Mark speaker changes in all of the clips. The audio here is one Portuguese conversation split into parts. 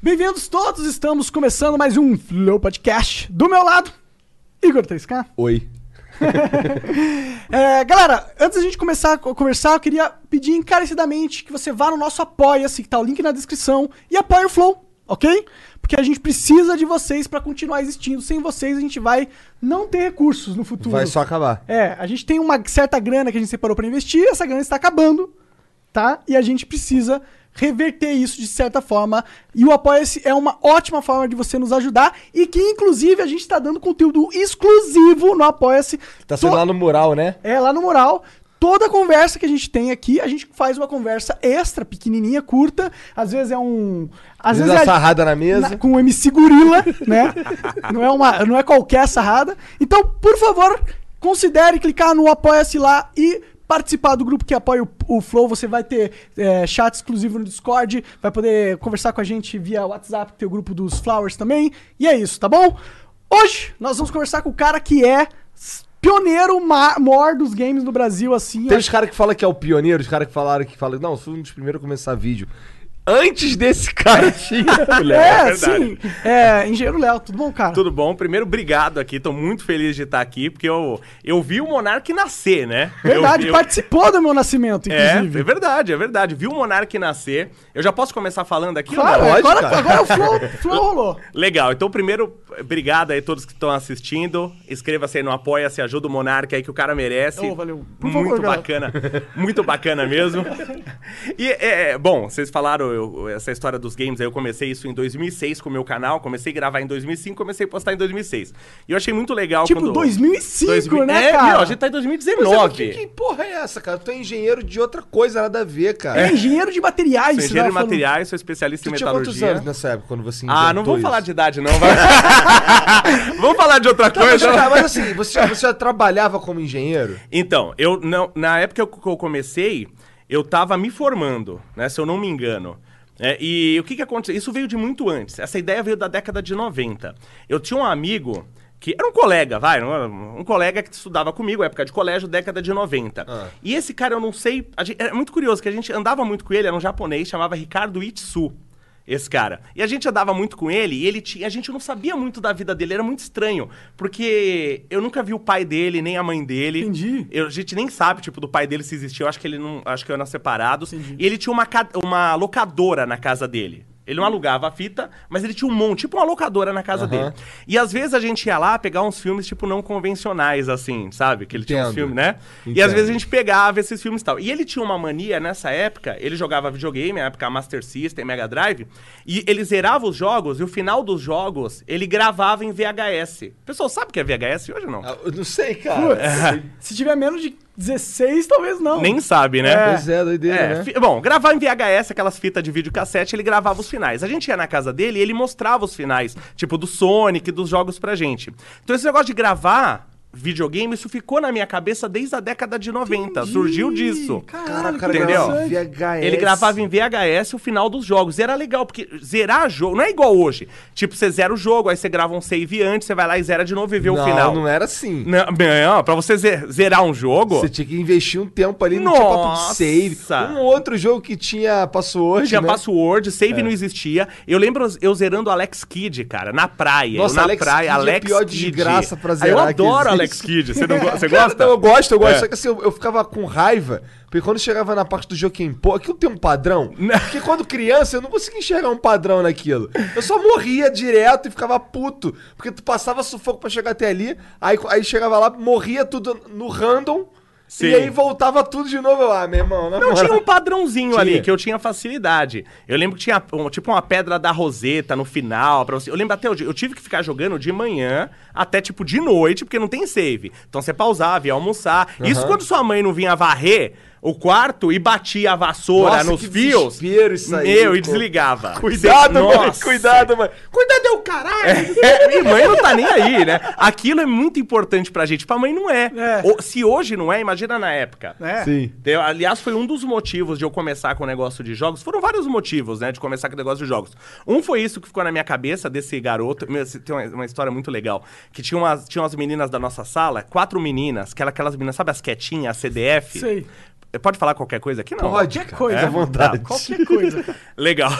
Speaker 1: Bem-vindos todos, estamos começando mais um Flow Podcast. Do meu lado, Igor 3K.
Speaker 2: Oi.
Speaker 1: É, galera, antes da gente começar a conversar, eu queria pedir encarecidamente que você vá no nosso Apoia-se, que tá o link na descrição, e apoie o Flow, ok? Porque a gente precisa de vocês pra continuar existindo. Sem vocês, a gente vai não ter recursos no futuro.
Speaker 2: Vai só acabar.
Speaker 1: É, a gente tem uma certa grana que a gente separou pra investir, essa grana está acabando, tá? E a gente precisa reverter isso de certa forma. E o Apoia-se é uma ótima forma de você nos ajudar e que, inclusive, a gente está dando conteúdo exclusivo no Apoia-se.
Speaker 2: Tá sendo
Speaker 1: To-
Speaker 2: lá no mural, né?
Speaker 1: É, lá no Moral. Toda conversa que a gente tem aqui, a gente faz uma conversa extra, pequenininha, curta. Às vezes é um... Às vezes
Speaker 2: vezes
Speaker 1: é
Speaker 2: sarrada na mesa.
Speaker 1: na- com o MC Gorila, né? não, é uma, não é qualquer sarrada. Então, por favor, considere clicar no Apoia-se lá e participar do grupo que apoia o, o Flow. Você vai ter é, chat exclusivo no Discord, vai poder conversar com a gente via WhatsApp, tem o grupo dos Flowers também. E é isso, tá bom? Hoje nós vamos conversar com o cara que é pioneiro ma- maior dos games no Brasil, assim.
Speaker 2: Tem os caras que falam que é o pioneiro, os caras que falaram que falam, não, eu fui um dos primeiros a começar vídeo. Antes desse cara tinha.
Speaker 1: É,
Speaker 3: verdade.
Speaker 1: sim. É, Engenheiro Léo, tudo bom, cara?
Speaker 3: Tudo bom? Primeiro, obrigado aqui. Tô muito feliz de estar aqui, porque eu, eu vi o Monark nascer, né?
Speaker 1: Verdade,
Speaker 3: eu, eu,
Speaker 1: participou do meu nascimento,
Speaker 3: É,
Speaker 1: inclusive.
Speaker 3: é verdade, é verdade. Vi o Monark nascer. Eu já posso começar falando aqui?
Speaker 1: Claro,
Speaker 3: não?
Speaker 1: Agora, agora o flow, flow rolou.
Speaker 3: Legal, então primeiro, obrigado aí a todos que estão assistindo. Inscreva-se aí no Apoia-se, ajuda o Monark aí que o cara merece.
Speaker 1: Ô, valeu. Por favor,
Speaker 3: muito
Speaker 1: galera.
Speaker 3: bacana, muito bacana mesmo. E, é, é, bom, vocês falaram eu- essa história dos games aí, eu comecei isso em 2006 com o meu canal, comecei a gravar em 2005, comecei a postar em 2006. E eu achei muito legal
Speaker 1: Tipo,
Speaker 3: quando...
Speaker 1: 2005,
Speaker 3: 2000
Speaker 1: né,
Speaker 3: é,
Speaker 1: cara?
Speaker 3: meu, a gente tá em
Speaker 2: Mas é,
Speaker 3: 2019.
Speaker 2: que, que porra é essa, cara? Tu é engenheiro de outra coisa, nada a ver, cara.
Speaker 1: É engenheiro de materiais.
Speaker 3: Sou engenheiro de materiais, sou especialista
Speaker 2: Tu
Speaker 3: em
Speaker 2: tinha quantos
Speaker 3: metalurgia.
Speaker 2: anos nessa época, quando você
Speaker 3: Ah, não vamos
Speaker 2: isso?
Speaker 3: falar de idade, não. Vai. vamos falar de outra
Speaker 2: Tá, mas,
Speaker 3: coisa.
Speaker 2: cara, mas assim, você já, você já trabalhava como engenheiro?
Speaker 3: Então, eu não, na época que eu comecei, eu tava me formando, né? Se eu não me engano. É, e o que que aconteceu? Isso veio de muito antes. Essa ideia veio da década de 90. Eu tinha um amigo que era um colega, vai, um colega que estudava comigo, época de colégio, década de 90.
Speaker 2: Ah.
Speaker 3: E esse cara, eu não sei, gente- é muito curioso que a gente andava muito com ele, era um japonês, chamava Ricardo Itsu. Esse cara. E a gente andava muito com ele e ele tinha. A gente não sabia muito da vida dele, era muito estranho. Porque eu nunca vi o pai dele, nem a mãe dele.
Speaker 1: Entendi.
Speaker 3: Eu- a gente nem sabe, tipo, do pai dele se existiu. Eu acho que ele não. Acho que eram separados. E ele tinha uma, uma locadora na casa dele. Ele não alugava a fita, mas ele tinha um monte, tipo uma locadora na casa
Speaker 2: Aham.
Speaker 3: dele. E às vezes a gente ia lá pegar uns filmes, tipo, não convencionais, assim, sabe? Que ele tinha uns
Speaker 2: Entendo.
Speaker 3: filmes, né? E
Speaker 2: Entendo.
Speaker 3: às vezes a gente pegava esses filmes e tal. E ele tinha uma mania nessa época, ele jogava videogame, na época Master System, Mega Drive, e ele zerava os jogos, e o final dos jogos ele gravava em VHS. O pessoal sabe o que é VHS hoje ou não?
Speaker 2: Ah, Eu não sei, cara.
Speaker 1: Se tiver menos de 16, talvez não.
Speaker 3: Nem sabe, né?
Speaker 2: Pois é, doideira,
Speaker 3: É,
Speaker 2: né?
Speaker 3: fi- bom, gravar em VHS, aquelas fitas de videocassete, ele gravava os finais. A gente ia na casa dele e ele mostrava os finais, tipo do Sonic, dos jogos pra gente. Então esse negócio de gravar videogame, isso ficou na minha cabeça desde a década de 90. Surgiu disso.
Speaker 1: Caralho,
Speaker 2: o cara
Speaker 3: Entendeu?
Speaker 2: gravava em
Speaker 1: interessante.
Speaker 2: VHS.
Speaker 3: Ele gravava em VHS o final dos jogos. E era legal, porque zerar jogo não é igual hoje. Tipo, você zera o jogo, aí você grava um save antes, você vai lá e zera de novo e vê
Speaker 2: não,
Speaker 3: o final.
Speaker 2: não era assim.
Speaker 3: Não, não, pra você ze- zerar um jogo.
Speaker 2: Você tinha que investir um tempo ali, não de
Speaker 3: Nossa!
Speaker 2: save. Um outro jogo que tinha password,
Speaker 3: Tinha
Speaker 2: né?
Speaker 3: password, save não existia. Eu lembro eu zerando Alex Kidd, cara, na praia.
Speaker 2: Nossa,
Speaker 3: eu na
Speaker 2: Alex
Speaker 3: praia,
Speaker 2: Kidd é
Speaker 3: Alex
Speaker 2: pior
Speaker 3: Kidd.
Speaker 2: desgraça pra
Speaker 3: Ah,
Speaker 2: zerar
Speaker 3: Eu adoro. Alex Kidd. Você, não, go- você
Speaker 2: Cara,
Speaker 3: gosta?
Speaker 2: não, eu gosto, eu gosto.
Speaker 3: É.
Speaker 2: Só que assim, eu, eu ficava com raiva, porque quando chegava na parte do Joaquim Pô, aquilo tem um padrão. Porque quando criança eu não conseguia enxergar um padrão naquilo. Eu só morria direto e ficava puto. Porque tu passava sufoco pra chegar até ali, aí, aí chegava lá, morria tudo no random.
Speaker 3: Sim.
Speaker 2: E aí voltava tudo de novo. Eu, ah, meu irmão,
Speaker 3: Não,
Speaker 2: moral.
Speaker 3: tinha um padrãozinho
Speaker 2: Tinha.
Speaker 3: ali, que eu tinha facilidade. Eu lembro que tinha um- tipo uma pedra da Roseta no final, pra você. Eu lembro até hoje, eu tive que ficar jogando de manhã até tipo de noite, porque não tem save. Então você pausava, ia almoçar. Isso quando sua mãe não vinha varrer o quarto e batia a vassoura
Speaker 2: Nossa,
Speaker 3: nos
Speaker 2: que
Speaker 3: fios.
Speaker 2: isso aí,
Speaker 3: Meu, e desligava.
Speaker 2: Cuidado, mãe,
Speaker 3: Nossa.
Speaker 2: cuidado, mãe. Cuidado é o caralho.
Speaker 3: É, e mãe não tá nem aí, né? Aquilo é muito importante pra gente. Pra mãe não é.
Speaker 1: É.
Speaker 3: Ou- se hoje não é, imagina na época.
Speaker 1: É.
Speaker 2: Sim.
Speaker 3: Então, aliás, foi um dos motivos de eu começar com o negócio de jogos. Foram vários motivos, né, de começar com o negócio de jogos. Um foi isso que ficou na minha cabeça desse garoto. Meu, tem uma, uma história muito legal. Que tinha umas, tinha umas meninas da nossa sala, quatro meninas, que eram aquelas meninas, sabe as quietinhas, a CDF?
Speaker 1: Sei.
Speaker 3: Pode falar qualquer coisa aqui? Não.
Speaker 2: Pode,
Speaker 1: Qualquer coisa.
Speaker 2: fica à vontade.
Speaker 1: Tá, qualquer coisa.
Speaker 3: Legal.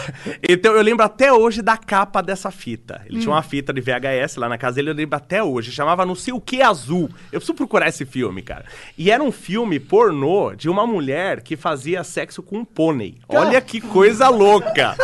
Speaker 3: Então eu lembro até hoje da capa dessa fita. Ele tinha uma fita de VHS lá na casa dele, eu lembro até hoje. Chamava Não sei o que azul. Eu preciso procurar esse filme, cara. E era um filme pornô de uma mulher que fazia sexo com um pônei. Olha que coisa louca.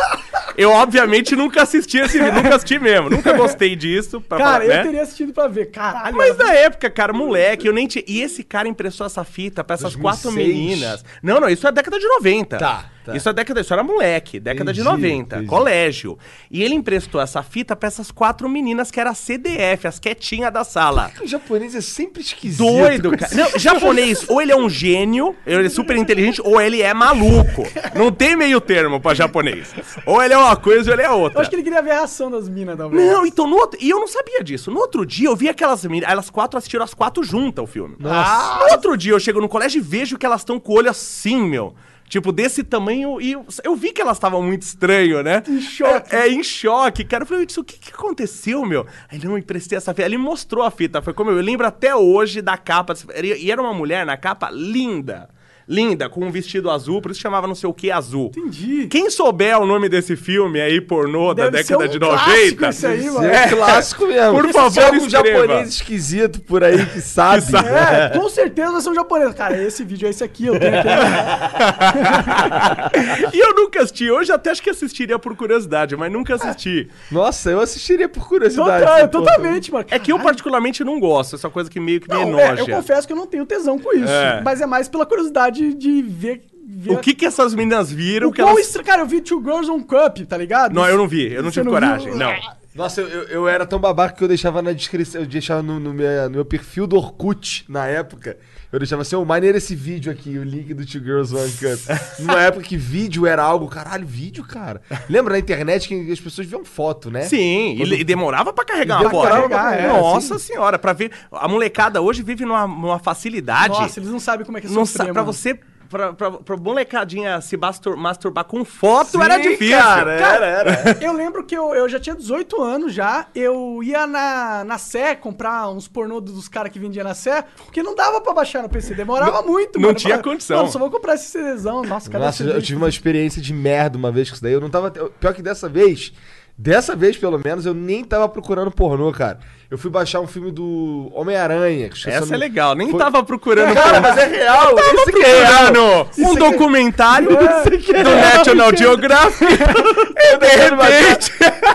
Speaker 3: Eu, obviamente, nunca assisti esse vídeo. Nunca assisti mesmo. Nunca gostei disso.
Speaker 1: Cara,
Speaker 3: falar,
Speaker 1: eu
Speaker 3: né?
Speaker 1: teria assistido pra ver. Caralho.
Speaker 3: Mas na época, cara, moleque, eu nem tinha. E esse cara emprestou essa fita pra essas
Speaker 2: 2006.
Speaker 3: quatro meninas. Não, não, isso é década de 90.
Speaker 2: Tá, tá.
Speaker 3: Isso é década. Isso era moleque, década de
Speaker 2: Entendi,
Speaker 3: 90,
Speaker 2: entendi.
Speaker 3: colégio. E ele emprestou essa fita pra essas quatro meninas que era CDF, as quietinhas da sala.
Speaker 2: O japonês é sempre esquisito.
Speaker 3: Doido, cara. Não, japonês, ou ele é um gênio, ele é super inteligente, ou ele é maluco. Não tem meio termo pra japonês. Ou ele é uma coisa ou ele é
Speaker 1: Eu
Speaker 3: outra.
Speaker 1: acho que ele queria ver a reação das minas, talvez.
Speaker 3: Não, então no outro. E eu não sabia disso. No outro dia eu vi aquelas meninas. Elas quatro assistiram as quatro juntas o filme.
Speaker 2: Nossa.
Speaker 3: No outro dia eu chego no colégio e vejo que elas estão com o olho assim, meu. Tipo, desse tamanho. E eu, eu vi que elas estavam muito estranho, né?
Speaker 1: Em choque.
Speaker 3: É, é, em choque, cara. Eu falei, "Isso, o que, que aconteceu, meu? Aí não, eu emprestei essa fita. Ele me mostrou a fita. Foi como eu, eu lembro até hoje da capa. E era uma mulher na capa linda. Linda, com um vestido azul, por isso chamava não sei o que azul.
Speaker 1: Entendi.
Speaker 3: Quem souber o nome desse filme aí, pornô, da
Speaker 1: Deve
Speaker 3: década
Speaker 1: ser um
Speaker 3: de
Speaker 1: clássico
Speaker 3: 90.
Speaker 1: esse aí, mano.
Speaker 2: É clássico mesmo.
Speaker 3: Por
Speaker 2: Se
Speaker 3: favor,
Speaker 2: algum
Speaker 3: escreva.
Speaker 2: japonês esquisito por aí que sabe.
Speaker 3: sabe.
Speaker 1: É, com certeza vai ser um japonês. Cara, esse vídeo é esse aqui, eu tenho aqui.
Speaker 3: e eu nunca assisti. Hoje até acho que assistiria por curiosidade, mas nunca assisti.
Speaker 2: Nossa, eu assistiria por curiosidade.
Speaker 1: Total,
Speaker 2: porra.
Speaker 1: totalmente, mano.
Speaker 3: É que eu particularmente não gosto. Essa coisa que meio que me
Speaker 1: Não, é, eu
Speaker 3: enoja.
Speaker 1: confesso que eu não tenho tesão com isso.
Speaker 3: É.
Speaker 1: Mas é mais pela curiosidade de ver. ver
Speaker 3: O que que essas meninas viram
Speaker 1: o
Speaker 3: que elas...
Speaker 1: estra- Cara, eu vi Two Girls on Cup, tá ligado?
Speaker 3: Não, eu não vi. Eu não
Speaker 1: Você
Speaker 3: tive
Speaker 1: não
Speaker 3: coragem.
Speaker 1: viu?
Speaker 3: Não.
Speaker 2: Nossa, eu, eu, eu era tão babaca que eu deixava na descrição, eu deixava no, no meu, no meu perfil do Orkut, na época, eu deixava assim, ô, maneiro esse vídeo aqui, o link do Two Girls One Cup. Numa época que vídeo era algo, caralho, vídeo, cara. Lembra na internet que as pessoas viam foto, né?
Speaker 3: Sim, e, e demorava pra carregar uma
Speaker 2: Demorava
Speaker 3: foto.
Speaker 2: pra carregar,
Speaker 3: Nossa senhora, pra ver... A molecada hoje vive numa, numa facilidade.
Speaker 1: Nossa, eles não sabem como é que é
Speaker 3: não pra
Speaker 1: mano.
Speaker 3: você... Pra, pra, pra molecadinha se bastur- masturbar com foto
Speaker 2: Sim,
Speaker 3: era difícil.
Speaker 2: cara, era, era.
Speaker 1: Eu lembro que eu, eu já tinha 18 anos já, eu ia na, na Sé comprar uns pornô dos caras que vendiam na Sé, porque não dava pra baixar no PC, demorava muito,
Speaker 3: não
Speaker 1: mano. Eu
Speaker 3: tinha
Speaker 1: falava,
Speaker 3: condição.
Speaker 1: Mano, só vou comprar esse CDzão, nossa, cada
Speaker 2: Nossa, eu tive uma experiência de merda uma vez com isso daí. Eu não tava. Pior que dessa vez. Dessa vez, pelo menos, eu nem tava procurando pornô, cara. Eu fui baixar um filme do Homem-Aranha. eu
Speaker 3: Essa é legal, nem
Speaker 2: Foi-
Speaker 3: tava procurando.
Speaker 2: Cara, mas é real. Esse que é
Speaker 3: procurando
Speaker 2: real.
Speaker 3: um documentário
Speaker 2: é
Speaker 3: do
Speaker 2: real,
Speaker 3: National Geographic.
Speaker 2: Eu
Speaker 3: de repente.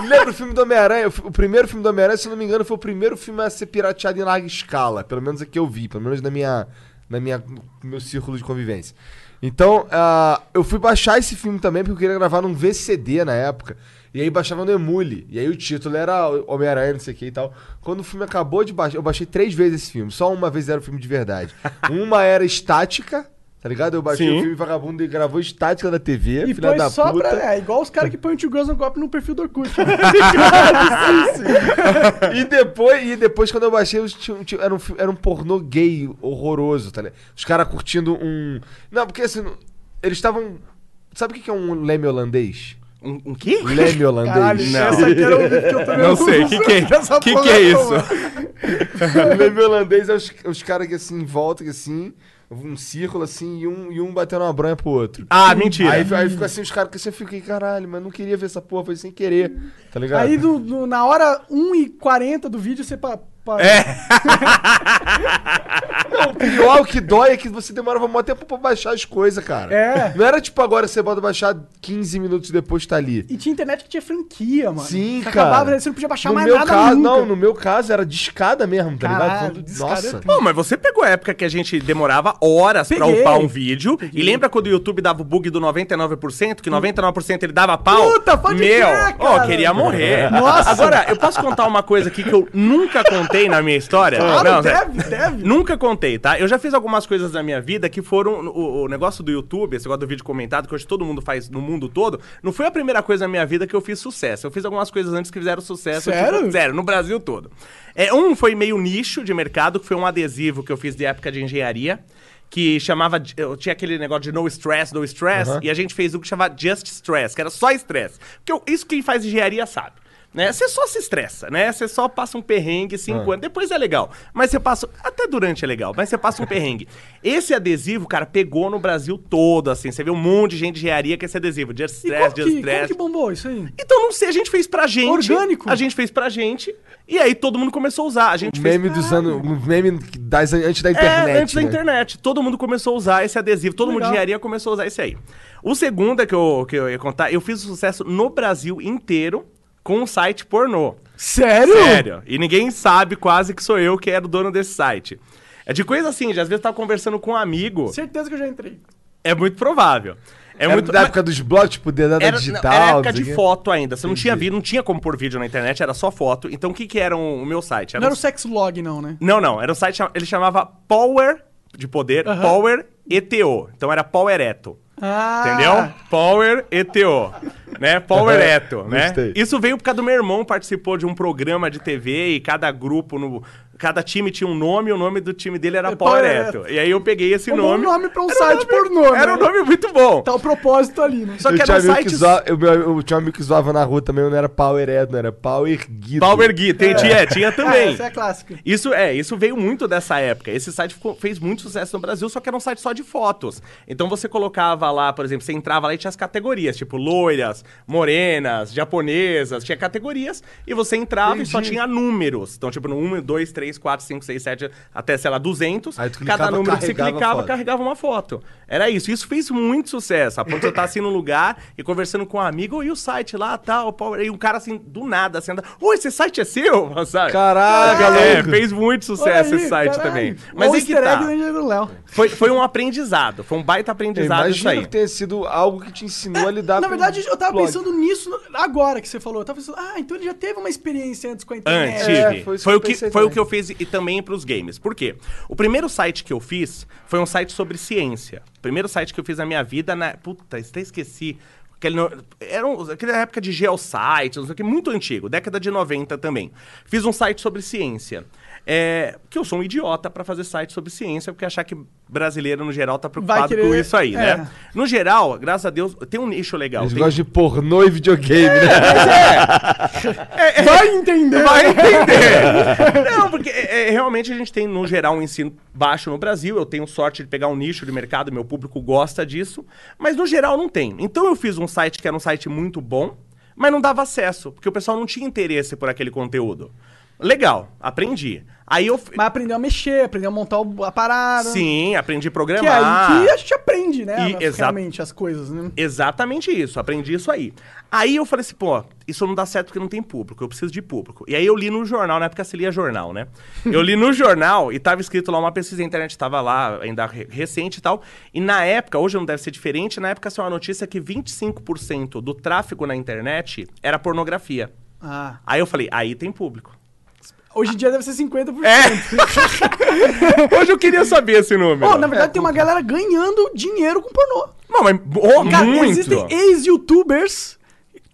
Speaker 2: Lembra o filme do Homem-Aranha? O primeiro filme do Homem-Aranha, se eu não me engano, foi o primeiro filme a ser pirateado em larga escala. Pelo menos é que eu vi, pelo menos na minha, na minha, no meu círculo de convivência. Então, ah, eu fui baixar esse filme também porque eu queria gravar num VCD na época. E aí baixava no Emule. E aí o título era Homem-Aranha, não sei o que e tal. Quando o filme acabou de baixar, eu baixei três vezes esse filme. Só uma vez era o filme de verdade. Uma era estática, tá ligado? Eu baixei
Speaker 3: Sim.
Speaker 2: o filme vagabundo e gravou estática da TV,
Speaker 1: E
Speaker 2: filha da
Speaker 1: só
Speaker 2: puta.
Speaker 1: pra. É igual os caras que põem o Two Girls on Cup no perfil do Orkut.
Speaker 2: e depois, e depois quando eu baixei, era, um, era um pornô gay horroroso, tá ligado? Os caras curtindo um. Não, porque assim, eles estavam. Sabe o que é um leme holandês?
Speaker 3: Um, um quê?
Speaker 2: Leme holandês.
Speaker 1: Caralho,
Speaker 3: Não.
Speaker 1: essa aqui era vídeo que eu tô
Speaker 3: Não sei, o que, que, é, que, que é isso?
Speaker 2: leme holandês é os, os caras que assim, em volta, que assim, um círculo assim, e um, e um batendo uma bronha pro outro.
Speaker 3: Ah, mentira.
Speaker 2: Aí, aí ficou assim, os caras que assim, eu fiquei, caralho, mas não queria ver essa porra, foi sem querer, tá ligado?
Speaker 1: Aí do- do- na hora 1h40 do vídeo você pa, pa-
Speaker 3: É.
Speaker 2: Não, o pior, o que dói é que você demorava muito tempo pra baixar as coisas, cara.
Speaker 1: É.
Speaker 2: Não era tipo agora você bota baixar 15 minutos depois tá ali.
Speaker 1: E tinha internet que tinha franquia, mano.
Speaker 2: Sim,
Speaker 1: Você
Speaker 2: cara.
Speaker 1: Acabava, você não podia baixar
Speaker 2: no
Speaker 1: mais
Speaker 2: meu
Speaker 1: nada
Speaker 2: caso,
Speaker 1: nunca.
Speaker 2: não, no meu caso era discada mesmo, tá
Speaker 1: Caralho,
Speaker 2: ligado? Quando-
Speaker 1: é
Speaker 2: Nossa.
Speaker 1: triste.
Speaker 3: Pô, mas você pegou a época que a gente demorava horas pra
Speaker 1: Peguei.
Speaker 3: upar um vídeo. E lembra quando o YouTube dava o bug do 99%? Que 99% ele dava pau?
Speaker 1: Puta, pode
Speaker 3: Meu, ó,
Speaker 1: cara.
Speaker 3: queria morrer.
Speaker 1: Nossa.
Speaker 3: Agora, eu posso contar uma coisa aqui que eu nunca contei. Contei na minha história?
Speaker 1: Claro,
Speaker 3: Não,
Speaker 1: deve, deve.
Speaker 3: Nunca contei, tá? Eu já fiz algumas coisas na minha vida que foram. O, o negócio do YouTube, esse negócio do vídeo comentado, que hoje todo mundo faz no mundo todo, não foi a primeira coisa na minha vida que eu fiz sucesso. Eu fiz algumas coisas antes que fizeram sucesso.
Speaker 1: Sério?
Speaker 3: tipo, sério, no Brasil todo. É, um foi meio nicho de mercado, que foi um adesivo que eu fiz de época de engenharia. Que chamava. Eu tinha aquele negócio de no stress, no stress, e a gente fez um que chamava Just Stress, que era só estresse. Porque eu- isso quem faz engenharia sabe. Né? Você só se estressa, né? Você só passa um perrengue cinco anos. Depois é legal. Mas você passa. Até durante é legal, mas você passa um perrengue. Esse adesivo, cara, pegou no Brasil todo, assim. Você vê um monte de gente de engenharia com esse adesivo. Just
Speaker 1: E
Speaker 3: Stress, Just
Speaker 1: que,
Speaker 3: Stress.
Speaker 1: que bombou isso aí?
Speaker 3: Então, não sei, a gente fez pra gente.
Speaker 1: Orgânico?
Speaker 3: A gente fez pra gente. E aí todo mundo começou a usar. A gente
Speaker 2: O
Speaker 3: fez.
Speaker 2: meme dos anos. O meme das, antes da internet.
Speaker 3: É, antes da
Speaker 2: né?
Speaker 3: internet. Todo mundo começou a usar esse adesivo. Todo mundo de
Speaker 1: Legal.
Speaker 3: engenharia começou a usar esse aí. O segundo é que eu, que eu ia contar, eu fiz sucesso no Brasil inteiro com um site pornô.
Speaker 1: Sério?
Speaker 3: Sério. E ninguém sabe quase que sou eu que era o dono desse site. É de coisa assim, de às vezes eu tava conversando com um amigo.
Speaker 1: Certeza que eu já entrei.
Speaker 3: É muito provável. É
Speaker 2: Era
Speaker 3: muito
Speaker 2: da época dos blogs, tipo, dedada
Speaker 3: era,
Speaker 2: digital.
Speaker 3: era época de
Speaker 2: o quê.
Speaker 3: foto ainda. Você não tinha vídeo, não tinha como pôr vídeo na internet, era só foto. Então o que que era o, o meu site? Era
Speaker 1: Não
Speaker 3: um
Speaker 1: era o sex log, não, né?
Speaker 3: não, não. Era um site, ele chamava Power, de poder, Power ETO. Então era Power Eto.
Speaker 1: Ah.
Speaker 3: Entendeu? Power ETO. Né? Power Eto, né?
Speaker 2: Gostei.
Speaker 3: Isso veio por causa do meu irmão participou de um programa de TV e cada grupo no. Cada time tinha um nome e o nome do time dele era
Speaker 1: É
Speaker 3: Power
Speaker 1: Power
Speaker 3: Eto. E aí eu peguei esse
Speaker 1: Um bom
Speaker 3: nome.
Speaker 1: nome pra um
Speaker 3: Era
Speaker 1: site
Speaker 3: nome-
Speaker 1: pornô, né?
Speaker 3: Era um nome muito bom.
Speaker 1: Tá o propósito ali, né?
Speaker 3: Só
Speaker 2: Eu
Speaker 3: que
Speaker 2: tinha,
Speaker 3: era um site.
Speaker 2: zoava, eu, eu, eu tinha um amigo que zoava na rua também, não era Power Ed, não era Power Guido.
Speaker 3: Power Gui, tem, tinha, tinha
Speaker 1: Ah,
Speaker 3: também.
Speaker 1: essa é a clássica.
Speaker 3: Isso é, isso veio muito dessa época. Esse site ficou- fez muito sucesso no Brasil, só que era um site só de fotos. Então você colocava lá, por exemplo, você entrava lá e tinha as categorias, tipo loiras, morenas, japonesas, tinha categorias, e você entrava e só
Speaker 2: Entendi.
Speaker 3: tinha números. Então, tipo, no 1, 2, 3, 4, 5, 6, 7, até, sei lá, 200.
Speaker 2: Aí tu
Speaker 3: cada número que você clicava, carregava uma foto. Era isso. Isso fez muito sucesso. A ponto de eu estar assim num lugar e conversando com um amigo, e o site lá, tal, Power- e um cara assim, do nada, assim, anda, Ô, esse site é seu? Sabe?
Speaker 2: Caraca,
Speaker 3: É,
Speaker 2: louco.
Speaker 3: fez muito sucesso
Speaker 1: aí,
Speaker 3: esse site
Speaker 1: caralho.
Speaker 3: também. Mas
Speaker 1: o
Speaker 3: aí que tá.
Speaker 1: do Engenheiro Léo.
Speaker 3: Foi, foi um aprendizado. Foi um baita aprendizado isso aí.
Speaker 2: que tenha sido algo que te ensinou a lidar
Speaker 1: Na
Speaker 2: com
Speaker 1: verdade, eu tava
Speaker 2: blog.
Speaker 1: pensando nisso agora que você falou. Eu tava pensando, ah, então ele já teve uma experiência antes com a internet.
Speaker 3: Antes,
Speaker 2: É, foi
Speaker 3: foi, o que, foi o que eu fiz e também pros games. Por quê? O primeiro site que eu fiz foi um site sobre ciência. O primeiro site que eu fiz na minha vida, na. Puta, até esqueci. Aquele, era um, aquela época de geosites, não sei o que, muito antigo, década de 90 também. Fiz um site sobre ciência. É, que eu sou um idiota pra fazer site sobre ciência, porque achar que brasileiro, no geral, tá preocupado
Speaker 1: querer-
Speaker 3: com isso aí,
Speaker 1: é.
Speaker 3: né? No geral, graças a Deus, tem um nicho legal.
Speaker 2: Eles
Speaker 3: tem-
Speaker 2: gostam de pornô e videogame,
Speaker 3: É.
Speaker 2: né?
Speaker 1: Vai entender.
Speaker 3: Vai entender. Não, porque é, é, realmente a gente tem, no geral, um ensino baixo no Brasil. Eu tenho sorte de pegar um nicho de mercado, meu público gosta disso. Mas no geral não tem. Então eu fiz um site que era um site muito bom, mas não dava acesso, porque o pessoal não tinha interesse por aquele conteúdo. Legal, aprendi. Aí eu.
Speaker 1: Mas aprendeu a mexer, aprendeu a montar o- a parada.
Speaker 3: Sim, aprendi a
Speaker 1: Que é
Speaker 3: programar.
Speaker 1: aí que a gente aprende, né?
Speaker 3: E-
Speaker 1: realmente, as coisas, né?
Speaker 3: Exatamente isso, aprendi isso aí. Aí eu falei assim, pô, isso não dá certo porque não tem público, eu preciso de público. E aí eu li no jornal, na época você lia jornal, né? Eu li no jornal e tava escrito lá uma pesquisa, a internet tava lá, ainda re- recente e tal. E na época, hoje não deve ser diferente, na época saiu uma notícia que 25% do tráfego na internet era pornografia.
Speaker 1: Ah.
Speaker 3: Aí eu falei, aí tem público.
Speaker 1: Hoje em dia deve ser 50%.
Speaker 3: É! hoje eu queria saber esse número.
Speaker 1: Pô, na verdade, tem uma galera ganhando dinheiro com pornô.
Speaker 3: Não, mas oh,
Speaker 1: Cara,
Speaker 3: muito!
Speaker 1: existem ex-youtubers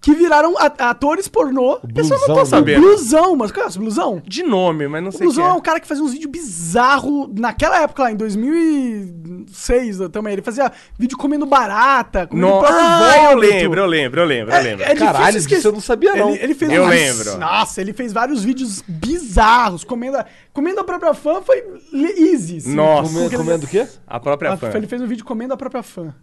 Speaker 1: que viraram a- atores pornô.
Speaker 2: O
Speaker 3: pessoal não
Speaker 2: blusão,
Speaker 3: tá
Speaker 2: né?
Speaker 3: sabendo.
Speaker 1: Blusão, mas conhece o Blusão?
Speaker 3: De nome, mas não sei o que
Speaker 1: Blusão é
Speaker 3: é.
Speaker 1: um cara que fazia uns vídeos bizarros naquela época lá, em 2006 também. Ele fazia vídeo comendo barata, comendo
Speaker 3: No...
Speaker 1: próprio
Speaker 3: Ah, eu lembro, eu lembro, eu lembro, eu lembro.
Speaker 1: É, é difícil
Speaker 2: Caralho,
Speaker 1: esquecer.
Speaker 2: disso eu não sabia, não.
Speaker 1: Ele, ele fez
Speaker 3: Eu
Speaker 1: uns-
Speaker 3: lembro.
Speaker 1: Nossa, ele fez vários vídeos bizarros, comendo a, comendo a própria fã foi easy. assim.
Speaker 3: Nossa.
Speaker 2: Comendo, comendo o quê?
Speaker 3: A própria
Speaker 1: Ah,
Speaker 3: fã.
Speaker 1: Ele fez um vídeo comendo a própria fã.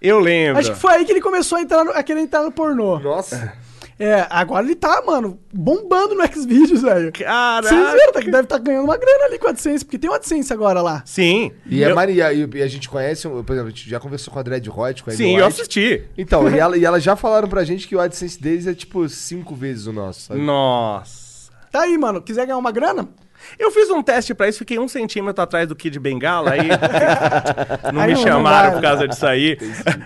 Speaker 3: Eu lembro.
Speaker 1: Acho que foi aí que ele começou a, entrar no- a querer entrar no pornô.
Speaker 2: Nossa.
Speaker 1: É, agora ele tá, mano, bombando no Xvideos, velho.
Speaker 3: Caraca.
Speaker 1: Vocês viram, tá, que deve estar ganhando uma grana ali com a AdSense, porque tem uma AdSense agora lá.
Speaker 3: Sim.
Speaker 2: E, é
Speaker 3: eu...
Speaker 2: Maria, e, e a gente conhece, por exemplo, a gente já conversou com a Dread Hot, com a
Speaker 3: Sim,
Speaker 2: Amy
Speaker 3: eu
Speaker 2: White.
Speaker 3: assisti.
Speaker 2: Então, e, ela, e elas já falaram pra gente que o AdSense deles é tipo cinco vezes o nosso, sabe?
Speaker 3: Nossa.
Speaker 1: Tá aí, mano, quiser ganhar uma grana,
Speaker 3: Eu fiz um teste pra isso, fiquei um centímetro atrás do Kid Bengala, aí não
Speaker 1: Aí
Speaker 3: me
Speaker 1: não-
Speaker 3: chamaram por causa disso aí.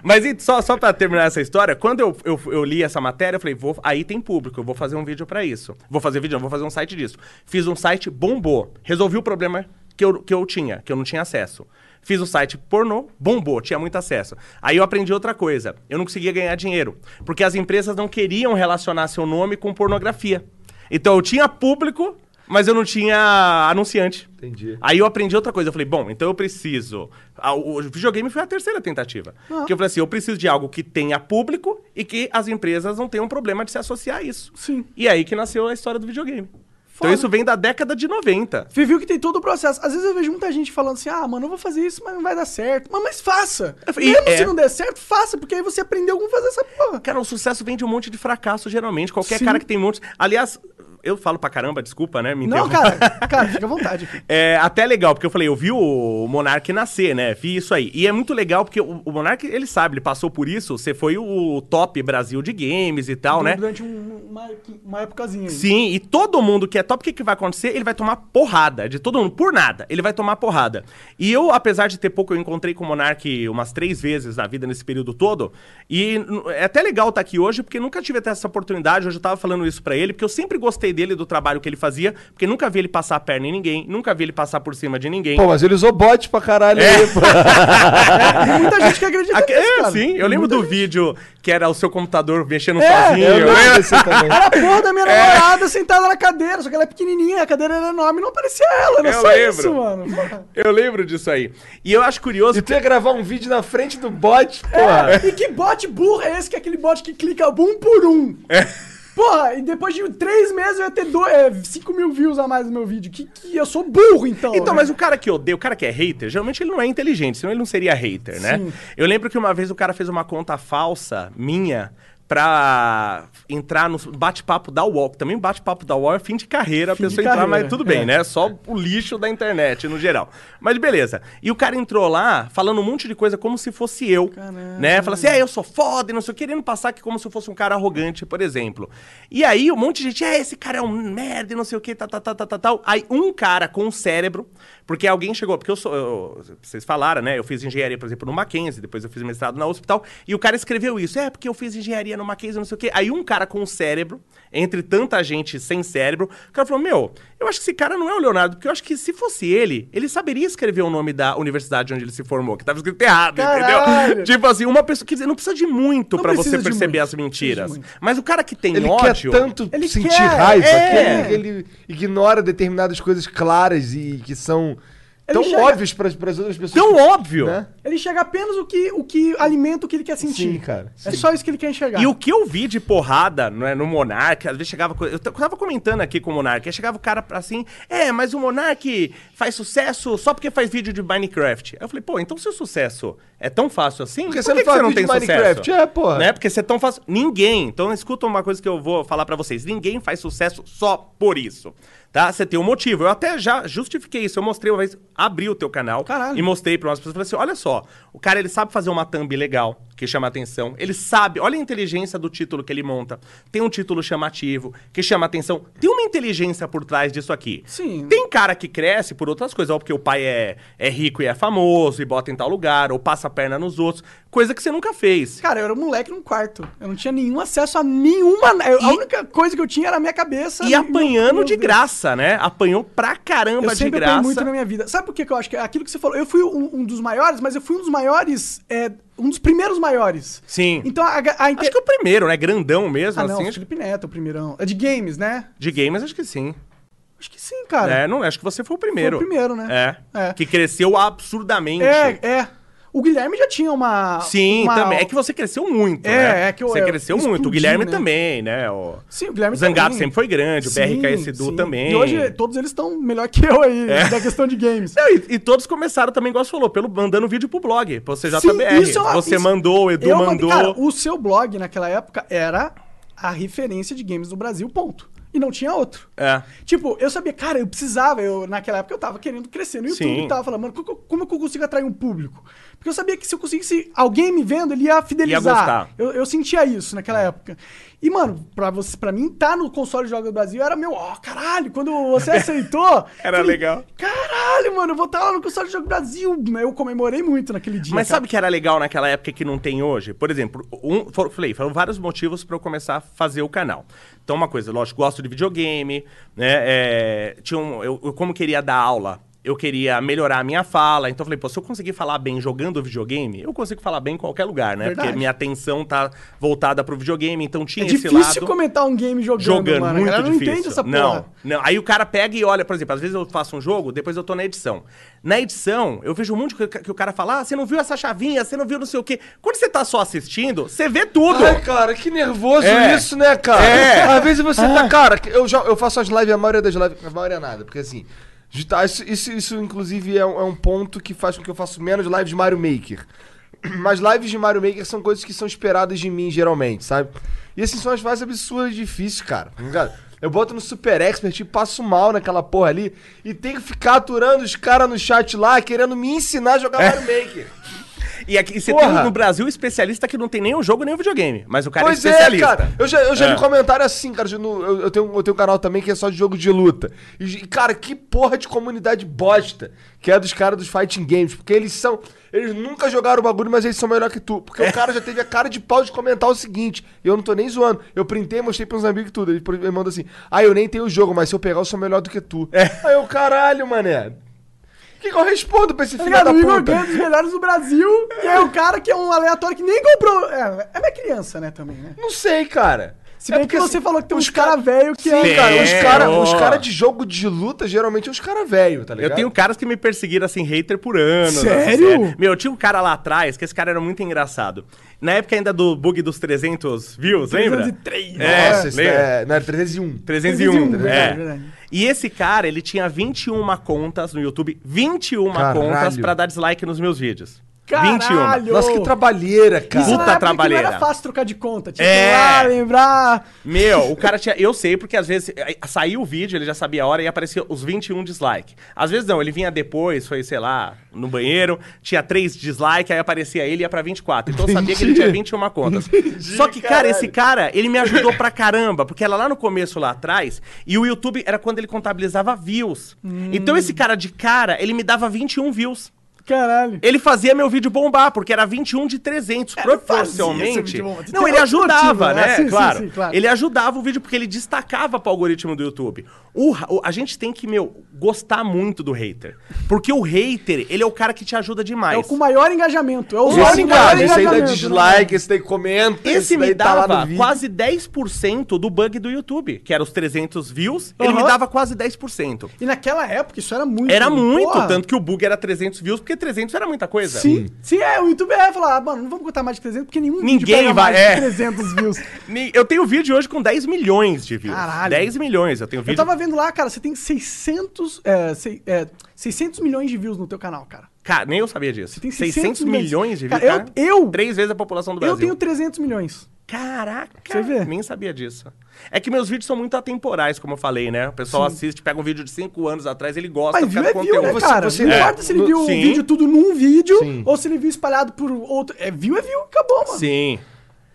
Speaker 3: Mas e, só, só pra terminar essa história, quando eu, eu, eu li essa matéria, eu falei, vou, aí tem público, eu vou fazer um vídeo pra isso. Vou fazer vídeo, não, vou fazer um site disso. Fiz um site, bombou. Resolvi o problema que eu, que eu tinha, que eu não tinha acesso. Fiz o site pornô, bombou, tinha muito acesso. Aí eu aprendi outra coisa. Eu não conseguia ganhar dinheiro. Porque as empresas não queriam relacionar seu nome com pornografia. Então eu tinha público, mas eu não tinha anunciante.
Speaker 2: Entendi.
Speaker 3: Aí eu aprendi outra coisa. Eu falei, bom, então eu preciso. Ah, O videogame foi a terceira tentativa. Porque eu falei assim: eu preciso de algo que tenha público e que as empresas não tenham problema de se associar a isso.
Speaker 1: Sim.
Speaker 3: E aí que nasceu a história do videogame.
Speaker 1: Foda.
Speaker 3: Então isso vem da década de 90.
Speaker 1: Você viu que tem todo o processo. Às vezes eu vejo muita gente falando assim: ah, mano, eu vou fazer isso, mas não vai dar certo. Mas, mas faça.
Speaker 3: E-
Speaker 1: Mesmo
Speaker 3: é.
Speaker 1: se não der certo, faça, porque aí você aprendeu como fazer essa porra.
Speaker 3: Cara, o sucesso vem de um monte de fracasso, geralmente. Qualquer
Speaker 1: Sim.
Speaker 3: cara que tem um monte. Aliás, eu falo pra caramba, desculpa, né? Me
Speaker 1: Não, cara, cara, fica à vontade.
Speaker 3: É até legal, porque eu falei, eu vi o Monark nascer, né? Vi isso aí. E é muito legal, porque o, o Monark, ele sabe, ele passou por isso. Você foi o top Brasil de games e tal, né?
Speaker 1: Durante um- uma, uma épocazinha.
Speaker 3: Sim, e todo mundo que é top, o que, que vai acontecer? Ele vai tomar porrada de todo mundo, por nada. Ele vai tomar porrada. E eu, apesar de ter pouco, eu encontrei com o Monark umas três vezes na vida nesse período todo. E é até legal estar aqui hoje, porque nunca tive até essa oportunidade. Hoje eu tava falando isso pra ele, porque eu sempre gostei dele, do trabalho que ele fazia, porque nunca vi ele passar a perna em ninguém, nunca vi ele passar por cima de ninguém.
Speaker 2: Pô, mas ele usou bot pra caralho
Speaker 3: É.
Speaker 2: aí, pô.
Speaker 1: Tem muita gente que acredita
Speaker 3: Aque-
Speaker 1: nisso,
Speaker 3: é,
Speaker 1: cara.
Speaker 3: sim, eu lembro
Speaker 1: muita
Speaker 3: do
Speaker 1: gente.
Speaker 3: vídeo que era o seu computador mexendo
Speaker 1: É,
Speaker 3: sozinho.
Speaker 2: Eu lembro desse também.
Speaker 1: Era a porra da
Speaker 3: É.
Speaker 1: minha namorada sentada na cadeira, só que ela é pequenininha, a cadeira era enorme, não aparecia ela, era
Speaker 3: Eu
Speaker 1: só
Speaker 3: lembro.
Speaker 1: isso, mano.
Speaker 3: Eu lembro disso aí. E eu acho curioso
Speaker 2: E tu ia gravar um vídeo na frente do bot, porra.
Speaker 1: É, e que bot burro é esse que é aquele bot que clica um por um?
Speaker 3: É.
Speaker 1: Porra, e depois de três meses eu ia ter 5 mil views a mais no meu vídeo. Que, que eu sou burro, então.
Speaker 3: Então,
Speaker 1: né?
Speaker 3: mas o cara que odeia, o cara que é hater, geralmente ele não é inteligente, senão ele não seria hater, né?
Speaker 1: Sim.
Speaker 3: Eu lembro que uma vez o cara fez uma conta falsa minha pra entrar no bate-papo da UOL. que Também bate-papo da UOL é fim de carreira, a
Speaker 1: Fim de
Speaker 3: pessoa entrar,
Speaker 1: carreira,
Speaker 3: mas tudo bem,
Speaker 1: é.
Speaker 3: né? Só o lixo da internet no geral. Mas beleza. E o cara entrou lá falando um monte de coisa como se fosse eu,
Speaker 1: Caramba.
Speaker 3: né? Fala assim, é, eu sou foda e não sei o que, querendo passar aqui como se eu fosse um cara arrogante, por exemplo. E aí um monte de gente, é, esse cara é um merda e não sei o que, tá, tá, tá, tá, tá, tal. Aí um cara com um cérebro, porque alguém chegou, porque eu sou, eu- vocês falaram, né? Eu fiz engenharia, por exemplo, no Mackenzie, depois eu fiz mestrado na hospital, e o cara escreveu isso, é, porque eu fiz engenharia no Mackenzie, não sei o quê. Aí um cara com um cérebro, entre tanta gente sem cérebro, o cara falou, meu, eu acho que esse cara não é o Leonardo, porque eu acho que se fosse ele, ele saberia escrever o nome da universidade onde ele se formou, que tava escrito errado,
Speaker 1: Caralho.
Speaker 3: entendeu? Tipo assim, uma pessoa, quer dizer, não precisa de muito pra você perceber as mentiras. Mas o cara que tem
Speaker 2: Ele
Speaker 3: ódio...
Speaker 2: quer tanto
Speaker 1: Ele
Speaker 2: sentir
Speaker 1: quer,
Speaker 2: raiva
Speaker 3: é.
Speaker 2: que, ele, que ele ignora determinadas coisas claras e que são
Speaker 1: Ele
Speaker 2: tão
Speaker 1: chega-
Speaker 2: óbvias para as outras pessoas.
Speaker 3: Tão
Speaker 2: que-
Speaker 3: óbvio!
Speaker 2: né?
Speaker 1: Ele enxerga apenas o que, o que alimenta o que ele quer sentir.
Speaker 2: Sim, cara,
Speaker 1: É
Speaker 2: sim.
Speaker 1: só isso que ele quer enxergar.
Speaker 3: E o que eu vi de porrada né, no Monark, às vezes chegava. Eu tava comentando aqui com o Monark, aí chegava o cara pra assim, é, mas o Monark faz sucesso só porque faz vídeo de Minecraft. Aí eu falei, pô, então seu sucesso é tão fácil assim?
Speaker 2: Porque
Speaker 3: por
Speaker 2: você
Speaker 3: que
Speaker 2: não
Speaker 3: que
Speaker 2: faz
Speaker 3: não
Speaker 2: vídeo
Speaker 3: tem
Speaker 2: de Minecraft?
Speaker 3: sucesso?
Speaker 2: É, porra.
Speaker 3: Né? Porque você é tão fácil. Ninguém. Então escuta uma coisa que eu vou falar pra vocês: ninguém faz sucesso só por isso. Tá? Você tem um motivo. Eu até já justifiquei isso. Eu mostrei uma vez, abri o teu canal
Speaker 1: Caralho.
Speaker 3: e mostrei para umas pessoas. Falei assim: olha só, o cara ele sabe fazer uma thumb legal, que chama atenção. Ele sabe, olha a inteligência do título que ele monta. Tem um título chamativo, que chama atenção. Tem uma inteligência por trás disso aqui.
Speaker 1: Sim.
Speaker 3: Tem cara que cresce por outras coisas, ou porque o pai é, é rico e é famoso e bota em tal lugar, ou passa a perna nos outros, coisa que você nunca fez.
Speaker 1: Cara, eu era um moleque num quarto. Eu não tinha nenhum acesso a nenhuma. eu- A
Speaker 3: E-
Speaker 1: única coisa que eu tinha era a minha cabeça.
Speaker 3: E
Speaker 1: meu-
Speaker 3: apanhando
Speaker 1: meu
Speaker 3: de graça, né? Apanhou pra caramba
Speaker 1: Eu
Speaker 3: de graça.
Speaker 1: apanhei muito na minha vida. Sabe por que que eu acho que é aquilo que você falou? Eu fui um, um dos maiores, mas eu fui um dos maiores. é, um dos primeiros maiores.
Speaker 3: Sim.
Speaker 1: Então a, a, inte-
Speaker 3: Acho que o primeiro, né? Grandão mesmo,
Speaker 1: Ah, não,
Speaker 3: assim.
Speaker 1: o
Speaker 3: acho-
Speaker 1: Felipe Neto, o primeirão. É de games, né?
Speaker 3: De games, acho que sim.
Speaker 1: Acho que sim, cara.
Speaker 3: É, não, acho que você foi o primeiro.
Speaker 1: Foi o primeiro, né?
Speaker 3: É.
Speaker 1: É.
Speaker 3: Que cresceu absurdamente.
Speaker 1: É, é. O Guilherme já tinha uma.
Speaker 3: Sim,
Speaker 1: uma-
Speaker 3: também. É que você cresceu muito,
Speaker 1: É,
Speaker 3: né?
Speaker 1: é que eu-
Speaker 3: Você
Speaker 1: eu
Speaker 3: cresceu
Speaker 1: explodi,
Speaker 3: muito. O Guilherme
Speaker 1: né?
Speaker 3: também, né? O,
Speaker 1: Sim, o Guilherme
Speaker 3: o Zangato
Speaker 1: também.
Speaker 3: sempre foi grande, o BRKS Edu também.
Speaker 1: E hoje todos eles estão melhor que eu aí,
Speaker 3: É.
Speaker 1: da questão de games.
Speaker 3: Não, e, e todos começaram também, igual você falou, pelo, mandando vídeo pro blog, pro CJBR.
Speaker 1: Sim, isso é uma-
Speaker 3: você
Speaker 1: isso-
Speaker 3: mandou, o Edu
Speaker 1: Eu mandei-
Speaker 3: mandou.
Speaker 1: Cara, o seu blog naquela época era a referência de games do Brasil, ponto. E não tinha outro.
Speaker 3: É.
Speaker 1: Tipo, eu sabia, cara, eu precisava, eu, naquela época eu tava querendo crescer no YouTube
Speaker 3: Sim.
Speaker 1: e tava falando, mano, co- co- como, que eu consigo atrair um público? Porque eu sabia que se eu conseguisse alguém me vendo, ele ia fidelizar.
Speaker 3: Ia gostar.
Speaker 1: Eu, eu sentia isso naquela época. E, mano, pra, você, pra mim, tá no console de jogos do Brasil era meu, ó, caralho, quando você aceitou.
Speaker 3: Era legal.
Speaker 1: Caralho, mano, eu vou estar lá no console de jogos do Brasil. Eu comemorei muito naquele dia.
Speaker 3: Mas
Speaker 1: cara.
Speaker 3: sabe o que era legal naquela época que não tem hoje? Por exemplo, um, for- falei, foram vários motivos pra eu começar a fazer o canal. Então, uma coisa, lógico, gosto de videogame, né? é, tinha um, eu, eu como queria dar aula, eu queria melhorar a minha fala. Então, eu falei, pô, se eu conseguir falar bem jogando videogame, eu consigo falar bem em qualquer lugar, né?
Speaker 1: Verdade.
Speaker 3: Porque minha atenção tá voltada pro videogame, então tinha
Speaker 1: É
Speaker 3: esse
Speaker 1: difícil
Speaker 3: lado
Speaker 1: comentar um game jogando,
Speaker 3: jogando,
Speaker 1: mano.
Speaker 3: muito
Speaker 1: galera não
Speaker 3: difícil.
Speaker 1: entende essa porra.
Speaker 3: Não, não. Aí o cara pega e olha, por exemplo, às vezes eu faço um jogo, depois eu tô na edição. Na edição, eu vejo um monte que, que o cara fala, ah, você não viu essa chavinha, você não viu não sei o quê. Quando você tá só assistindo, você vê tudo.
Speaker 2: Ai, cara, que nervoso
Speaker 3: É.
Speaker 2: isso, né, cara?
Speaker 3: É.
Speaker 2: Às vezes você tá, cara, eu, já, eu faço as lives, a maioria das lives, a maioria nada, porque assim, tá, isso, isso, isso, inclusive é um, é um ponto que faz com que eu faça menos lives de Mario Maker. Mas lives de Mario Maker são coisas que são esperadas de mim, geralmente, sabe? E assim, são as mais absurdas e difíceis, cara. tá? Eu boto no Super Expert e passo mal naquela porra ali e tenho que ficar aturando os caras no chat lá querendo me ensinar a jogar Mario Maker.
Speaker 3: E aqui você
Speaker 2: Porra.
Speaker 3: tem no Brasil especialista que não tem nem o jogo nem o videogame. Mas o cara
Speaker 2: pois
Speaker 3: é
Speaker 2: é,
Speaker 3: especialista.
Speaker 2: cara. Eu já, eu já
Speaker 3: É.
Speaker 2: vi comentário assim, cara. Eu, eu tenho, eu tenho um canal também que é só de jogo de luta. E, cara, que porra de comunidade bosta que é dos caras dos fighting games. Porque eles são. Eles nunca jogaram o bagulho, mas eles são melhor que tu. Porque o cara já teve a cara de pau de comentar o seguinte. E eu não tô nem zoando. Eu printei, mostrei pros amigos e tudo. Ele, ele manda assim: Ah, eu nem tenho o jogo, mas se eu pegar, eu sou melhor do que tu. Aí eu, caralho, mané. Que, que eu respondo pra esse
Speaker 1: Tá
Speaker 2: filho
Speaker 1: ligado?
Speaker 2: da
Speaker 1: O Igor
Speaker 2: puta?
Speaker 1: ganha dos melhores do Brasil e é o cara que é um aleatório que nem comprou. É, é minha criança, né, também, né?
Speaker 2: Não sei, cara.
Speaker 1: Se bem
Speaker 2: É
Speaker 1: que
Speaker 2: porque,
Speaker 1: você
Speaker 2: assim,
Speaker 1: falou que tem
Speaker 2: os
Speaker 1: uns cara velho que
Speaker 2: Sim,
Speaker 1: é.
Speaker 2: cara, os
Speaker 3: É,
Speaker 2: os cara de jogo de luta geralmente são os caras velhos, tá ligado?
Speaker 3: Eu tenho caras que me perseguiram assim, hater por anos.
Speaker 1: Sério?
Speaker 3: assim, é. Meu, eu tinha um cara lá atrás, que esse cara era muito engraçado. Na época ainda do bug dos 300 views, lembra?
Speaker 1: 303,
Speaker 3: É,
Speaker 2: Nossa, isso
Speaker 3: lembra?
Speaker 2: é. Não, era 301.
Speaker 3: 301,
Speaker 1: 301,
Speaker 3: é.
Speaker 1: verdade, verdade.
Speaker 3: E esse cara, ele tinha 21 contas no YouTube, 21
Speaker 2: Caralho.
Speaker 3: contas pra dar dislike nos meus vídeos.
Speaker 1: Caralho!
Speaker 2: Nossa, que trabalheira, cara.
Speaker 1: Isso
Speaker 3: Puta trabalheira.
Speaker 1: Não era fácil trocar de conta. Tinha
Speaker 3: É.
Speaker 1: que ir lá, lembrar.
Speaker 3: Meu, o cara tinha. Eu sei, porque às vezes saiu o vídeo, ele já sabia a hora e aparecia os 21 dislike. Às vezes não, ele vinha depois, foi, sei lá, no banheiro, tinha 3 dislike, aí aparecia ele e ia pra 24. Então eu sabia que ele tinha 21 contas. Só que, cara, esse cara, ele me ajudou pra caramba, porque era lá no começo, lá atrás, e o YouTube era quando ele contabilizava views. Então esse cara de cara, ele me dava 21 views.
Speaker 1: Caralho.
Speaker 3: Ele fazia meu vídeo bombar, porque era 21 de 300.
Speaker 1: É, não fazia esse
Speaker 3: proporcionalmente. Não, ele ajudava,
Speaker 1: motivo, né?
Speaker 3: né?
Speaker 1: Sim, sim,
Speaker 3: claro.
Speaker 1: sim, claro.
Speaker 3: Ele ajudava o vídeo porque ele destacava pro algoritmo do YouTube. O, o- a gente tem que, meu, gostar muito do hater. Porque o hater, ele é o cara que te ajuda demais.
Speaker 1: É o com maior engajamento. É o
Speaker 2: Esse,
Speaker 1: maior
Speaker 2: cara, esse aí dá
Speaker 1: engajamento,
Speaker 2: dislike, esse daí comenta,
Speaker 3: Esse me
Speaker 2: daí tá
Speaker 3: dava
Speaker 2: vídeo.
Speaker 3: quase 10% do bug do YouTube, que era os 300 views, ele
Speaker 1: Aham.
Speaker 3: me dava quase 10%.
Speaker 1: né? E naquela época isso era muito.
Speaker 3: Era muito,
Speaker 1: porra.
Speaker 3: tanto que o bug era 300 views, porque 300 era muita coisa.
Speaker 1: Sim, sim, é. O YouTube é falar, ah, mano, não vamos botar mais de 300 porque nenhum vídeo
Speaker 3: Ninguém
Speaker 1: pega
Speaker 3: vai,
Speaker 1: mais
Speaker 3: é.
Speaker 1: de 300 views.
Speaker 3: Eu tenho vídeo hoje com 10 milhões de views.
Speaker 1: Caralho.
Speaker 3: 10 milhões, eu tenho vídeo.
Speaker 1: Eu tava vendo lá, cara, você tem 600, é, sei- é, 600 milhões de views no teu canal, cara.
Speaker 3: Cara, nem eu sabia disso.
Speaker 1: tem
Speaker 3: 600,
Speaker 1: 600
Speaker 3: milhões,
Speaker 1: milhões
Speaker 3: de views.
Speaker 1: Cara, eu-
Speaker 3: cara.
Speaker 1: eu-
Speaker 3: Três vezes a população do Brasil.
Speaker 1: Eu tenho 300 milhões.
Speaker 3: Caraca,
Speaker 1: Você vê?
Speaker 3: nem sabia disso. É que meus vídeos são muito atemporais, como eu falei, né? O pessoal assiste, pega um vídeo de 5 anos atrás, ele gosta
Speaker 1: Mas
Speaker 3: fica
Speaker 1: view é
Speaker 3: do
Speaker 1: view, né,
Speaker 3: conteúdo.
Speaker 1: cara?
Speaker 2: você-
Speaker 1: não
Speaker 2: é.
Speaker 1: importa se ele viu o
Speaker 3: sim.
Speaker 1: vídeo tudo num vídeo
Speaker 2: Sim.
Speaker 1: ou se ele viu espalhado por outro. É view, é view, acabou, mano.
Speaker 3: Sim.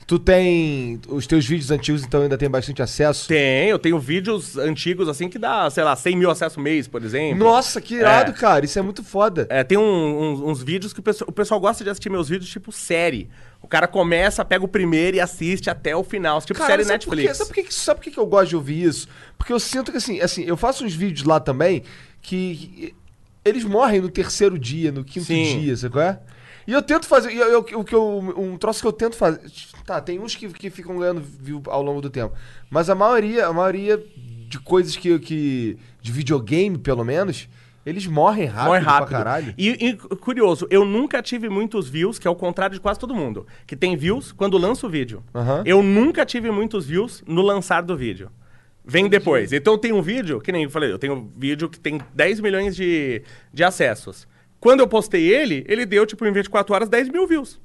Speaker 2: Tu tem. Os teus vídeos antigos, então, ainda tem bastante acesso?
Speaker 3: Tem, eu tenho vídeos antigos assim que dá, sei lá, 100 mil acessos mês, por exemplo.
Speaker 2: Nossa, que irado,
Speaker 3: É.
Speaker 2: cara. Isso é muito foda.
Speaker 3: É, tem um- uns, uns vídeos que o pessoal, o pessoal gosta de assistir meus vídeos tipo série. O cara começa, pega o primeiro e assiste até o final. Tipo
Speaker 2: Cara,
Speaker 3: série
Speaker 2: sabe?
Speaker 3: Netflix.
Speaker 2: Sabe por, que, sabe por que que eu gosto de ouvir isso? Porque eu sinto que, assim, assim, eu faço uns vídeos lá também que eles morrem no terceiro dia, no quinto
Speaker 3: Sim.
Speaker 2: dia, sabe qual é? E eu tento fazer. eu- eu- o que eu, um troço que eu tento fazer. Tá, tem uns que, que ficam ganhando view ao longo do tempo. Mas a maioria, a maioria de coisas que, que. de videogame, pelo menos, eles morrem rápido,
Speaker 3: Morre rápido.
Speaker 2: pra caralho.
Speaker 3: E, e, curioso, eu nunca tive muitos views, que é o contrário de quase todo mundo. Que tem views quando lança o vídeo.
Speaker 2: Aham.
Speaker 3: Eu nunca tive muitos views no lançar do vídeo. Vem depois. Então tem um vídeo, que nem eu falei, eu tenho um vídeo que tem 10 milhões de, de acessos. Quando eu postei ele, ele deu, tipo, em 24 horas, 10 mil views.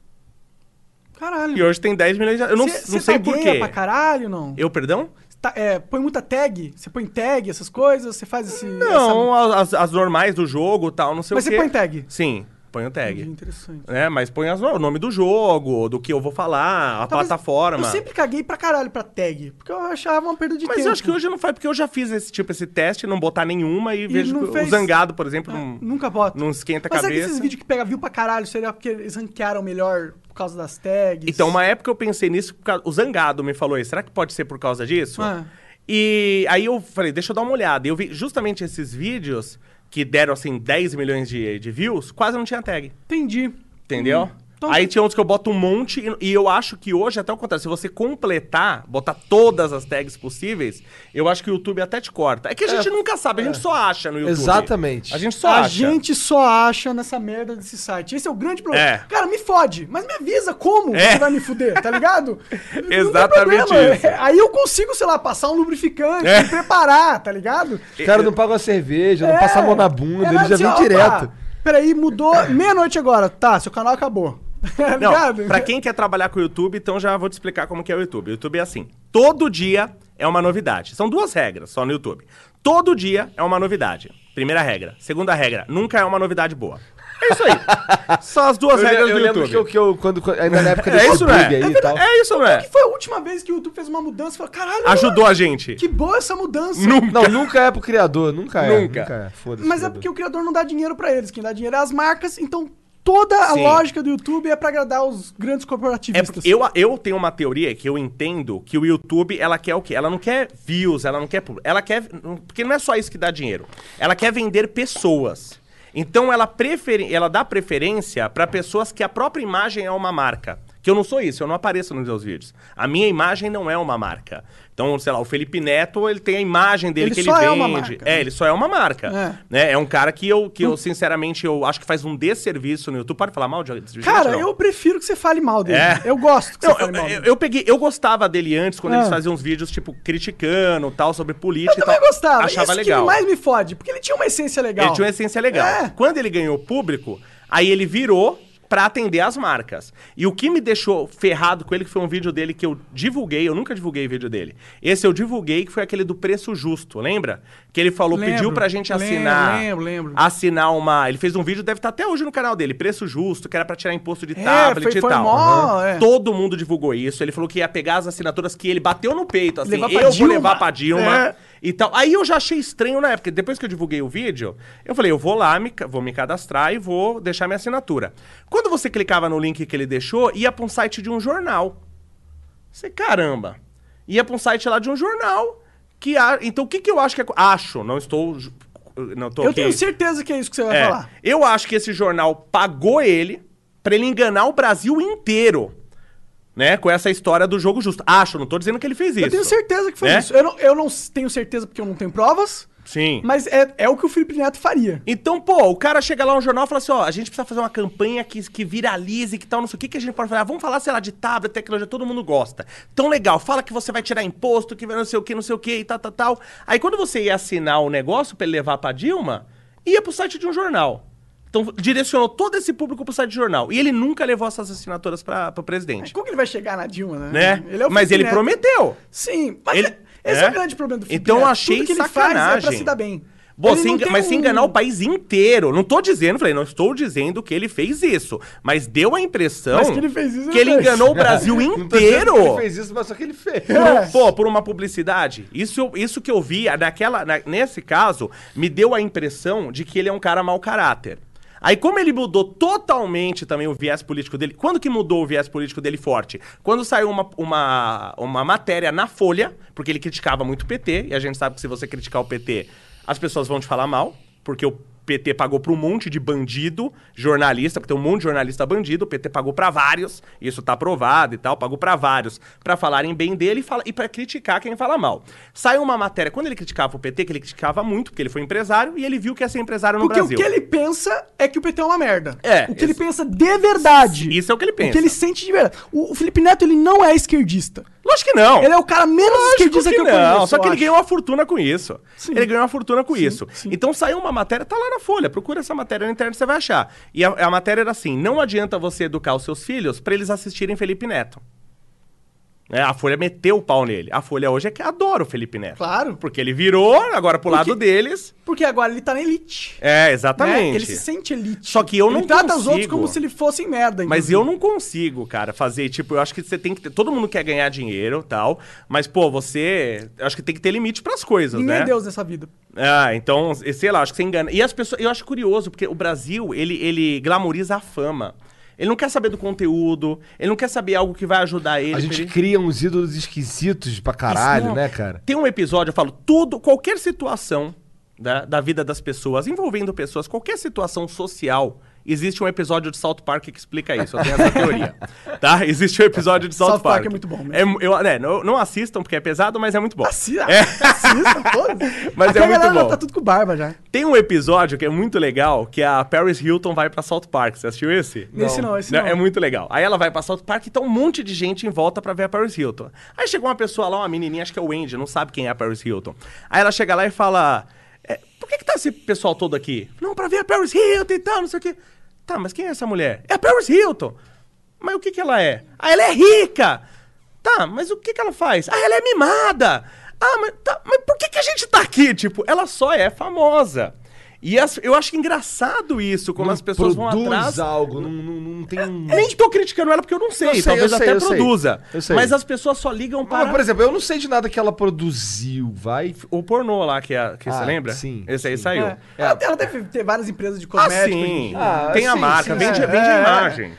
Speaker 1: Caralho.
Speaker 3: E hoje tem 10 milhões de... Eu não,
Speaker 1: Cê-
Speaker 3: não
Speaker 1: cê
Speaker 3: sei por
Speaker 1: tagueia
Speaker 3: quê.
Speaker 1: pra caralho, não?
Speaker 3: Eu, perdão?
Speaker 1: É, põe muita tag? Você põe tag, essas coisas? Você faz esse...
Speaker 3: Não, as, as normais do jogo e tal, não sei
Speaker 1: Mas
Speaker 3: o
Speaker 1: você
Speaker 3: quê.
Speaker 1: põe tag?
Speaker 3: Sim. Ponho tag.
Speaker 1: Interessante.
Speaker 3: É, mas põe as- o nome do jogo, do que eu vou falar, a
Speaker 1: Talvez-
Speaker 3: plataforma.
Speaker 1: Eu sempre caguei pra caralho pra tag, porque eu achava uma perda de
Speaker 3: Mas
Speaker 1: tempo.
Speaker 3: eu acho que hoje não faz, porque eu já fiz esse tipo, esse teste, não botar nenhuma e, vejo
Speaker 1: não
Speaker 3: que o
Speaker 1: fez?
Speaker 3: Zangado, por exemplo,
Speaker 1: Ah,
Speaker 3: não,
Speaker 1: Nunca bota.
Speaker 3: não esquenta a
Speaker 1: Mas
Speaker 3: cabeça.
Speaker 1: esses vídeos que pega view pra caralho seria porque eles ranquearam melhor por causa das tags?
Speaker 3: Então, uma época eu pensei nisso, o Zangado me falou isso. Será que pode ser por causa disso?
Speaker 1: Ah.
Speaker 3: E aí eu falei, deixa eu dar uma olhada. E eu vi justamente esses vídeos que deram, assim, 10 milhões de, de views, quase não tinha tag.
Speaker 1: Entendi.
Speaker 3: Entendeu?
Speaker 1: Então-
Speaker 3: Aí tinha uns que eu boto um monte, e, e eu acho que hoje, até o contrário, se você completar, botar todas as tags possíveis, eu acho que o YouTube até te corta. É que a gente nunca sabe, a gente só acha no YouTube.
Speaker 2: Exatamente.
Speaker 3: A gente só
Speaker 1: a
Speaker 3: acha.
Speaker 1: gente só acha nessa merda desse site. Esse é o grande problema.
Speaker 3: É.
Speaker 1: Cara, me fode, mas me avisa como
Speaker 3: É.
Speaker 1: você vai me fuder, tá ligado?
Speaker 3: Exatamente isso.
Speaker 1: É, Aí eu consigo, sei lá, passar um lubrificante,
Speaker 3: É.
Speaker 1: me preparar, tá ligado?
Speaker 2: Os caras não pagam a cerveja, não
Speaker 1: É.
Speaker 2: passam a mão na bunda,
Speaker 1: É
Speaker 2: ele já
Speaker 1: assim,
Speaker 2: vem
Speaker 1: opa,
Speaker 2: direto.
Speaker 1: Peraí, mudou meia-noite agora. Tá, seu canal acabou. Tá
Speaker 3: Não, pra quem quer trabalhar com o YouTube, então já vou te explicar como que é o YouTube. O YouTube é assim, todo dia é uma novidade. São duas regras só no YouTube. Todo dia é uma novidade. Primeira regra. Segunda regra, nunca é uma novidade boa. É isso aí. Só as duas
Speaker 2: Eu,
Speaker 3: regras
Speaker 2: eu
Speaker 3: do
Speaker 2: lembro
Speaker 3: YouTube.
Speaker 2: que eu, que eu quando, ainda na época
Speaker 3: É isso, não
Speaker 2: bug
Speaker 3: é?
Speaker 2: aí
Speaker 3: É,
Speaker 2: e tal.
Speaker 3: é isso, não é?
Speaker 1: Que foi a última vez que o YouTube fez uma mudança? Falei, caralho,
Speaker 3: Ajudou a gente.
Speaker 1: que boa essa mudança.
Speaker 3: Nunca.
Speaker 2: Não, nunca é pro criador, nunca é.
Speaker 3: Nunca.
Speaker 2: é.
Speaker 1: Mas é
Speaker 2: criador.
Speaker 1: porque o criador não dá dinheiro pra eles. Quem dá dinheiro é as marcas. Então toda a
Speaker 3: Sim.
Speaker 1: lógica do YouTube é pra agradar os grandes
Speaker 3: É
Speaker 1: corporativistas.
Speaker 3: porque eu, eu tenho uma teoria que eu entendo que o YouTube, ela quer o quê? Ela não quer views, ela não quer público. Ela quer. Porque não é só isso que dá dinheiro. Ela quer vender pessoas. Então ela, prefere, ela dá preferência para pessoas que a própria imagem é uma marca. Que eu não sou isso, eu não apareço nos meus vídeos. A minha imagem não é uma marca. Então, sei lá, o Felipe Neto, ele tem a imagem dele
Speaker 1: Ele
Speaker 3: que ele
Speaker 1: só
Speaker 3: vende.
Speaker 1: é uma marca.
Speaker 3: É, ele só é uma marca.
Speaker 1: É.
Speaker 3: Né? É um cara que eu, que eu, sinceramente, eu acho que faz um desserviço no YouTube. Pode falar mal de de gente,
Speaker 1: Cara,
Speaker 3: não?
Speaker 1: eu prefiro que você fale mal dele.
Speaker 3: É.
Speaker 1: Eu gosto que
Speaker 3: Não,
Speaker 1: você fale
Speaker 3: eu,
Speaker 1: mal
Speaker 3: eu,
Speaker 1: dele.
Speaker 3: eu peguei, eu gostava dele antes, quando
Speaker 1: Ah.
Speaker 3: eles faziam uns vídeos, tipo, criticando tal, sobre política
Speaker 1: Eu
Speaker 3: e tal.
Speaker 1: também gostava.
Speaker 3: Achava
Speaker 1: Isso
Speaker 3: legal.
Speaker 1: que mais me fode, porque ele tinha uma essência legal.
Speaker 3: Ele tinha uma essência legal.
Speaker 1: É.
Speaker 3: Quando ele ganhou público, aí ele virou pra atender as marcas. E o que me deixou ferrado com ele, que foi um vídeo dele que eu divulguei, eu nunca divulguei vídeo dele. Esse eu divulguei, que foi aquele do preço justo, lembra? Que ele falou,
Speaker 1: Lembro,
Speaker 3: pediu pra gente assinar.
Speaker 1: lembro, lembro.
Speaker 3: Assinar uma. Ele fez um vídeo, deve estar até hoje no canal dele, preço justo, que era pra tirar imposto de
Speaker 1: É,
Speaker 3: tablet
Speaker 1: foi-
Speaker 3: e
Speaker 1: foi
Speaker 3: tal.
Speaker 1: mó, é.
Speaker 3: Todo mundo divulgou isso. Ele falou que ia pegar as assinaturas que ele bateu no peito, assim,
Speaker 1: Levar
Speaker 3: eu vou levar pra Dilma.
Speaker 1: É.
Speaker 3: E tal. Aí eu já achei estranho na época. Depois que eu divulguei o vídeo, eu falei, eu vou lá, me vou me cadastrar e vou deixar minha assinatura. Quando você clicava no link que ele deixou, ia pra um site de um jornal. Você, caramba. Ia pra um site lá de um jornal. Que a... Então o que, que eu acho que é. Acho, não estou. Não tô
Speaker 1: Eu tenho certeza que é isso que você vai
Speaker 3: é,
Speaker 1: falar.
Speaker 3: Eu acho que esse jornal pagou ele pra ele enganar o Brasil inteiro. Né? Com essa história do jogo justo. Acho, não tô dizendo que ele fez isso.
Speaker 1: Eu tenho certeza que foi
Speaker 3: né?
Speaker 1: isso. Eu não, eu não tenho certeza porque eu não tenho provas,
Speaker 3: Sim.
Speaker 1: mas é, é o que o Felipe Neto faria.
Speaker 3: Então, pô, o cara chega lá no jornal e fala assim, ó, a gente precisa fazer uma campanha que, que viralize, que tal, não sei o que, que a gente pode fazer. Ah, vamos falar, sei lá, de tablet, tecnologia, todo mundo gosta. Então, legal, fala que você vai tirar imposto, que vai não sei o que, não sei o que, e tal, tal, tal. Aí, quando você ia assinar o negócio pra ele levar pra Dilma, ia pro site de um jornal. Então, direcionou todo esse público pro site de jornal. E ele nunca levou essas assinaturas pra, pro presidente.
Speaker 1: Como que ele vai chegar na Dilma, né?
Speaker 3: Né?
Speaker 1: Ele é o
Speaker 3: Mas ele
Speaker 1: Neto.
Speaker 3: prometeu.
Speaker 1: Sim, mas
Speaker 3: Ele-
Speaker 1: é- esse
Speaker 3: é?
Speaker 1: é o grande problema do Felipe
Speaker 3: Então, eu
Speaker 1: Neto.
Speaker 3: achei
Speaker 1: Tudo que ele faz é pra se dar bem.
Speaker 3: Enga-
Speaker 1: tem
Speaker 3: mas se
Speaker 1: um-
Speaker 3: enganar o país inteiro. Não tô dizendo, falei, não estou dizendo que ele fez isso. Mas deu a impressão
Speaker 1: Mas que ele fez isso,
Speaker 3: que
Speaker 1: ele fez.
Speaker 3: enganou o Brasil inteiro.
Speaker 2: ele fez isso, mas só que ele fez.
Speaker 3: Por um- Pô, por uma publicidade. Isso, isso que eu vi, naquela, na- nesse caso, me deu a impressão de que ele é um cara mau caráter. Aí, como ele mudou totalmente também o viés político dele, quando que mudou o viés político dele forte? Quando saiu uma, uma, uma matéria na Folha, porque ele criticava muito o PT, e a gente sabe que se você criticar o PT, as pessoas vão te falar mal, porque o PT pagou pra um monte de bandido, jornalista, porque tem um monte de jornalista bandido, o PT pagou pra vários, isso tá provado e tal, pagou pra vários, pra falarem bem dele e, fala, e para criticar quem fala mal. Saiu uma matéria, quando ele criticava o PT, que ele criticava muito, porque ele foi empresário, e ele viu que ia ser empresário no
Speaker 1: Porque
Speaker 3: Brasil.
Speaker 1: o que ele pensa é que o PT é uma merda.
Speaker 3: É,
Speaker 1: O que ele
Speaker 3: isso-
Speaker 1: pensa de verdade.
Speaker 3: Isso é o que ele pensa.
Speaker 1: O que ele sente de verdade. O, o Felipe Neto, ele não é esquerdista.
Speaker 3: Lógico que não.
Speaker 1: Ele é o cara menos
Speaker 3: Lógico
Speaker 1: esquerdista que, eu
Speaker 3: não,
Speaker 1: conheço.
Speaker 3: só que ele ganhou uma fortuna com isso.
Speaker 1: Sim.
Speaker 3: Ele ganhou uma fortuna com isso.
Speaker 1: sim.
Speaker 3: Então saiu uma matéria, tá lá na Folha, procura essa matéria na internet, você vai achar. E a, a matéria era assim: não adianta você educar os seus filhos pra eles assistirem Felipe Neto. Né? A Folha meteu o pau nele. A Folha hoje é que adora o Felipe Neto.
Speaker 1: Claro.
Speaker 3: Porque ele virou agora pro lado deles.
Speaker 1: Porque agora ele tá na elite.
Speaker 3: É,
Speaker 1: né?
Speaker 3: exatamente.
Speaker 1: Ele se sente elite.
Speaker 3: Só que eu
Speaker 1: ele
Speaker 3: não
Speaker 1: trata os outros
Speaker 3: consigo.
Speaker 1: como se ele fossem merda.
Speaker 3: Mas
Speaker 1: inclusive.
Speaker 3: eu não consigo, cara, fazer, tipo, eu acho que você tem que ter. Todo mundo quer ganhar dinheiro tal. Mas, pô, você. Eu acho que tem que ter limite pras coisas,
Speaker 1: Ninguém
Speaker 3: né?
Speaker 1: é Deus nessa vida.
Speaker 3: Ah, então, sei lá, acho que você engana. E as pessoas. Eu acho curioso, porque o Brasil, ele, ele glamoriza a fama. Ele não quer saber do conteúdo, ele não quer saber algo que vai ajudar ele.
Speaker 2: A gente
Speaker 3: ele...
Speaker 2: cria uns ídolos esquisitos pra caralho,
Speaker 3: não.
Speaker 2: né, cara?
Speaker 3: Tem um episódio, eu falo, tudo, qualquer situação da, da vida das pessoas, envolvendo pessoas, qualquer situação social, existe um episódio de South Park que explica isso. Eu tenho essa teoria. Tá? Existe um episódio de South,
Speaker 1: South Park
Speaker 3: Park.
Speaker 1: é muito bom mesmo.
Speaker 3: É eu, né, não, não assistam porque é pesado, mas é muito bom.
Speaker 1: Assista,
Speaker 3: É.
Speaker 1: assista, foda-se.
Speaker 3: Mas
Speaker 1: Aqui
Speaker 3: é muito bom.
Speaker 1: tá tudo com barba já.
Speaker 3: Tem um episódio que é muito legal, que a Paris Hilton vai pra South Park. Você assistiu esse?
Speaker 1: Esse não, esse não.
Speaker 3: É muito legal. Aí ela vai pra South Park e tá um monte de gente em volta pra ver a Paris Hilton. Aí chegou uma pessoa lá, uma menininha, acho que é o Andy, não sabe quem é a Paris Hilton. Aí ela chega lá e fala: é, Por que, que tá esse pessoal todo aqui? Não, pra ver a Paris Hilton e tal, não sei o quê. Tá, mas quem é essa mulher? É a Paris Hilton. Mas o que que ela é? Ah, ela é rica. Tá, mas o que que ela faz? Ah, ela é mimada. Ah, mas, tá, mas por que que a gente tá aqui? Tipo, ela só é famosa. E as- eu acho engraçado isso, como as pessoas vão
Speaker 2: Produz
Speaker 3: atrás.
Speaker 2: algo, não, não, não tem um...
Speaker 3: Nem tô criticando ela porque eu não sei,
Speaker 2: Eu sei,
Speaker 3: talvez
Speaker 2: eu sei,
Speaker 3: até
Speaker 2: eu sei.
Speaker 3: produza.
Speaker 2: Eu sei.
Speaker 3: Mas as pessoas só ligam para
Speaker 2: por exemplo, eu não sei de nada que ela produziu, vai...
Speaker 3: o pornô lá que, é, que você
Speaker 2: Ah,
Speaker 3: lembra?
Speaker 2: sim,
Speaker 3: Esse aí
Speaker 2: sim.
Speaker 3: saiu.
Speaker 1: É. Ela, ela deve ter várias empresas de
Speaker 3: Ah,
Speaker 1: cosméticos.
Speaker 3: sim.
Speaker 1: enfim.
Speaker 2: Ah,
Speaker 3: Tem a
Speaker 2: sim,
Speaker 3: marca,
Speaker 2: sim,
Speaker 3: vende,
Speaker 2: é.
Speaker 3: vende a
Speaker 1: É.
Speaker 3: imagem.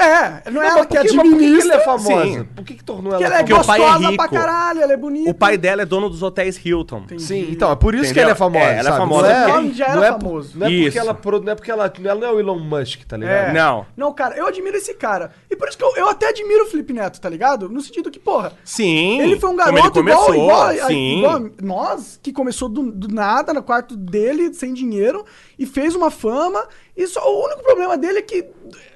Speaker 1: É, não é
Speaker 2: Não,
Speaker 1: ela
Speaker 2: mas
Speaker 1: que
Speaker 2: que, mas por que que
Speaker 1: administra.
Speaker 2: ela é famosa?
Speaker 3: Sim.
Speaker 2: Por que que tornou
Speaker 1: Porque
Speaker 2: ela
Speaker 1: ela é
Speaker 3: Porque o
Speaker 2: famosa?
Speaker 3: pai é
Speaker 1: gostosa pra
Speaker 3: rico.
Speaker 1: caralho, ela é bonita.
Speaker 3: O pai dela é dono dos hotéis Hilton.
Speaker 2: Sim, então, é por isso que
Speaker 3: Entendeu?
Speaker 2: ela é famosa,
Speaker 3: É, ela é
Speaker 2: sabe?
Speaker 3: famosa
Speaker 2: Não é,
Speaker 1: porque- O nome já era
Speaker 2: não é,
Speaker 1: famoso.
Speaker 2: Não é porque ela, não é porque ela, ela não é o Elon Musk, tá ligado?
Speaker 1: É.
Speaker 3: Não.
Speaker 1: Não, cara, eu admiro esse cara. E por isso que eu, eu até admiro o Felipe Neto, tá ligado? No sentido que, porra,
Speaker 3: Sim.
Speaker 1: ele foi um
Speaker 3: como
Speaker 1: garoto
Speaker 3: ele
Speaker 1: igual,
Speaker 3: começou,
Speaker 1: igual, a-
Speaker 3: sim.
Speaker 1: igual nós, que começou do, do nada no quarto dele, sem dinheiro, e fez uma fama. E só, o único problema dele é que,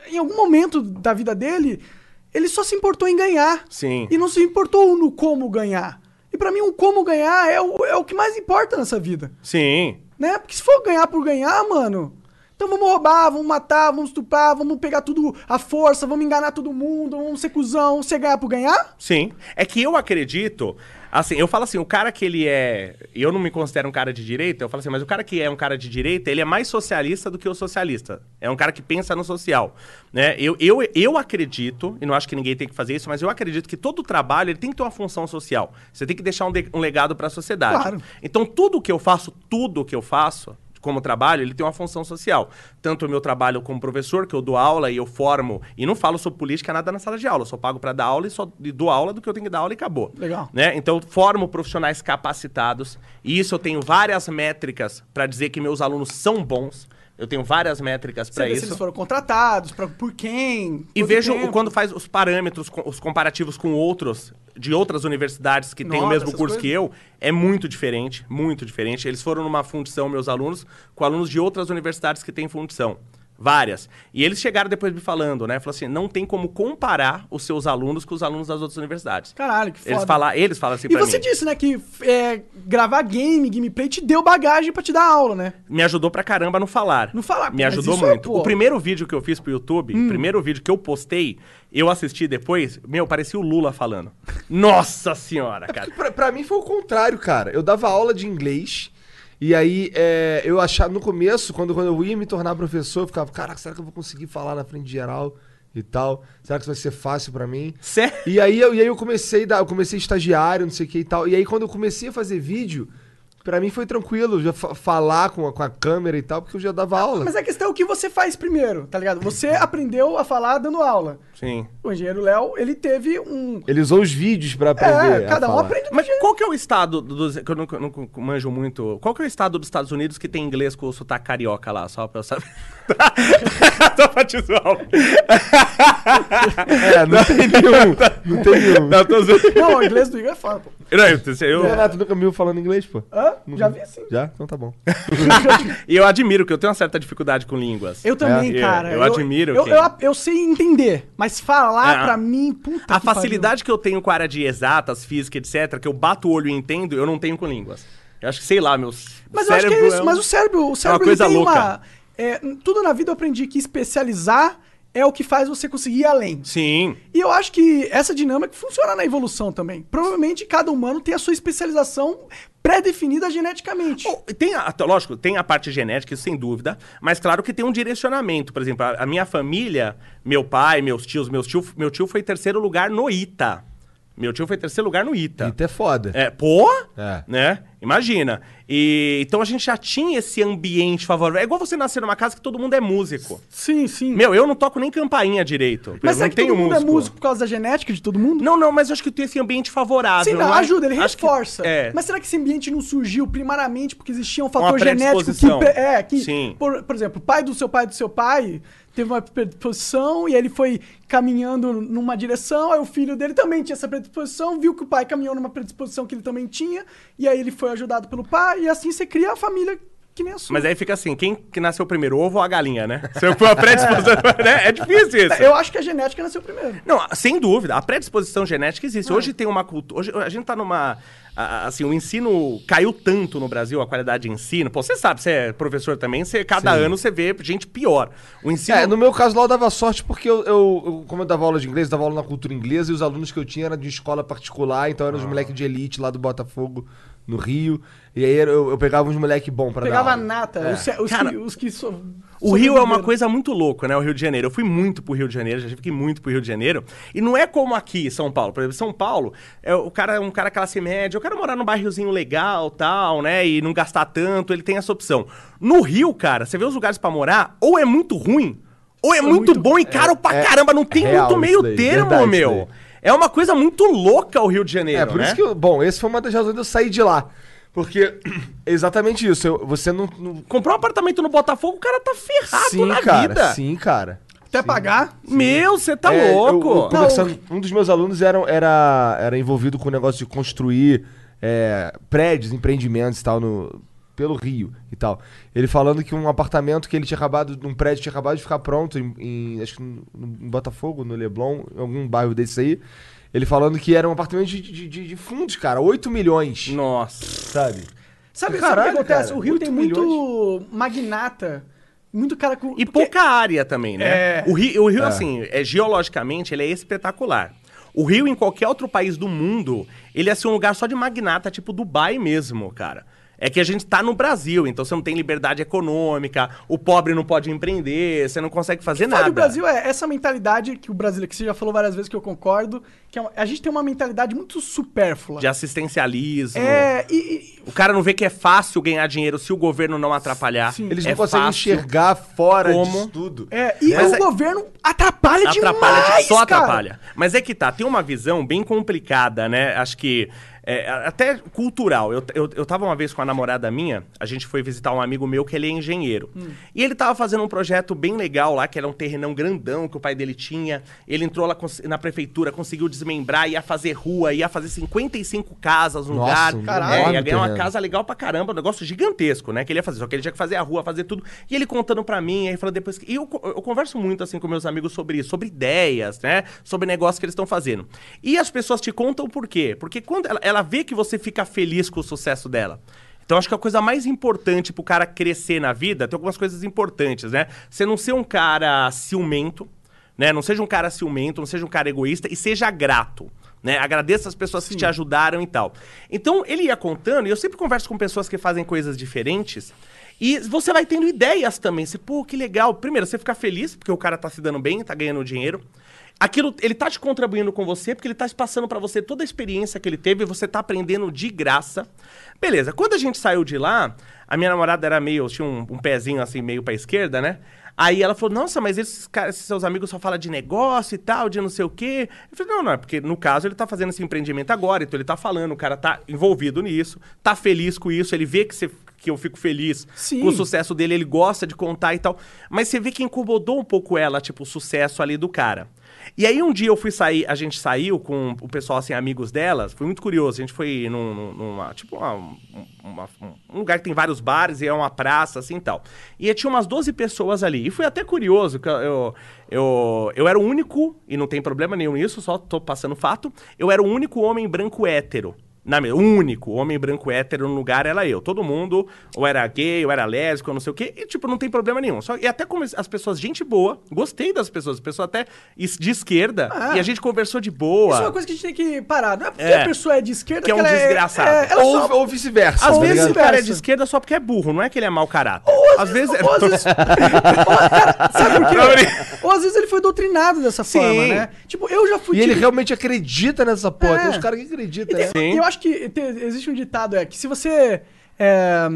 Speaker 1: em algum momento da vida dele, ele só se importou em ganhar.
Speaker 3: Sim.
Speaker 1: E não se importou no como ganhar. E pra mim, o como ganhar é o, é o que mais importa nessa vida.
Speaker 3: Sim.
Speaker 1: Né? Porque se for ganhar por ganhar, mano. Então vamos roubar, vamos matar, vamos estuprar, vamos pegar tudo à força, vamos enganar todo mundo, vamos ser cuzão. Você ganhar por ganhar?
Speaker 3: Sim. É que eu acredito. Assim, eu falo assim, o cara que ele é. Eu não me considero um cara de direita, eu falo assim, mas o cara que é um cara de direita, ele é mais socialista do que o socialista. É um cara que pensa no social. Né? Eu, eu, eu acredito, e não acho que ninguém tem que fazer isso, mas eu acredito que todo trabalho ele tem que ter uma função social. Você tem que deixar um, de- um legado para a sociedade.
Speaker 1: Claro.
Speaker 3: Então, tudo que eu faço, tudo que eu faço como trabalho, ele tem uma função social. Tanto o meu trabalho como professor, que eu dou aula e eu formo, e não falo sobre política nada na sala de aula, eu só pago para dar aula e só dou aula do que eu tenho que dar aula e acabou.
Speaker 1: Legal.
Speaker 3: Né? Então, eu formo profissionais capacitados, e isso eu tenho várias métricas para dizer que meus alunos são bons. Eu tenho várias métricas para
Speaker 1: vê se
Speaker 3: isso.
Speaker 1: eles foram contratados, pra, por quem.
Speaker 3: E vejo
Speaker 1: tempo.
Speaker 3: quando faz os parâmetros, os comparativos com outros, de outras universidades que têm o mesmo curso
Speaker 1: coisas.
Speaker 3: que eu, é muito diferente, muito diferente. Eles foram numa fundição, meus alunos, com alunos de outras universidades que têm fundição. Várias. E eles chegaram depois me falando, né? Falaram assim, não tem como comparar os seus alunos com os alunos das outras universidades.
Speaker 1: Caralho, que foda.
Speaker 3: Eles, fala, eles falam assim
Speaker 1: E
Speaker 3: pra
Speaker 1: você
Speaker 3: mim.
Speaker 1: disse, né, que é, gravar game, gameplay, te deu bagagem pra te dar aula, né?
Speaker 3: Me ajudou pra caramba no falar.
Speaker 1: No falar,
Speaker 3: Me ajudou
Speaker 1: é,
Speaker 3: muito.
Speaker 1: Hum.
Speaker 3: o primeiro vídeo que eu fiz pro YouTube, o primeiro vídeo que eu postei, eu assisti depois, meu, parecia o Lula falando. Nossa senhora, cara.
Speaker 2: Pra, pra mim foi o contrário, cara. Eu dava aula de inglês. E aí, é, eu achava no começo, quando, quando eu ia me tornar professor, eu ficava, caraca, será que eu vou conseguir falar na frente de geral e tal? Será que isso vai ser fácil pra mim?
Speaker 3: Sério?
Speaker 2: E aí, eu, e aí eu comecei a dar, eu comecei estagiário, não sei o que e tal. E aí quando eu comecei a fazer vídeo, pra mim foi tranquilo já fa- falar com a, com a câmera e tal, porque eu já dava aula.
Speaker 1: Mas a questão é o que você faz primeiro, tá ligado? Você aprendeu a falar dando aula.
Speaker 3: Sim.
Speaker 1: O engenheiro Léo, ele teve um.
Speaker 2: Ele usou os vídeos pra aprender.
Speaker 1: É,
Speaker 2: a
Speaker 1: cada um aprende
Speaker 3: Mas
Speaker 1: jeito.
Speaker 3: qual que é o estado dos. Que eu não, não manjo muito. Qual que é o estado dos Estados Unidos que tem inglês com o sotaque carioca lá? Só pra eu saber. Só pra te zoar.
Speaker 2: É, não tem nenhum. Não tem nenhum.
Speaker 3: Não, tô zoando.
Speaker 1: Não, o inglês do Igor é foda, pô.
Speaker 3: Não, eu, eu,
Speaker 2: Renato nunca me viu falando inglês, pô?
Speaker 1: Hã? Já vi assim.
Speaker 2: Já? Então tá bom.
Speaker 3: e eu admiro que eu tenho uma certa dificuldade com línguas.
Speaker 1: Eu também,
Speaker 3: É,
Speaker 1: cara.
Speaker 3: eu admiro
Speaker 1: Eu,
Speaker 3: quem-
Speaker 1: eu, eu sei entender, mas falar
Speaker 3: Ah.
Speaker 1: pra mim, puta
Speaker 3: A
Speaker 1: que pariu.
Speaker 3: facilidade que eu tenho com a área de exatas, física, etc., que eu bato o olho e entendo, eu não tenho com línguas. Eu acho que, sei lá, meu
Speaker 1: Mas eu acho que é isso.
Speaker 3: um-
Speaker 1: Mas o cérebro, o cérebro ele
Speaker 3: coisa
Speaker 1: tem
Speaker 3: louca.
Speaker 1: uma. É, tudo na vida eu aprendi que especializar é o que faz você conseguir ir além.
Speaker 3: Sim.
Speaker 1: E eu acho que essa dinâmica funciona na evolução também. Provavelmente cada humano tem a sua especialização pré-definida geneticamente.
Speaker 3: Bom, Tem a, lógico, tem a parte genética, isso sem dúvida, mas claro que tem um direcionamento. Por exemplo, a, a minha família, meu pai, meus tios, meus tio, meu tio foi terceiro lugar no ITA. Meu tio foi terceiro lugar no ITA.
Speaker 2: Ita é foda.
Speaker 3: É, pô,
Speaker 2: É.
Speaker 3: né? Imagina. E então a gente já tinha esse ambiente favorável. É igual você nascer numa casa que todo mundo é músico.
Speaker 1: Sim, sim.
Speaker 3: Meu, eu não toco nem campainha direito.
Speaker 1: mas será
Speaker 3: não
Speaker 1: que todo mundo
Speaker 3: músico.
Speaker 1: é músico por causa da genética de todo mundo?
Speaker 3: Não, não, mas eu acho que tem esse ambiente favorável.
Speaker 1: Sim, não,
Speaker 3: é?
Speaker 1: ajuda, ele
Speaker 3: Acho que-
Speaker 1: reforça.
Speaker 3: é.
Speaker 1: Mas será que esse ambiente não surgiu primariamente porque existia um fator
Speaker 3: Uma
Speaker 1: genético que. É, que.
Speaker 3: Sim.
Speaker 1: Por, por exemplo, o pai do seu pai do seu pai teve uma predisposição e ele foi caminhando numa direção, aí o filho dele também tinha essa predisposição, viu que o pai caminhou numa predisposição que ele também tinha, e aí ele foi ajudado pelo pai, e assim você cria a família que nem a sua.
Speaker 3: Mas aí fica assim, quem que nasceu primeiro, ovo ou a galinha, né? Se for a predisposição, né? É difícil isso.
Speaker 1: Eu acho que a genética nasceu primeiro.
Speaker 3: Não, sem dúvida, a predisposição genética existe. Hoje tem uma cultura. Hoje a gente tá numa. A- Assim, o ensino caiu tanto no Brasil, a qualidade de ensino. Pô, você sabe, você é professor também, você, cada ano você vê gente pior. O ensino.
Speaker 2: É, no meu caso lá eu dava sorte porque eu, eu- eu- como eu dava aula de inglês, eu dava aula na cultura inglesa e os alunos que eu tinha eram de escola particular, então eram os moleques de elite lá do Botafogo, no Rio. E aí eu, eu pegava uns moleque bom pra
Speaker 1: Pegava
Speaker 2: dar aula.
Speaker 1: nata,
Speaker 2: É.
Speaker 1: os, os
Speaker 3: Cara,
Speaker 1: que, os que so-
Speaker 3: O Rio é uma coisa muito louca, né? O Rio de Janeiro. Eu fui muito pro Rio de Janeiro, já fiquei muito pro Rio de Janeiro. E não é como aqui, São Paulo. Por exemplo, São Paulo, é, o cara é um cara classe média, eu quero morar num bairrozinho legal, tal, né? E não gastar tanto, ele tem essa opção. No Rio, cara, você vê os lugares pra morar, ou é muito ruim, ou é muito,
Speaker 1: muito-
Speaker 3: bom e caro pra
Speaker 2: é
Speaker 3: caramba. Não tem muito meio termo, meu. É uma coisa muito louca o Rio de Janeiro,
Speaker 2: É, por
Speaker 3: né?
Speaker 2: isso que eu, Bom, esse foi uma das razões de eu sair de lá. Porque é exatamente isso. eu- você não. não-
Speaker 3: Comprou um apartamento no Botafogo, o cara tá ferrado
Speaker 2: sim,
Speaker 3: na
Speaker 2: cara.
Speaker 3: vida.
Speaker 2: Sim, cara.
Speaker 1: Até pagar.
Speaker 3: Meu, você tá
Speaker 2: É, eu-
Speaker 3: louco.
Speaker 2: eu conversando- um dos meus alunos era, era, era envolvido com o negócio de construir é, prédios, empreendimentos e tal, no, pelo Rio e tal. Ele falando que um apartamento que ele tinha acabado, um prédio tinha acabado de ficar pronto em, em- acho que no, no- em Botafogo, no Leblon, em algum bairro desse aí. Ele falando que era um apartamento de, de, de- de fundos, cara, 8 milhões,
Speaker 3: Nossa.
Speaker 2: sabe?
Speaker 1: Sabe, sabe o
Speaker 2: Caralho,
Speaker 1: que acontece?
Speaker 2: cara,
Speaker 1: o Rio tem muito
Speaker 2: oito
Speaker 1: magnata, muito cara com.
Speaker 3: E
Speaker 1: porque-
Speaker 3: pouca área também, né?
Speaker 1: É.
Speaker 3: O Rio, o Rio assim, é, geologicamente, ele é espetacular. O Rio, em qualquer outro país do mundo, ele ia ser um lugar só de magnata, tipo Dubai mesmo, cara. É que a gente tá no Brasil, então você não tem liberdade econômica, o pobre não pode empreender, você não consegue fazer nada.
Speaker 1: do Brasil é essa mentalidade que o brasileiro, que você já falou várias vezes que eu concordo, que é a gente tem uma mentalidade muito supérflua.
Speaker 3: De assistencialismo.
Speaker 1: É, e, e-
Speaker 3: O cara não vê que é fácil ganhar dinheiro se o governo não atrapalhar.
Speaker 1: Sim.
Speaker 2: Eles
Speaker 3: é
Speaker 2: não conseguem
Speaker 3: fácil.
Speaker 2: enxergar fora
Speaker 3: Como?
Speaker 2: disso tudo.
Speaker 1: é, e
Speaker 3: Mas
Speaker 1: o
Speaker 3: é-
Speaker 1: governo atrapalha,
Speaker 3: atrapalha, de-
Speaker 1: demais,
Speaker 3: só
Speaker 1: cara.
Speaker 3: atrapalha. Mas é que tá, tem uma visão bem complicada, né? Acho que é, até cultural. Eu, eu, eu tava uma vez com a namorada minha, a gente foi visitar um amigo meu que ele é engenheiro.
Speaker 1: Hum.
Speaker 3: E ele tava fazendo um projeto bem legal lá, que era um terrenão grandão que o pai dele tinha. Ele entrou lá na prefeitura, conseguiu desmembrar, ia fazer rua, ia fazer 55 casas no
Speaker 2: Nossa,
Speaker 3: lugar.
Speaker 1: Caralho.
Speaker 3: É, ia ganhar uma casa legal pra caramba, um negócio gigantesco, né? Que ele ia fazer. Só que ele tinha que fazer a rua, fazer tudo. E ele contando pra mim, aí falando depois que. E eu, eu converso muito assim com meus amigos sobre isso, sobre ideias, né? Sobre negócios que eles estão fazendo. E as pessoas te contam por quê? Porque quando ela, ela vê que você fica feliz com o sucesso dela. Então, acho que a coisa mais importante pro cara crescer na vida, tem algumas coisas importantes, né? Você não ser um cara ciumento, né? Não seja um cara ciumento, não seja um cara egoísta e seja grato. Né? Agradeça as pessoas que te ajudaram e tal. Então, ele ia contando, e eu sempre converso com pessoas que fazem coisas diferentes, e você vai tendo ideias também. Você, pô, que legal. Primeiro, você fica feliz, porque o cara tá se dando bem, tá ganhando dinheiro. Aquilo, ele tá te contribuindo com você, porque ele tá passando pra você toda a experiência que ele teve e você tá aprendendo de graça. Beleza, quando a gente saiu de lá, a minha namorada era meio, tinha um, um pezinho assim, meio pra esquerda, né? Aí ela falou, nossa, mas esses, caras, esses seus amigos só falam de negócio e tal, de não sei o quê. Eu falei, não, não, é porque no caso ele tá fazendo esse empreendimento agora, então ele tá falando, o cara tá envolvido nisso, tá feliz com isso, ele vê que, você, que eu fico feliz
Speaker 1: Sim.
Speaker 3: com o sucesso dele, ele gosta de contar e tal. Mas você vê que incomodou um pouco ela, tipo, o sucesso ali do cara. E aí um dia eu fui sair, a gente saiu com o pessoal, assim, amigos delas, foi muito curioso, a gente foi num, num- numa, tipo, uma- uma- um lugar que tem vários bares e é uma praça, assim, tal. E tinha umas 12 pessoas ali, e foi até curioso, que eu, eu, eu, eu era o único, e não tem problema nenhum nisso, só tô passando fato, eu era o único homem branco hétero Na. O único homem branco hétero no lugar era eu. Todo mundo, ou era gay, ou era lésbico, ou não sei o quê. E, tipo, não tem problema nenhum. Só, e até como as pessoas, gente boa, gostei das pessoas, pessoas até is- de esquerda.
Speaker 1: Ah.
Speaker 3: E a gente conversou de boa.
Speaker 1: Isso é uma coisa que a gente tem que parar. Não é porque
Speaker 3: É.
Speaker 1: a pessoa é de esquerda
Speaker 3: Que é um
Speaker 1: ela
Speaker 3: desgraçado.
Speaker 1: É, ela
Speaker 2: Ou,
Speaker 1: só-
Speaker 2: ou vice-versa.
Speaker 3: Às
Speaker 2: tá
Speaker 3: vezes o cara é de esquerda só porque é burro, não é que ele é mau caráter.
Speaker 1: Ou
Speaker 3: às vezes.
Speaker 1: Ou às vezes, cara, sabe por quê? Ou às vezes ele foi doutrinado dessa
Speaker 3: Sim.
Speaker 1: forma, né? Tipo, eu já fui.
Speaker 2: E ele
Speaker 1: tipo-
Speaker 2: realmente acredita nessa porra.
Speaker 1: É.
Speaker 2: Tem uns caras que acreditam, né?
Speaker 3: Sim.
Speaker 1: Eu acho que te- existe um ditado, é que se você é,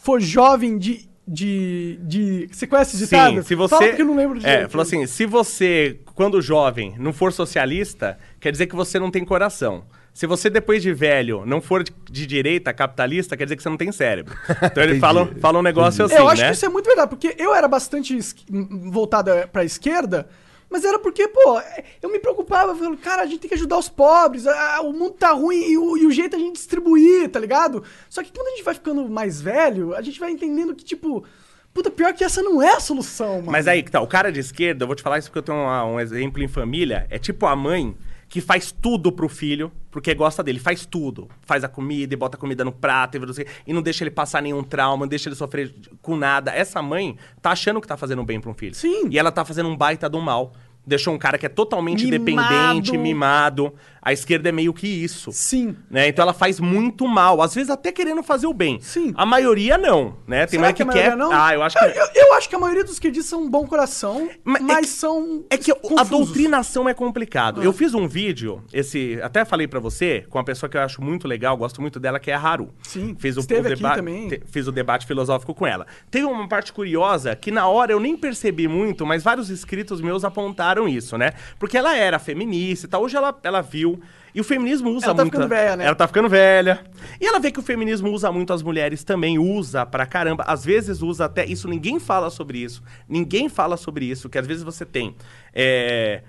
Speaker 1: for jovem de, de, de... Você conhece esse ditado?
Speaker 3: Sim, se você.
Speaker 1: Fala porque eu não lembro de
Speaker 3: É, falou assim: se você, quando jovem, não for socialista, quer dizer que você não tem coração. Se você, depois de velho, não for de, de direita, capitalista, quer dizer que você não tem cérebro. Então ele fala, fala um negócio assim,
Speaker 1: eu acho
Speaker 3: né?
Speaker 1: que isso é muito verdade, porque eu era bastante es- voltado pra esquerda, mas era porque, pô, eu me preocupava, falando, cara, a gente tem que ajudar os pobres, a- a- o mundo tá ruim e o, e o jeito é a gente distribuir, tá ligado? Só que quando a gente vai ficando mais velho, a gente vai entendendo que, tipo, puta, pior que essa não é a solução, mano.
Speaker 3: Mas aí que tá, o cara de esquerda, eu vou te falar isso porque eu tenho um exemplo em família, é tipo a mãe que faz tudo pro filho, porque gosta dele, faz tudo. Faz a comida e bota a comida no prato e, não deixa ele passar nenhum trauma, não deixa ele sofrer com nada. Essa mãe tá achando que tá fazendo bem pra um filho.
Speaker 1: Sim.
Speaker 3: E ela tá fazendo um baita do mal. Deixou um cara que é totalmente
Speaker 1: Mimado.
Speaker 3: dependente, mimado. A esquerda é meio que isso.
Speaker 1: Sim.
Speaker 3: Né? Então ela faz muito mal, às vezes até querendo fazer o bem.
Speaker 1: Sim.
Speaker 3: A maioria não, né? Tem
Speaker 1: Será que
Speaker 3: que,
Speaker 1: a
Speaker 3: quer.
Speaker 1: maioria não?
Speaker 3: Ah, eu acho que
Speaker 1: Eu, eu acho que a maioria dos esquerdistas são um bom coração,
Speaker 3: Mas
Speaker 1: mas,
Speaker 3: é que-
Speaker 1: são.
Speaker 3: É que a
Speaker 1: confusos.
Speaker 3: doutrinação é complicado.
Speaker 1: Ah.
Speaker 3: Eu fiz um vídeo, esse, até falei pra você, com uma pessoa que eu acho muito legal, gosto muito dela, que é a Haru.
Speaker 1: Sim,
Speaker 3: Fiz o, o
Speaker 1: aqui
Speaker 3: deba-
Speaker 1: também.
Speaker 3: te- Fiz o debate filosófico com ela. Teve uma parte curiosa que na hora eu nem percebi muito, mas vários inscritos meus apontaram isso, né? Porque ela era feminista e tal, hoje ela, ela viu. E o feminismo usa
Speaker 1: Ela tá
Speaker 3: muito.
Speaker 1: ficando velha, né?
Speaker 3: Ela tá ficando velha. E ela vê que o feminismo usa muito as mulheres também, usa pra caramba. Às vezes usa até. Isso ninguém fala sobre isso. Ninguém fala sobre isso, que às vezes você tem. é,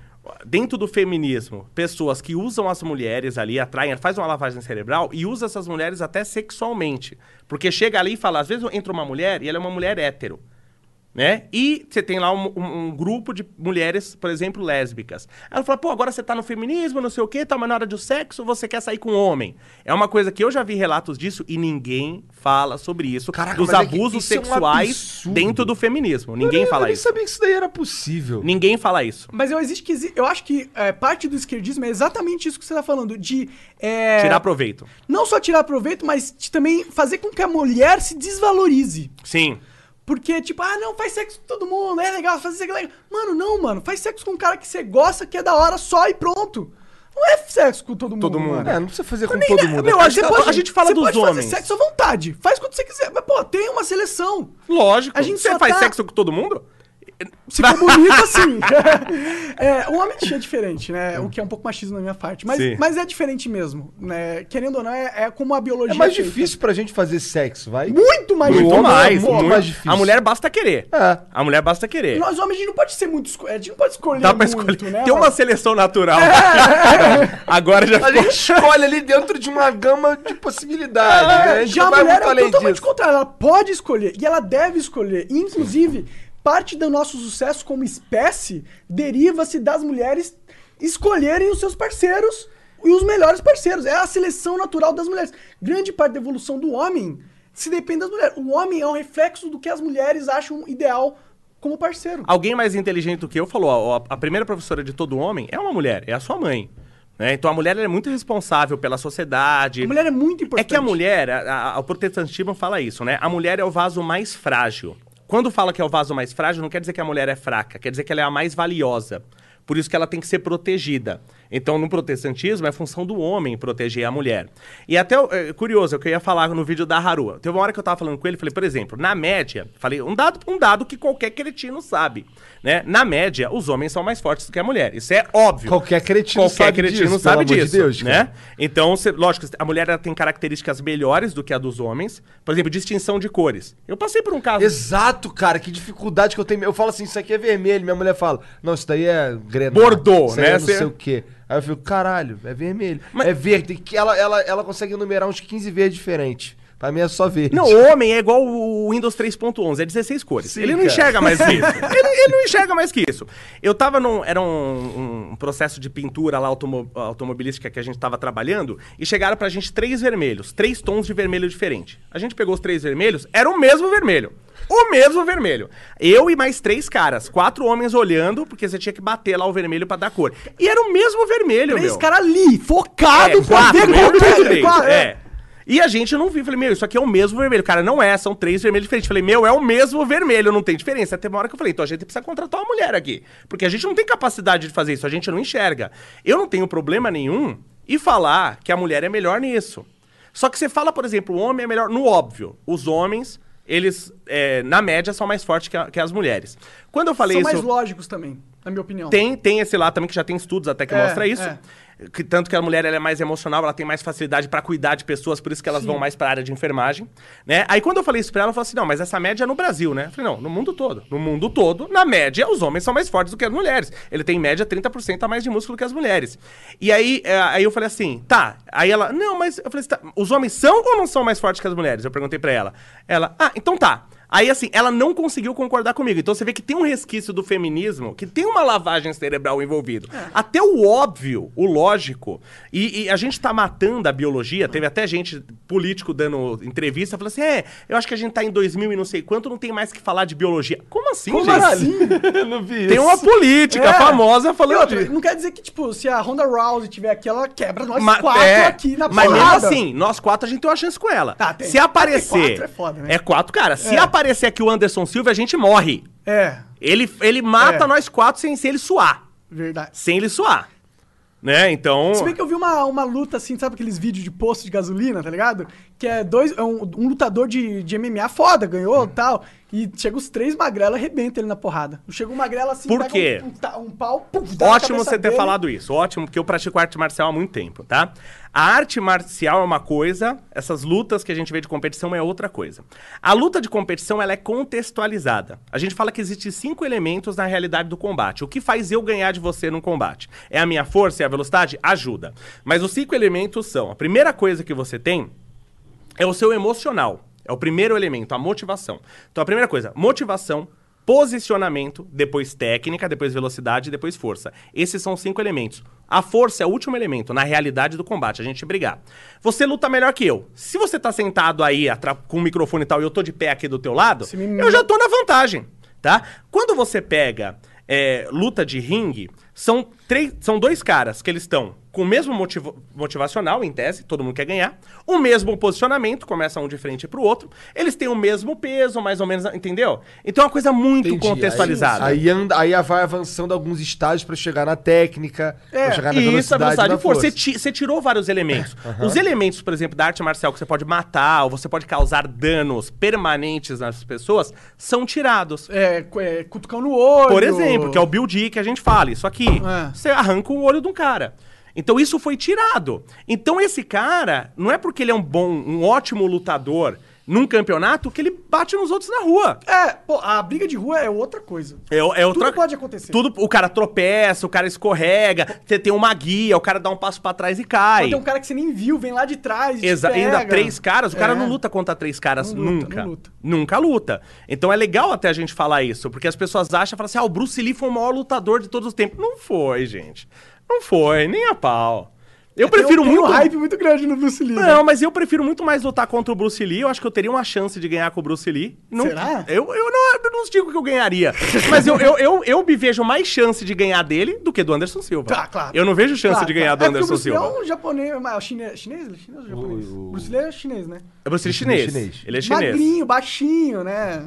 Speaker 3: Dentro do feminismo, pessoas que usam as mulheres ali, atraem, faz uma lavagem cerebral e usa essas mulheres até sexualmente. Porque chega ali e fala, às vezes entra uma mulher e ela é uma mulher hétero né? E você tem lá um, um- um grupo de mulheres, por exemplo, lésbicas. Ela fala, pô, agora você tá no feminismo, não sei o quê, tá, mas na hora do sexo você quer sair com um homem. É uma coisa que eu já vi relatos disso e ninguém fala sobre isso.
Speaker 2: Caraca,
Speaker 3: dos
Speaker 2: é
Speaker 3: abusos
Speaker 2: é um
Speaker 3: sexuais
Speaker 2: absurdo.
Speaker 3: dentro do feminismo. Ninguém
Speaker 2: eu,
Speaker 3: fala
Speaker 2: eu nem
Speaker 3: isso.
Speaker 2: sabia que isso daí era possível.
Speaker 3: Ninguém fala isso.
Speaker 1: Mas eu, existe que, eu acho que é, parte do esquerdismo é exatamente isso que você tá falando, de... é,
Speaker 3: Tirar proveito.
Speaker 1: Não só tirar proveito, mas de também fazer com que a mulher se desvalorize.
Speaker 3: Sim.
Speaker 1: Porque, tipo, ah, não, faz sexo com todo mundo, é legal, fazer sexo é legal. Mano, não, mano, faz sexo com um cara que você gosta, que é da hora só e pronto. Não é sexo com todo mundo,
Speaker 3: Todo mundo.
Speaker 1: mano.
Speaker 2: É, não precisa fazer com
Speaker 1: Nem-
Speaker 2: todo mundo.
Speaker 1: Meu,
Speaker 2: É
Speaker 1: você
Speaker 3: a-
Speaker 1: pode,
Speaker 3: a gente fala
Speaker 1: você
Speaker 3: dos
Speaker 1: pode
Speaker 3: homens.
Speaker 1: fazer sexo à vontade, faz quando você quiser. Mas, pô, tem uma seleção.
Speaker 3: Lógico.
Speaker 1: A gente
Speaker 3: você faz
Speaker 1: tá-
Speaker 3: sexo com todo mundo?
Speaker 1: Se for bonito, assim. é, o homem é diferente, né? O que é um pouco machismo na minha parte. Mas,
Speaker 3: Sim.
Speaker 1: mas é diferente mesmo, né? Querendo ou não, é, é como a biologia.
Speaker 2: É mais
Speaker 1: feita.
Speaker 2: difícil pra gente fazer sexo, vai?
Speaker 1: Muito mais
Speaker 3: Muito
Speaker 2: homem é
Speaker 3: mais.
Speaker 2: muito
Speaker 3: muito.
Speaker 2: mais difícil.
Speaker 3: A mulher basta querer.
Speaker 2: É.
Speaker 3: A mulher basta querer.
Speaker 1: Nós homens, a gente não pode ser muito. A gente não pode escolher.
Speaker 3: Dá pra
Speaker 1: muito,
Speaker 3: escolher.
Speaker 1: né?
Speaker 3: Tem uma seleção natural. Agora já
Speaker 2: A gente escolhe ali dentro de uma gama de possibilidades. né? A gente
Speaker 1: Já
Speaker 2: não
Speaker 1: a mulher é totalmente
Speaker 2: disso.
Speaker 1: contrário. Ela pode escolher e ela deve escolher. Inclusive, parte do nosso sucesso como espécie deriva-se das mulheres escolherem os seus parceiros e os melhores parceiros. É a seleção natural das mulheres. Grande parte da evolução do homem se depende das mulheres. O homem é um reflexo do que as mulheres acham ideal como parceiro.
Speaker 3: Alguém mais inteligente do que eu falou: ó, a primeira professora de todo homem é uma mulher, é a sua mãe. né? Então a mulher é muito responsável pela sociedade.
Speaker 1: A mulher é muito
Speaker 3: É
Speaker 1: importante.
Speaker 3: que a mulher, a- a- o protestantismo fala isso, né? A mulher é o vaso mais frágil. Quando fala que é o vaso mais frágil, não quer dizer que a mulher é fraca, quer dizer que ela é a mais valiosa. Por isso que ela tem que ser protegida. Então, no protestantismo, é função do homem proteger a mulher. E até, é, curioso, é o que eu ia falar no vídeo da Haru. Teve uma hora que eu tava falando com ele, falei, por exemplo, na média, falei, um dado, um dado que qualquer cretino sabe, né? Na média, os homens são mais fortes do que a mulher. Isso é óbvio.
Speaker 2: Qualquer cretino
Speaker 3: Qualquer
Speaker 2: sabe
Speaker 3: cretino
Speaker 2: disso,
Speaker 3: sabe
Speaker 2: amor de
Speaker 3: disso,
Speaker 2: Deus,
Speaker 3: né? Então, cê- lógico, a mulher tem características melhores do que a dos homens. Por exemplo, distinção de cores. Eu passei por um caso.
Speaker 2: Exato, cara, que dificuldade que eu tenho. Eu falo assim, isso aqui é vermelho. Minha mulher fala, não, isso daí é grenado. Aí
Speaker 3: né?
Speaker 2: É não
Speaker 3: Cê-
Speaker 2: sei o quê. Aí eu fico, caralho, é vermelho.
Speaker 3: Mas-
Speaker 2: É verde. Que ela, ela, ela consegue enumerar uns 15 verdes diferentes. Pra mim é só verde.
Speaker 3: Não, o homem é igual o Windows 3.11, é 16 cores.
Speaker 2: Sim,
Speaker 3: ele não
Speaker 2: cara.
Speaker 3: enxerga mais que isso. ele, ele não enxerga mais que isso. Eu tava num. Era um, um processo de pintura lá automo- automobilística que a gente tava trabalhando e chegaram pra gente três vermelhos, três tons de vermelho diferente. A gente pegou os três vermelhos, era o mesmo vermelho. O mesmo vermelho. Eu e mais três caras, quatro homens olhando, porque você tinha que bater lá o vermelho pra dar cor. E era o mesmo vermelho,
Speaker 1: Três
Speaker 3: meu.
Speaker 1: caras ali, focado
Speaker 3: É,
Speaker 1: pra
Speaker 3: quatro,
Speaker 1: ver qual é.
Speaker 3: Três,
Speaker 1: qual-
Speaker 3: é. E a gente não viu. Falei, meu, isso aqui é o mesmo vermelho. Cara, não é, são três vermelhos diferentes. Falei, meu, é o mesmo vermelho, não tem diferença. Até uma hora que eu falei, então a gente precisa contratar uma mulher aqui. Porque a gente não tem capacidade de fazer isso, a gente não enxerga. Eu não tenho problema nenhum em falar que a mulher é melhor nisso. Só que você fala, por exemplo, o homem é melhor no óbvio. Os homens, eles, é, na média, são mais fortes que, a- que as mulheres. Quando eu falei
Speaker 1: São
Speaker 3: isso.
Speaker 1: mais lógicos também, na minha opinião.
Speaker 3: Tem, tem esse lá também que já tem estudos até que
Speaker 1: É,
Speaker 3: mostra isso.
Speaker 1: é.
Speaker 3: Que, tanto que a mulher ela é mais emocional, ela tem mais facilidade pra cuidar de pessoas, por isso que elas vão mais pra área de enfermagem, né? Aí quando eu falei isso pra ela, ela falou assim: "Não, mas essa média é no Brasil, né?" Eu falei: "Não, no mundo todo. No mundo todo, na média, os homens são mais fortes do que as mulheres. Ele tem em média 30% a mais de músculo que as mulheres." E aí, é, aí eu falei assim: "Tá". Aí ela: "Não, mas eu falei assim, tá, os homens são ou não são mais fortes que as mulheres?" Eu perguntei pra ela. Ela: "Ah, então tá." Aí, assim, ela não conseguiu concordar comigo. Então você vê que tem um resquício do feminismo, que tem uma lavagem cerebral envolvido. Até o óbvio, o lógico. E, e a gente tá matando a biologia. Teve até gente político dando entrevista, falando assim: é, eu acho que a gente tá em 2000 e não sei quanto, não tem mais que falar de biologia. Como assim,
Speaker 1: Como
Speaker 3: gente?
Speaker 1: assim?
Speaker 2: não vi
Speaker 3: Tem uma política
Speaker 1: É.
Speaker 3: famosa
Speaker 1: E
Speaker 3: falando
Speaker 1: outra,
Speaker 3: de...
Speaker 1: não quer dizer que, tipo, se a Ronda Rousey tiver aqui, ela quebra nós
Speaker 3: Ma-
Speaker 1: quatro
Speaker 3: é,
Speaker 1: aqui na
Speaker 3: Mas mesmo assim, nós quatro a gente tem uma chance com ela.
Speaker 1: Tá.
Speaker 3: Se
Speaker 1: Ah,
Speaker 3: aparecer.
Speaker 1: quatro é foda, né?
Speaker 3: É quatro, cara. Se
Speaker 1: É.
Speaker 3: aparecer aqui o Anderson Silva, a gente morre.
Speaker 1: É,
Speaker 3: Ele, ele mata
Speaker 1: É.
Speaker 3: nós quatro sem, sem ele suar.
Speaker 1: verdade.
Speaker 3: Sem ele suar. Né? Então.
Speaker 1: Se bem que eu vi uma, uma luta assim, sabe aqueles vídeos de posto de gasolina, tá ligado? Que é dois. É um, um lutador de, de MMA foda, ganhou e tal. E chega os três magrelos, arrebenta ele na porrada. Chega um magrelo assim,
Speaker 3: Por quê?
Speaker 1: Um, um, um pau, dá
Speaker 3: Ótimo você ter
Speaker 1: dele.
Speaker 3: falado isso. Ótimo, porque eu pratico arte marcial há muito tempo, tá? A arte marcial é uma coisa, essas lutas que a gente vê de competição é outra coisa. A luta de competição, ela é contextualizada. A gente fala que existem cinco elementos na realidade do combate. O que faz eu ganhar de você num combate? É a minha força? É a velocidade? Ajuda. Mas os cinco elementos são: a primeira coisa que você tem é o seu emocional. É o primeiro elemento, a motivação. Então, a primeira coisa, motivação, posicionamento, depois técnica, depois velocidade, depois força. Esses são os cinco elementos. A força é o último elemento na realidade do combate, a gente brigar. Você luta melhor que eu. Se você tá sentado aí com o microfone e tal e eu tô de pé aqui do teu lado,
Speaker 1: me-
Speaker 3: eu já tô na vantagem, tá? Quando você pega é, luta de ringue, são, três, são dois caras que eles estão com o mesmo motivo- motivacional, em tese, todo mundo quer ganhar, o mesmo posicionamento, começa um de frente pro outro, eles têm o mesmo peso, mais ou menos, entendeu? Então é uma coisa muito
Speaker 2: Entendi.
Speaker 3: contextualizada.
Speaker 2: Aí, aí, anda, aí vai avançando alguns estágios pra chegar na técnica,
Speaker 1: É,
Speaker 2: pra chegar na
Speaker 3: Isso, a
Speaker 2: velocidade,
Speaker 3: velocidade
Speaker 2: na
Speaker 3: de força. Você,
Speaker 2: força.
Speaker 3: ti- você tirou vários elementos. Os elementos, por exemplo, da arte marcial que você pode matar ou você pode causar danos permanentes nas pessoas são tirados.
Speaker 1: É, é, cutucão no olho.
Speaker 3: Por exemplo, que é o build que a gente fala. Isso aqui,
Speaker 1: É.
Speaker 3: você arranca o olho de um cara. Então isso foi tirado. Então esse cara, não é porque ele é um bom, um ótimo lutador num campeonato que ele bate nos outros na rua.
Speaker 1: É, pô, a briga de rua é outra coisa.
Speaker 3: É, é outra...
Speaker 1: Tudo pode acontecer.
Speaker 3: Tudo, o cara tropeça, o cara escorrega, você tem uma guia, o cara dá um passo pra trás e cai.
Speaker 1: Pode ter um cara que você nem viu, vem lá de trás. e
Speaker 3: Exa ainda três caras, o cara
Speaker 1: É.
Speaker 3: não luta contra três caras
Speaker 1: Não luta,
Speaker 3: nunca.
Speaker 1: não luta.
Speaker 3: Nunca luta. Então é legal até a gente falar isso, porque as pessoas acham, falam assim, ah, o Bruce Lee foi o maior lutador de todos os tempos. Não foi, gente. Não foi, nem a pau. Eu prefiro
Speaker 1: tem, um-
Speaker 3: muito...
Speaker 1: Tem um hype muito grande no Bruce Lee. né?
Speaker 3: Não, mas eu prefiro muito mais lutar contra o Bruce Lee. Eu acho que eu teria uma chance de ganhar com o Bruce Lee. Não,
Speaker 1: Será?
Speaker 3: Eu, eu, não, eu não digo que eu ganharia. mas eu, eu, eu, eu me vejo mais chance de ganhar dele do que do Anderson Silva.
Speaker 1: Tá, claro.
Speaker 3: Eu não vejo chance
Speaker 1: Claro,
Speaker 3: de ganhar
Speaker 1: claro.
Speaker 3: do
Speaker 1: É
Speaker 3: Anderson
Speaker 1: o Bruce Lee
Speaker 3: Silva.
Speaker 1: é um japonês, mas chinês, chinês, Ele é chinês ou japonês?
Speaker 2: O-
Speaker 1: Bruce Lee é chinês, né?
Speaker 3: É Bruce Lee
Speaker 2: Bruce Lee
Speaker 3: chinês.
Speaker 2: chinês.
Speaker 3: Ele é chinês.
Speaker 1: Magrinho, baixinho, né?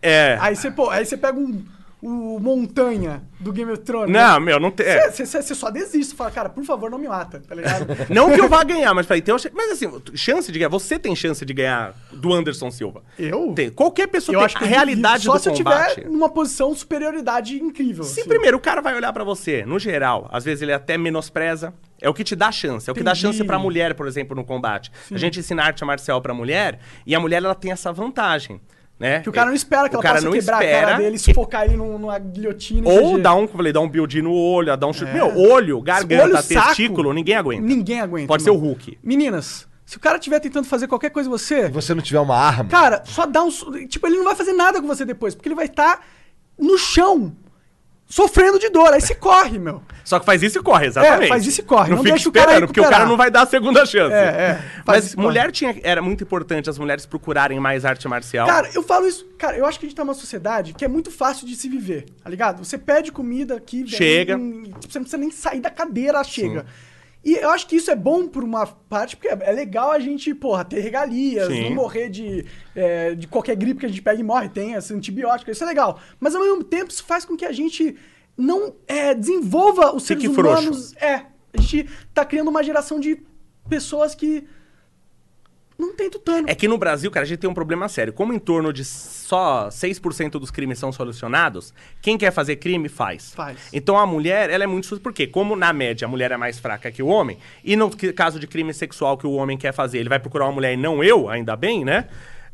Speaker 3: É.
Speaker 1: Aí você, pô, aí você pega um, o Montanha do Game of Thrones.
Speaker 3: Não, meu, não tem. é.
Speaker 1: Você você só desiste, fala, cara, por favor, não me mata, tá ligado?
Speaker 3: Não que eu vá ganhar, mas falei, tem uma Mas assim, chance de ganhar. Você tem chance de ganhar do Anderson Silva.
Speaker 1: Eu?
Speaker 3: Tem. Qualquer pessoa
Speaker 1: Eu
Speaker 3: tem.
Speaker 1: acho que
Speaker 3: a
Speaker 1: eu
Speaker 3: realidade
Speaker 1: só
Speaker 3: do
Speaker 1: se eu
Speaker 3: combate.
Speaker 1: tiver numa posição de superioridade incrível.
Speaker 3: Sim,
Speaker 1: assim.
Speaker 3: primeiro, o cara vai olhar pra você, no geral. Às vezes ele até menospreza. É o que te dá chance. É o que dá
Speaker 1: Entendi.
Speaker 3: chance pra mulher, por exemplo, no combate. A gente ensina arte marcial pra mulher e a mulher ela tem essa vantagem. Né?
Speaker 1: Que o cara não espera que
Speaker 3: O
Speaker 1: ela
Speaker 3: cara
Speaker 1: possa
Speaker 3: não
Speaker 1: quebrar a
Speaker 3: espera
Speaker 1: cara dele e sufocar ele num- numa guilhotina. e
Speaker 3: Ou dá um, falei, dá um build no olho, dá um chute.
Speaker 1: É.
Speaker 3: Meu, olho, garganta,
Speaker 1: Olho, saco,
Speaker 3: testículo, ninguém aguenta.
Speaker 1: Ninguém aguenta.
Speaker 3: Pode ser o. Hulk.
Speaker 1: Meninas, Se o cara estiver tentando fazer qualquer coisa em você,
Speaker 2: Se você não tiver uma arma.
Speaker 1: cara, só dá um. Tipo, ele não vai fazer nada com você depois, porque ele vai estar no chão, sofrendo de dor. Aí se corre, meu.
Speaker 3: Só que faz isso e corre, exatamente.
Speaker 1: É, faz isso e corre,
Speaker 3: Não,
Speaker 1: não
Speaker 3: fica
Speaker 1: deixa o cara
Speaker 3: esperando, porque o cara não vai dar a segunda chance.
Speaker 1: É, é,
Speaker 3: Mas
Speaker 1: isso corre.
Speaker 3: mulher tinha, era muito importante as mulheres procurarem mais arte marcial.
Speaker 1: Cara, eu falo isso. Cara, eu acho que a gente tá numa sociedade que é muito fácil de se viver, tá ligado? Você pede comida aqui,
Speaker 3: Chega.
Speaker 1: tipo, você não precisa nem sair da cadeira, chega. E eu acho que isso é bom por uma parte, porque é legal a gente, porra, ter regalias,
Speaker 3: Sim.
Speaker 1: não morrer de, é, de qualquer gripe que a gente pega e morre, tem esse antibiótico, isso é legal. Mas ao mesmo tempo, isso faz com que a gente não é, desenvolva os
Speaker 3: Fique
Speaker 1: seres
Speaker 3: frouxo.
Speaker 1: humanos. É, a gente tá criando uma geração de pessoas que não tem tutano.
Speaker 3: É que no Brasil, cara, a gente tem um problema sério. Como em torno de só 6% dos crimes são solucionados, quem quer fazer crime faz.
Speaker 1: Faz.
Speaker 3: Então a mulher, ela é muito suja. Por quê? Como na média a mulher é mais fraca que o homem, e no que- caso de crime sexual que o homem quer fazer, ele vai procurar uma mulher e não eu, ainda bem, né?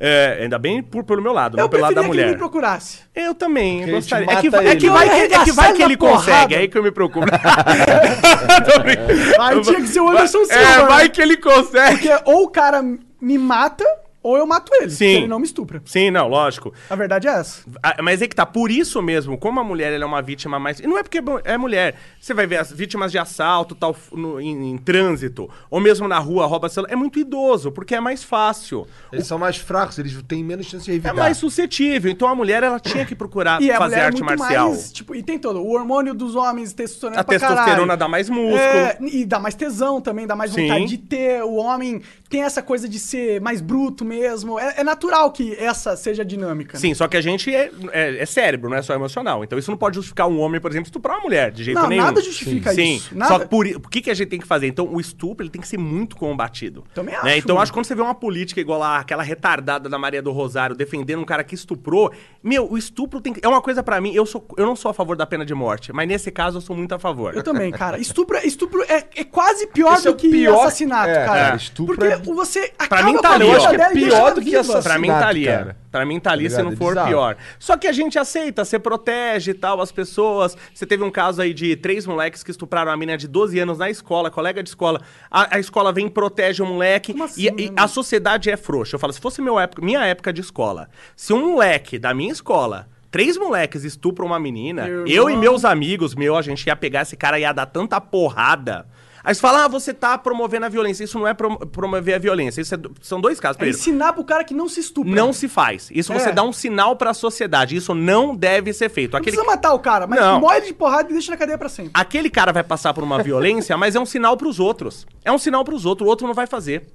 Speaker 3: É, ainda bem por, pelo meu lado,
Speaker 1: eu
Speaker 3: não pelo lado
Speaker 1: preferia
Speaker 3: da
Speaker 1: que ele
Speaker 3: mulher.
Speaker 1: me procurasse.
Speaker 3: Eu também, eu gostaria. É que,
Speaker 2: mata
Speaker 3: vai- é que
Speaker 2: ele.
Speaker 3: vai, que, é que, vai que ele
Speaker 1: porrada.
Speaker 3: consegue, é aí que eu me preocupo. Tô brincando.
Speaker 1: Aí tinha que ser o Anderson Silva.
Speaker 3: É, vai que ele consegue.
Speaker 1: Porque ou o cara me mata, ou eu mato ele.
Speaker 3: Sim.
Speaker 1: Porque ele não me estupra.
Speaker 3: Sim, não, lógico.
Speaker 1: A verdade é essa.
Speaker 3: Ah, Mas é que tá, por isso mesmo, como a mulher ela é uma vítima mais. E não é porque é é mulher. Você vai ver as vítimas de assalto, tal, no- em, em trânsito, ou mesmo na rua, rouba celular. É muito idoso, porque é mais fácil.
Speaker 2: Eles são mais fracos, eles têm menos chance de
Speaker 3: É
Speaker 2: revidar.
Speaker 3: mais suscetível. Então a mulher ela tinha que procurar
Speaker 1: E a
Speaker 3: fazer
Speaker 1: é
Speaker 3: arte
Speaker 1: muito
Speaker 3: marcial.
Speaker 1: mais. Tipo, e tem todo. O hormônio dos homens, testosterona
Speaker 3: A
Speaker 1: pra
Speaker 3: testosterona
Speaker 1: caralho.
Speaker 3: dá mais músculo.
Speaker 1: É, e dá mais tesão também, dá mais
Speaker 3: Sim.
Speaker 1: vontade de ter. O homem tem essa coisa de ser mais bruto mesmo. É, é natural que essa seja a dinâmica. né?
Speaker 3: Sim, só que a gente é, é- é cérebro, não é só emocional. Então isso não pode justificar um homem, por exemplo, estuprar uma mulher, de jeito
Speaker 1: Não,
Speaker 3: nenhum.
Speaker 1: nada justifica
Speaker 3: Sim.
Speaker 1: isso.
Speaker 3: Sim,
Speaker 1: Nada.
Speaker 3: só que por, o que, que a gente tem que fazer? Então o estupro ele tem que ser muito combatido.
Speaker 1: Também
Speaker 3: né?
Speaker 1: acho.
Speaker 3: Então eu acho que quando você vê uma política igual lá, aquela retardada da Maria do Rosário defendendo um cara que estuprou, meu, o estupro tem que... É uma coisa pra mim, eu, sou, eu não sou a favor da pena de morte, mas nesse caso eu sou muito a favor.
Speaker 1: Eu também, cara. Estupro, estupro é, é quase pior
Speaker 2: Esse é
Speaker 1: do
Speaker 2: o
Speaker 1: que
Speaker 2: pior-
Speaker 1: assassinato,
Speaker 2: é,
Speaker 1: cara.
Speaker 2: cara, estupro
Speaker 1: Porque
Speaker 2: é-
Speaker 1: você acaba
Speaker 3: mim tá ali, acho que é
Speaker 2: pior do que assassinato.
Speaker 3: Pra mim tá ali,
Speaker 2: cara.
Speaker 3: é. Pra mim tá ali, se não
Speaker 2: É
Speaker 3: for
Speaker 2: bizarro.
Speaker 3: pior. Só que a gente aceita, você protege e tal, as pessoas. Você teve um caso aí de três moleques que estupraram a menina de 12 anos na escola, colega de escola. A, a escola vem e protege o moleque.
Speaker 1: Como assim,
Speaker 3: e,
Speaker 1: né,
Speaker 3: e a sociedade é frouxa. Eu falo, se fosse meu época, minha época de escola, se um moleque da minha escola. Três moleques estupram uma menina,
Speaker 1: Meu
Speaker 3: eu e meus amigos, meu, a gente ia pegar esse cara e ia dar tanta porrada. Aí você fala, ah, você tá promovendo a violência. Isso não é pro- promover a violência. Isso é do- são dois casos.
Speaker 1: É
Speaker 3: Primeiro,
Speaker 1: ensinar pro cara que não se estupra.
Speaker 3: não se faz. Isso
Speaker 1: É.
Speaker 3: você dá um sinal pra sociedade. Isso não deve ser feito.
Speaker 1: Não
Speaker 3: Aquele,
Speaker 1: precisa matar o cara, mas
Speaker 3: Não.
Speaker 1: molha de porrada e deixa na cadeia pra sempre.
Speaker 3: aquele cara vai passar por uma violência, mas é um sinal pros outros. É um sinal pros outros. O outro não vai fazer.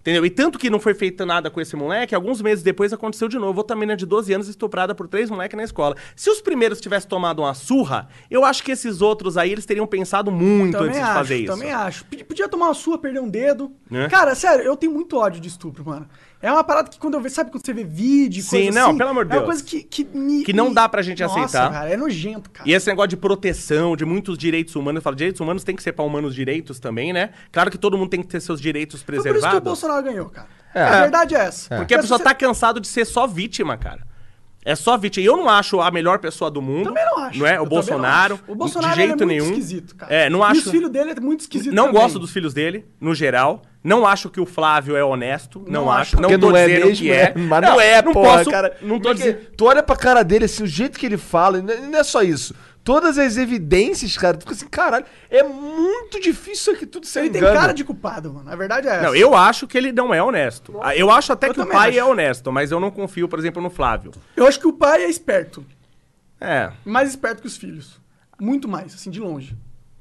Speaker 3: Entendeu? E tanto que não foi feito nada com esse moleque, alguns meses depois aconteceu de novo. Outra menina de 12 anos estuprada por três moleques na escola. Se os primeiros tivessem tomado uma surra, eu acho que esses outros aí, eles teriam pensado muito
Speaker 1: Também
Speaker 3: antes
Speaker 1: acho,
Speaker 3: de fazer isso.
Speaker 1: também acho. Podia- Podia tomar uma sua, perder um dedo.
Speaker 3: Né?
Speaker 1: Cara, sério, eu tenho muito ódio de estupro, mano. É uma parada que quando eu vejo, sabe quando você vê vídeo,
Speaker 3: Sim,
Speaker 1: coisa
Speaker 3: não,
Speaker 1: assim,
Speaker 3: pelo amor de
Speaker 1: É uma
Speaker 3: Deus.
Speaker 1: coisa que, que me...
Speaker 3: Que não dá pra gente
Speaker 1: Nossa,
Speaker 3: aceitar.
Speaker 1: cara, é nojento, cara.
Speaker 3: E esse negócio de proteção, de muitos direitos humanos, eu falo, direitos humanos tem que ser pra humanos direitos também, né? Claro que todo mundo tem que ter seus direitos
Speaker 1: Foi por isso que o
Speaker 3: preservados.
Speaker 1: Bolsonaro ganhou, cara.
Speaker 2: É.
Speaker 1: A verdade é essa.
Speaker 3: Porque a pessoa tá cansado de ser só vítima, cara. É só vítima. E eu não acho a melhor pessoa do mundo.
Speaker 1: Também não acho.
Speaker 3: Não é? O Bolsonaro.
Speaker 1: O Bolsonaro
Speaker 3: de jeito
Speaker 1: é muito
Speaker 3: nenhum.
Speaker 1: esquisito, cara.
Speaker 3: É, não
Speaker 1: E
Speaker 3: acho.
Speaker 1: os filhos dele é muito esquisito
Speaker 3: Não
Speaker 1: também.
Speaker 3: gosto dos filhos dele, no geral. Não acho que o Flávio é honesto. Não,
Speaker 1: Não
Speaker 3: acho. Não tô
Speaker 2: não é
Speaker 3: dizendo
Speaker 2: mesmo,
Speaker 3: que é.
Speaker 2: Mas não, é,
Speaker 3: não
Speaker 2: porra,
Speaker 3: posso,
Speaker 2: cara.
Speaker 3: Não tô
Speaker 2: Porque
Speaker 3: dizendo.
Speaker 2: Tu olha pra cara dele, assim, o jeito que ele fala, e não não é só isso. Todas as evidências, cara, tu fica assim, caralho, é muito difícil isso aqui tudo ser
Speaker 1: Ele tem
Speaker 2: engano.
Speaker 1: cara de culpado, mano. A verdade é essa.
Speaker 3: Não, eu acho que ele não é honesto. Ah, Eu acho até
Speaker 1: Eu
Speaker 3: que o pai
Speaker 1: acho.
Speaker 3: é honesto, mas eu não confio, por exemplo, no Flávio.
Speaker 1: Eu acho que o pai é esperto.
Speaker 3: É.
Speaker 1: Mais esperto que os filhos. Muito mais, assim, de longe.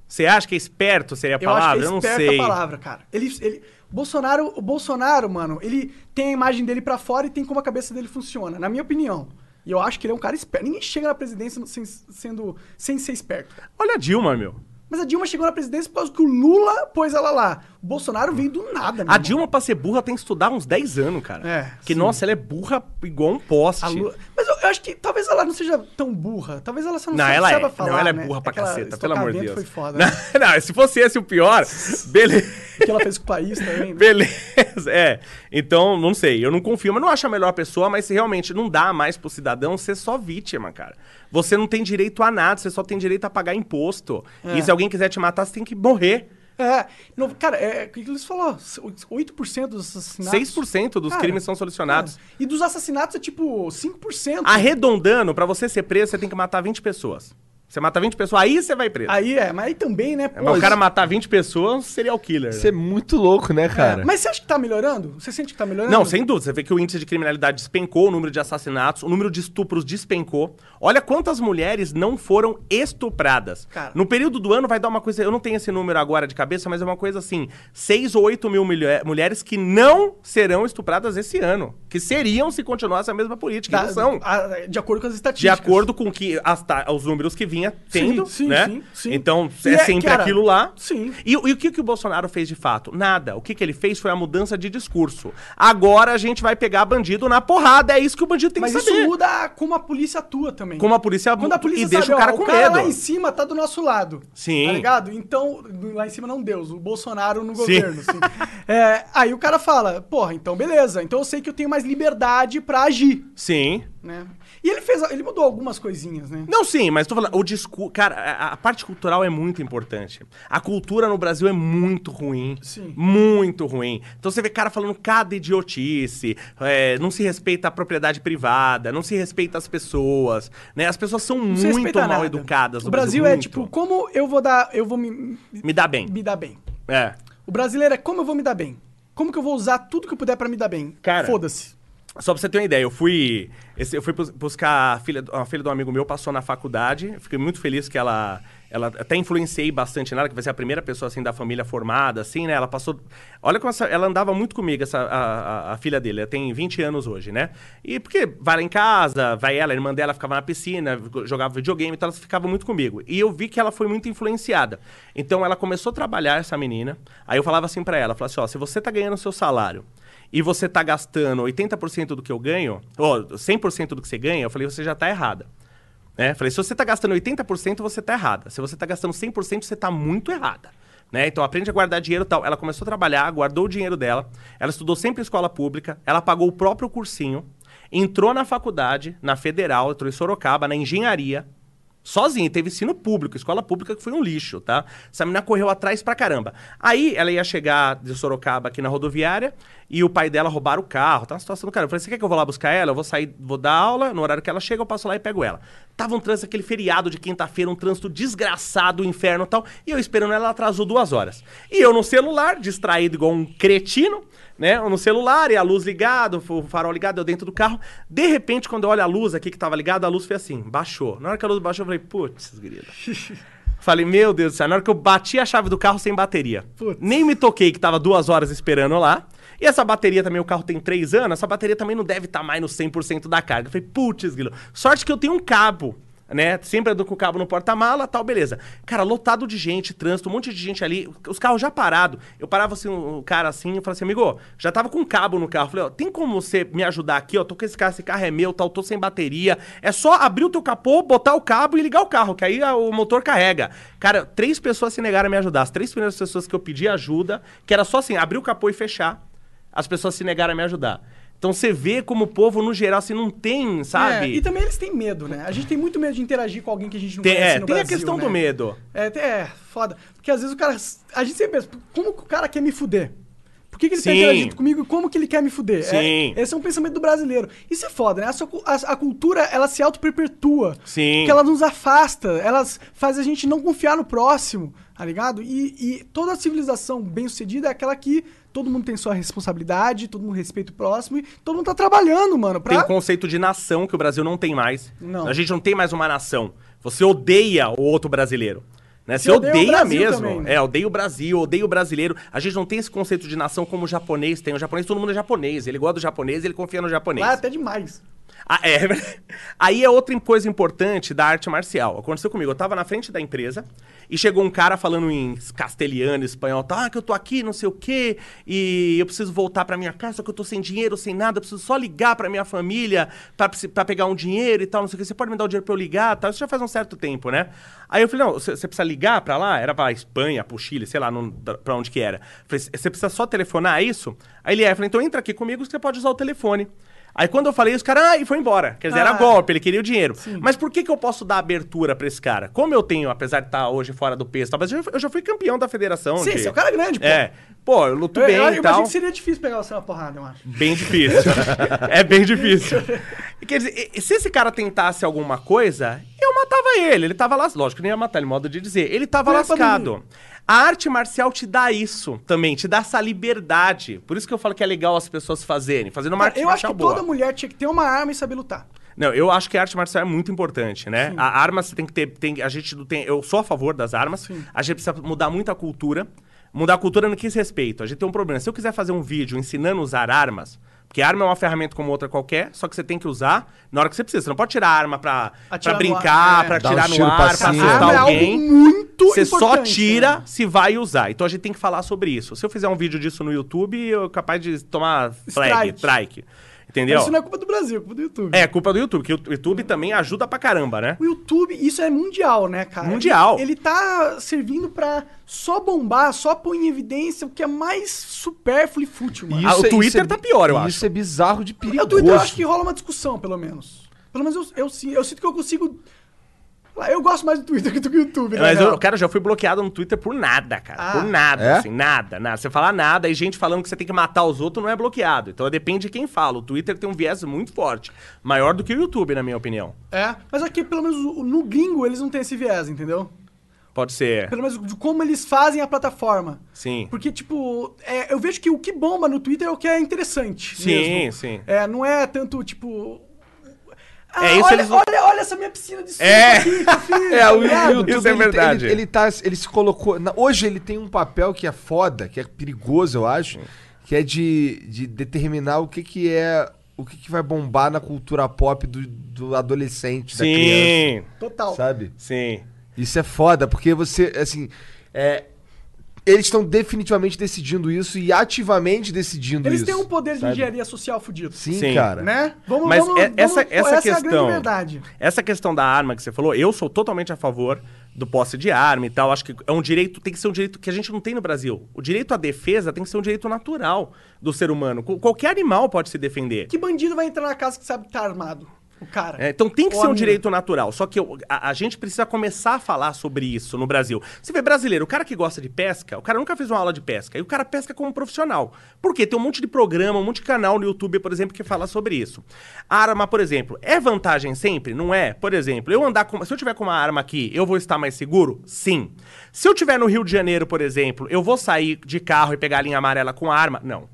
Speaker 3: Você acha que é esperto seria a
Speaker 1: Eu acho
Speaker 3: palavra?
Speaker 1: que é
Speaker 3: Eu, não
Speaker 1: esperto a palavra, cara. Ele, ele, o Bolsonaro, o Bolsonaro, mano, ele tem a imagem dele pra fora e tem como a cabeça dele funciona, na minha opinião. E eu acho que ele é um cara esperto. Ninguém chega na presidência sem, sendo, sem ser esperto.
Speaker 3: Olha a Dilma, meu.
Speaker 1: Mas a Dilma chegou na presidência por causa que o Lula pôs ela lá. O Bolsonaro veio do nada, meu
Speaker 3: A. Dilma, pra ser burra, tem que estudar uns 10 anos, cara.
Speaker 1: É,
Speaker 3: Que,
Speaker 1: sim.
Speaker 3: nossa, ela é burra igual um poste.
Speaker 1: Lula- Mas eu, eu acho que talvez ela não seja tão burra. Talvez ela só não,
Speaker 3: Não,
Speaker 1: saiba
Speaker 3: ela é.
Speaker 1: falar,
Speaker 3: não, ela é
Speaker 1: né?
Speaker 3: burra pra
Speaker 1: Aquela
Speaker 3: caceta, pelo amor de Deus.
Speaker 1: foi foda. né?
Speaker 3: Não, não, se fosse esse o pior, beleza.
Speaker 1: que ela fez com o país também, né?
Speaker 3: Beleza, é. Então, não sei, eu não confio, mas não acho a melhor pessoa, mas se realmente não dá mais pro cidadão ser só vítima, cara. Você não tem direito a nada, você só tem direito a pagar imposto.
Speaker 1: É.
Speaker 3: E se alguém quiser te matar, você tem que morrer.
Speaker 1: É, no- cara, é, o que eles falou? 8% dos assassinatos.
Speaker 3: 6% dos
Speaker 1: Cara,
Speaker 3: crimes são solucionados.
Speaker 1: É. E dos assassinatos é tipo 5%.
Speaker 3: Arredondando, pra você ser preso, você tem que matar 20 pessoas. Você mata 20 pessoas, aí você vai preso.
Speaker 1: Aí é, mas aí também, né? Pô,
Speaker 3: Mas o cara matar 20 pessoas, serial killer.
Speaker 2: Isso é muito louco, né, cara?
Speaker 1: É, mas você acha que tá melhorando? Você sente que tá melhorando?
Speaker 3: Não, sem dúvida. Você vê que o índice de criminalidade despencou, o número de assassinatos, o número de estupros despencou. Olha quantas mulheres não foram estupradas.
Speaker 1: Cara.
Speaker 3: No período do ano vai dar uma coisa. Eu não tenho esse número agora de cabeça, mas é uma coisa assim: 6 ou 8 mil mulher- mulheres que não serão estupradas esse ano. Que seriam se continuasse a mesma política.
Speaker 1: Da-
Speaker 3: e não são.
Speaker 1: a- de acordo com as
Speaker 3: De
Speaker 1: estatísticas.
Speaker 3: acordo com que as os números que vinha tendo,
Speaker 1: sim,
Speaker 3: né?
Speaker 1: sim, sim.
Speaker 3: Então, é
Speaker 1: é,
Speaker 3: sempre
Speaker 1: cara,
Speaker 3: aquilo lá.
Speaker 1: sim.
Speaker 3: E, e o que, que o Bolsonaro fez de fato? Nada. O que, que ele fez foi a mudança de discurso. Agora a gente vai pegar bandido na porrada. É isso que o bandido tem
Speaker 1: Mas
Speaker 3: que
Speaker 1: isso
Speaker 3: saber.
Speaker 1: muda como a polícia atua também.
Speaker 3: Como a polícia,
Speaker 1: Quando a polícia
Speaker 3: e deixa
Speaker 1: sabe,
Speaker 3: o cara
Speaker 1: ó,
Speaker 3: com
Speaker 1: o cara
Speaker 3: medo.
Speaker 1: lá em cima tá do nosso lado.
Speaker 3: Sim.
Speaker 1: Tá ligado? Então, lá em cima não Deus, o Bolsonaro no
Speaker 3: Sim.
Speaker 1: governo. assim. É, aí o cara fala, porra, então beleza. Então eu sei que eu tenho mais liberdade pra agir,
Speaker 3: Sim.
Speaker 1: né? E ele fez, ele mudou algumas coisinhas, né?
Speaker 3: Não, sim, mas tô falando, o discurso. Cara, a, a parte cultural é muito importante. A cultura no Brasil é muito ruim.
Speaker 1: Sim.
Speaker 3: Muito ruim. Então você vê cara falando cada idiotice, é, não se respeita a propriedade privada, não se respeita as pessoas, né? As pessoas são
Speaker 1: Não
Speaker 3: muito mal
Speaker 1: nada.
Speaker 3: educadas no
Speaker 1: O Brasil é
Speaker 3: muito.
Speaker 1: tipo, como eu vou dar, eu vou me,
Speaker 3: Me dá bem.
Speaker 1: me dar bem.
Speaker 3: É.
Speaker 1: O brasileiro é como eu vou me dar bem. Como que eu vou usar tudo que eu puder pra me dar bem?
Speaker 3: Cara,
Speaker 1: Foda-se.
Speaker 3: Só pra você ter uma ideia, eu fui. eu fui bus- buscar a filha, a filha de um amigo meu, passou na faculdade. Fiquei muito feliz que ela. Ela até influenciei bastante nela, que vai ser a primeira pessoa assim da família formada, assim, né? Ela passou. Olha como essa, ela andava muito comigo, essa, a, a- a filha dele. Ela tem 20 anos hoje, né? E porque vai lá em casa, vai ela, a irmã dela ficava na piscina, jogava videogame, então ela ficava muito comigo. E eu vi que ela foi muito influenciada. Então ela começou a trabalhar, essa menina. Aí eu falava assim pra ela: falava assim, ó, se você tá ganhando seu salário e você tá gastando 80% do que eu ganho, ou 100% do que você ganha, eu falei, você já tá errada. Né? Falei, se você tá gastando 80%, você tá errada. Se você tá gastando 100%, você tá muito errada. Né? Então aprende a guardar dinheiro tal. Ela começou a trabalhar, guardou o dinheiro dela, ela estudou sempre em escola pública, ela pagou o próprio cursinho, entrou na faculdade, na Federal, entrou em Sorocaba, na engenharia, Sozinha, teve ensino público, escola pública que foi um lixo, tá? Essa menina correu atrás pra caramba. Aí ela ia chegar de Sorocaba aqui na rodoviária e o pai dela roubaram o carro, tá uma situação do cara. Eu falei, você quer que eu vou lá buscar ela? Eu vou sair, vou dar aula, no horário que ela chega eu passo lá e pego ela. Tava um trânsito, aquele feriado de quinta-feira, um trânsito desgraçado, inferno e tal, e eu esperando ela, ela atrasou duas horas. E eu no celular, distraído igual um cretino, né? No celular, e a luz ligada, o farol ligado, eu dentro do carro. De repente, quando eu olho a luz aqui que tava ligada, a luz foi assim, baixou. Na hora que a luz baixou, eu falei, putz, grila. Falei, meu Deus do céu, na hora que eu bati a chave do carro sem bateria.
Speaker 1: Putz.
Speaker 3: Nem me toquei que tava duas horas esperando lá. E essa bateria também, o carro tem três anos, essa bateria também não deve estar mais no 100% da carga. Eu falei, putz, grilo. Sorte que eu tenho um cabo né? Sempre ando com o cabo no porta-mala, tal, beleza. Cara, lotado de gente, trânsito, um monte de gente ali, os carros já parados. Eu parava assim, um cara assim, eu falava assim, amigo, já tava com cabo no carro. Falei, ó, tem como você me ajudar aqui, ó? Tô com esse carro, esse carro é meu, tal, tô sem bateria. É só abrir o teu capô, botar o cabo e ligar o carro, que aí a- o motor carrega. Cara, três pessoas se negaram a me ajudar. As três primeiras pessoas que eu pedi ajuda, que era só assim, abrir o capô e fechar, as pessoas se negaram a me ajudar. Então você vê como o povo, no geral, assim, não tem, sabe?
Speaker 1: É, e também eles têm medo, né? A gente tem muito medo de interagir com alguém que a gente não
Speaker 3: Tem,
Speaker 1: conhece
Speaker 3: é,
Speaker 1: no
Speaker 3: tem a
Speaker 1: Brasil,
Speaker 3: questão
Speaker 1: né?
Speaker 3: do medo.
Speaker 1: É, é, foda. Porque às vezes o cara. A gente sempre pensa, como que o cara quer me fuder? Por que, que ele tá
Speaker 3: Sim.
Speaker 1: interagindo comigo e como que ele quer me fuder?
Speaker 3: Sim.
Speaker 1: É, esse é um pensamento do brasileiro. Isso é foda, né? A, sua a- a cultura, ela se auto-perpetua.
Speaker 3: Sim.
Speaker 1: Porque ela nos afasta, elas faz a gente não confiar no próximo, tá ligado? E, e toda civilização bem-sucedida é aquela que todo mundo tem sua responsabilidade, todo mundo respeita o próximo e todo mundo tá trabalhando, mano, pra...
Speaker 3: Tem um conceito de nação que o Brasil não tem mais.
Speaker 1: Não.
Speaker 3: A gente não tem mais uma nação. Você odeia o outro brasileiro. Né? Você,
Speaker 1: odeia o
Speaker 3: mesmo.
Speaker 1: também, né?
Speaker 3: É, odeia o Brasil, odeia o brasileiro. A gente não tem esse conceito de nação como o japonês tem. O japonês, todo mundo é japonês. Ele gosta do japonês, ele confia no japonês.
Speaker 1: Lá é até demais.
Speaker 3: Ah, é. Aí é outra coisa importante da arte marcial. Aconteceu comigo. Eu tava na frente da empresa e chegou um cara falando em castelhano, espanhol, tá? Ah, que eu tô aqui, não sei o quê, e eu preciso voltar pra minha casa, só que eu tô sem dinheiro, sem nada, eu preciso só ligar pra minha família pra pegar um dinheiro e tal, não sei o quê. Você pode me dar o dinheiro pra eu ligar, tal? Isso já faz um certo tempo, né? Aí eu falei, não, você precisa ligar pra lá? Era pra Espanha, pro Chile, sei lá, pra onde que era. Falei, você precisa só telefonar, é isso? Aí ele é, falei, então entra aqui comigo que você pode usar o telefone. Aí quando eu falei, os caras, ah, e foi embora. Quer dizer,
Speaker 1: Ah.
Speaker 3: era golpe, ele queria o dinheiro. Mas por que que eu posso dar abertura pra esse cara? Como eu tenho, apesar de estar hoje fora do peso, tal, mas eu já- eu já fui campeão da federação.
Speaker 1: Sim,
Speaker 3: de-
Speaker 1: você é um cara grande, pô.
Speaker 3: É. Pô, eu luto
Speaker 1: Eu,
Speaker 3: bem
Speaker 1: eu, eu
Speaker 3: e
Speaker 1: imagino
Speaker 3: tal.
Speaker 1: que seria difícil pegar você na porrada, eu acho.
Speaker 3: Bem difícil. é bem difícil. Quer dizer, se esse cara tentasse alguma coisa, eu matava ele. Ele tava lá. Lógico que nem ia matar, ele modo de dizer. Ele tava
Speaker 1: é
Speaker 3: lascado. A arte marcial te dá isso também, te dá essa liberdade. Por isso que eu falo que é legal as pessoas fazerem, fazendo uma arte
Speaker 1: eu acho
Speaker 3: marcial
Speaker 1: que
Speaker 3: boa.
Speaker 1: toda mulher tinha que ter uma arma e saber lutar.
Speaker 3: Não, eu acho que a arte marcial é muito importante, né? A arma você tem que ter. Tem, a gente tem. Eu sou a favor das armas. A gente precisa mudar muito a cultura. Mudar a cultura no que diz respeito. A gente tem um problema. Se eu quiser fazer um vídeo ensinando a usar armas, porque arma é uma ferramenta como outra qualquer, só que você tem que usar na hora que você precisa. Você não pode tirar a arma pra, pra brincar,
Speaker 1: ar, é.
Speaker 3: pra
Speaker 2: Dar um
Speaker 3: tirar no ar,
Speaker 2: pra
Speaker 3: assustar
Speaker 1: é
Speaker 3: alguém.
Speaker 1: algo muito
Speaker 3: Você só tira
Speaker 1: né?
Speaker 3: se vai usar. Então a gente tem que falar sobre isso. Se eu fizer um vídeo disso no YouTube, eu sou capaz de tomar flag,
Speaker 1: Strike.
Speaker 3: strike. Entendeu?
Speaker 1: Mas isso não é culpa do Brasil, é culpa do YouTube.
Speaker 3: É culpa do YouTube, que o YouTube também ajuda pra caramba, né?
Speaker 1: O YouTube, isso é mundial, né, cara?
Speaker 3: Mundial.
Speaker 1: Ele, ele tá servindo pra só bombar, só pôr em evidência o que é mais supérfluo e fútil, mano.
Speaker 3: Ah, o
Speaker 2: é-
Speaker 3: Twitter
Speaker 2: é
Speaker 3: tá pior, eu
Speaker 2: Isso
Speaker 3: acho.
Speaker 2: é bizarro de
Speaker 1: No
Speaker 2: perigoso.
Speaker 1: Twitter eu acho que rola uma discussão, pelo menos. Pelo menos eu, eu, si- eu sinto que eu consigo... Eu gosto mais do Twitter que do YouTube, né?
Speaker 3: Mas eu, cara, eu já fui bloqueado no Twitter por nada, cara.
Speaker 1: Ah.
Speaker 3: por nada,
Speaker 2: É?
Speaker 3: assim, nada, nada. Você falar nada e gente falando que você tem que matar os outros não é bloqueado. Então depende de quem fala. O Twitter tem um viés muito forte. Maior do que o YouTube, na minha opinião.
Speaker 1: É, mas aqui, pelo menos no gringo, eles não têm esse viés, entendeu?
Speaker 3: Pode ser.
Speaker 1: Pelo menos de como eles fazem a plataforma.
Speaker 3: Sim.
Speaker 1: Porque, tipo, é, eu vejo que o que bomba no Twitter é o que é interessante.
Speaker 3: Sim,
Speaker 1: mesmo.
Speaker 3: sim.
Speaker 1: É, não é tanto, tipo. Ah,
Speaker 3: É, isso
Speaker 1: olha,
Speaker 3: eles-
Speaker 1: olha, olha essa minha piscina de suco
Speaker 3: É.
Speaker 1: aqui que eu fiz,
Speaker 2: É,
Speaker 1: tá
Speaker 2: o? YouTube,
Speaker 3: Isso é
Speaker 2: ele,
Speaker 3: verdade.
Speaker 2: Ele, ele, tá, ele se colocou. na- hoje ele tem um papel que é foda, que é perigoso, eu acho, que é de, de determinar o que, que é. O que, que vai bombar na cultura pop do, do adolescente, da criança.
Speaker 3: Sim.
Speaker 1: Total.
Speaker 2: Sabe?
Speaker 3: Sim.
Speaker 2: Isso é foda, porque você, assim. É, eles estão definitivamente decidindo isso e ativamente decidindo
Speaker 1: Eles
Speaker 2: isso.
Speaker 1: têm um poder de
Speaker 2: sabe?
Speaker 1: engenharia social fudido.
Speaker 2: Sim,
Speaker 3: Sim.
Speaker 2: cara.
Speaker 1: Né? Vamos,
Speaker 3: Mas
Speaker 1: vamos,
Speaker 3: é- essa,
Speaker 1: vamos-
Speaker 3: essa
Speaker 1: é a
Speaker 3: questão.
Speaker 1: grande verdade.
Speaker 3: Essa questão da arma que você falou, eu sou totalmente a favor do posse de arma e tal. Acho que é um direito, tem que ser um direito que a gente não tem no Brasil. O direito à defesa tem que ser um direito natural do ser humano. Qu- Qualquer animal pode se defender.
Speaker 1: Que bandido vai entrar na casa que sabe que tá armado? O cara.
Speaker 3: É, então tem que ser
Speaker 1: a
Speaker 3: um direito natural. Só que eu- a, a gente precisa começar a falar sobre isso no Brasil. Você vê brasileiro, o cara que gosta de pesca, o cara nunca fez uma aula de pesca. E o cara pesca como profissional. Por quê? Tem um monte de programa, um monte de canal no YouTube, por exemplo, que fala sobre isso. A arma, por exemplo, é vantagem sempre? Não é? Por exemplo, eu andar com. Se eu tiver com uma arma aqui, eu vou estar mais seguro? Sim. Se eu tiver no Rio de Janeiro, por exemplo, eu vou sair de carro e pegar a linha amarela com arma? Não.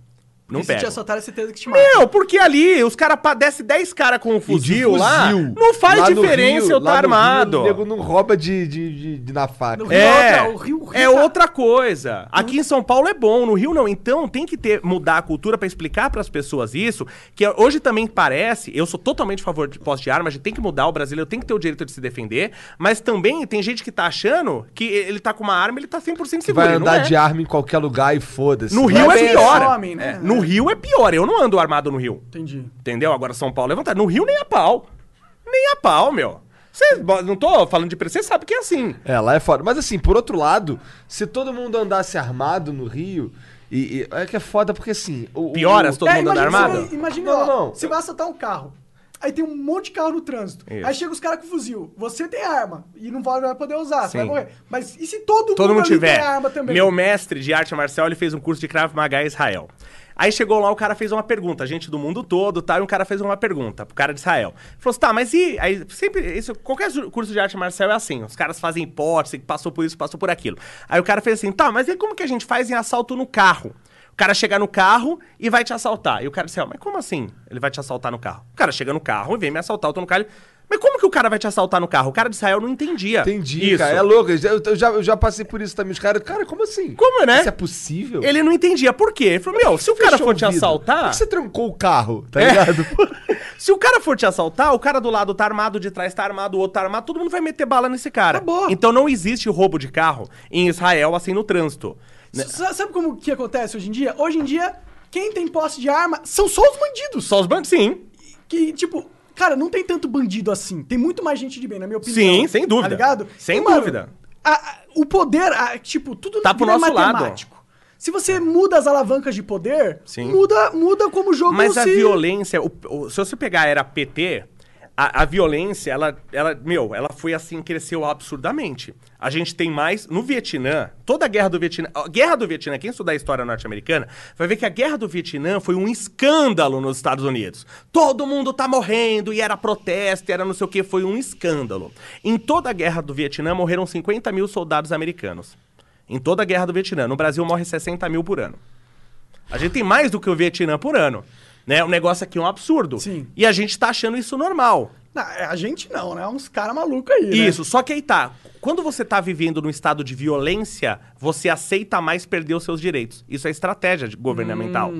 Speaker 3: Não
Speaker 1: e se te assaltar, é certeza que te mata.
Speaker 3: Meu, porque ali os caras descem 10 caras com um fuzil, lá, não faz
Speaker 2: Lá
Speaker 3: diferença
Speaker 2: Rio-
Speaker 3: eu estar
Speaker 2: no
Speaker 3: armado.
Speaker 2: Rio, o nego não rouba de, de, de- de- na faca.
Speaker 1: No Rio
Speaker 3: É,
Speaker 1: outra- o Rio- o Rio
Speaker 3: é
Speaker 1: tá-
Speaker 3: outra coisa. Aqui em São Paulo é bom, no Rio não. Então tem que ter mudar a cultura pra explicar pras pessoas isso, que hoje também parece, eu sou totalmente a favor de posse de arma, a gente tem que mudar, o brasileiro tem que ter o direito de se defender, mas também tem gente que tá achando que ele tá com uma arma, ele tá 100%
Speaker 2: Que
Speaker 3: seguro.
Speaker 2: vai
Speaker 3: não
Speaker 2: andar
Speaker 3: é.
Speaker 2: de arma em qualquer lugar e foda-se.
Speaker 3: No Rio é pior.
Speaker 1: homem, né?
Speaker 3: É, No Rio é pior, eu não ando armado no Rio.
Speaker 1: Entendi.
Speaker 3: Entendeu? Agora São Paulo é vantagem. No Rio nem a pau. Nem a pau, meu. Cê, bo- não tô falando de preço, você sabe que é assim.
Speaker 2: É, lá é foda. Mas assim, por outro lado, se todo mundo andasse armado no Rio, e, e- é que é foda porque assim. O,
Speaker 3: Piora se todo mundo andar armado?
Speaker 1: você- Imagina,
Speaker 2: Não,
Speaker 1: ó,
Speaker 2: não.
Speaker 1: você vai assaltar um carro. Aí tem um monte de carro no trânsito.
Speaker 3: Isso.
Speaker 1: Aí chega os caras com fuzil. Você tem arma. E não vai, poder usar. Você
Speaker 3: Sim.
Speaker 1: vai morrer. Mas e se todo,
Speaker 3: Todo mundo
Speaker 1: ali
Speaker 3: tiver.
Speaker 1: tem arma também?
Speaker 3: Meu mestre de arte marcial, ele fez um curso de Krav Maga em Israel. Aí chegou lá, o cara fez uma pergunta, gente do mundo todo, tá? E um cara fez uma pergunta pro cara de Israel. Falou assim, tá, mas e... Aí sempre, isso, qualquer curso de arte marcial é assim, os caras fazem hipótese, que passou por isso, passou por aquilo. Aí o cara fez assim, tá, mas e como que a gente faz em assalto no carro? O cara chega no carro e vai te assaltar. E o cara disse, "Ah, mas como assim ele vai te assaltar no carro? O cara chega no carro e vem me assaltar, eu tô no carro... ele, Mas como que o cara vai te assaltar no carro? O cara de Israel não entendia.
Speaker 2: Entendi,
Speaker 3: isso.
Speaker 2: cara. É louco. Eu, já- eu já, eu já passei por isso também. Os caras, cara, como assim?
Speaker 3: Como, né?
Speaker 2: Isso é possível?
Speaker 3: Ele não entendia por quê. Ele falou, meu, se o cara for te
Speaker 2: vidro. Por
Speaker 3: assaltar.
Speaker 2: que você trancou o carro, tá
Speaker 3: É.
Speaker 2: ligado?
Speaker 3: Se o cara for te assaltar, o cara do lado tá armado, de trás tá armado, o outro tá armado, todo mundo vai meter bala nesse cara.
Speaker 1: Acabou.
Speaker 3: Então não existe roubo de carro em Israel assim no trânsito.
Speaker 1: Sabe como que acontece hoje em dia? Hoje em dia, quem tem posse de arma são só os bandidos.
Speaker 3: Só os bancos, sim.
Speaker 1: Que, tipo, cara, não tem tanto bandido assim. Tem muito mais gente de bem, na minha opinião.
Speaker 3: Sim, sem dúvida.
Speaker 1: Tá ligado?
Speaker 3: Sem
Speaker 1: E, mano,
Speaker 3: dúvida.
Speaker 1: a- a- o poder, a- tipo, tudo
Speaker 3: Tá pro
Speaker 1: vida
Speaker 3: nosso
Speaker 1: é
Speaker 3: lado.
Speaker 1: matemático. Se você muda as alavancas de poder,
Speaker 3: Sim.
Speaker 1: muda, muda como o jogo
Speaker 3: Mas a
Speaker 1: se...
Speaker 3: violência, o- o- se você pegar a era PT, a, a violência, ela, ela, meu, ela foi assim, cresceu absurdamente. A gente tem mais. No Vietnã, toda a guerra do Vietnã. A guerra do Vietnã, quem estudar a história norte-americana, vai ver que a guerra do Vietnã foi um escândalo nos Estados Unidos. Todo mundo tá morrendo e era protesto, e era não sei o que, foi um escândalo. Em toda a guerra do Vietnã morreram 50 mil soldados americanos. Em toda a guerra do Vietnã. No Brasil morre 60 mil por ano. A gente tem mais do que o Vietnã por ano. Né? O negócio aqui é um absurdo.
Speaker 1: Sim.
Speaker 3: E a gente tá achando isso normal.
Speaker 1: Não, é a gente não, né? Uns caras malucos aí, né?
Speaker 3: Isso, só que aí tá. Quando você tá vivendo num estado de violência, você aceita mais perder os seus direitos. Isso é estratégia governamental.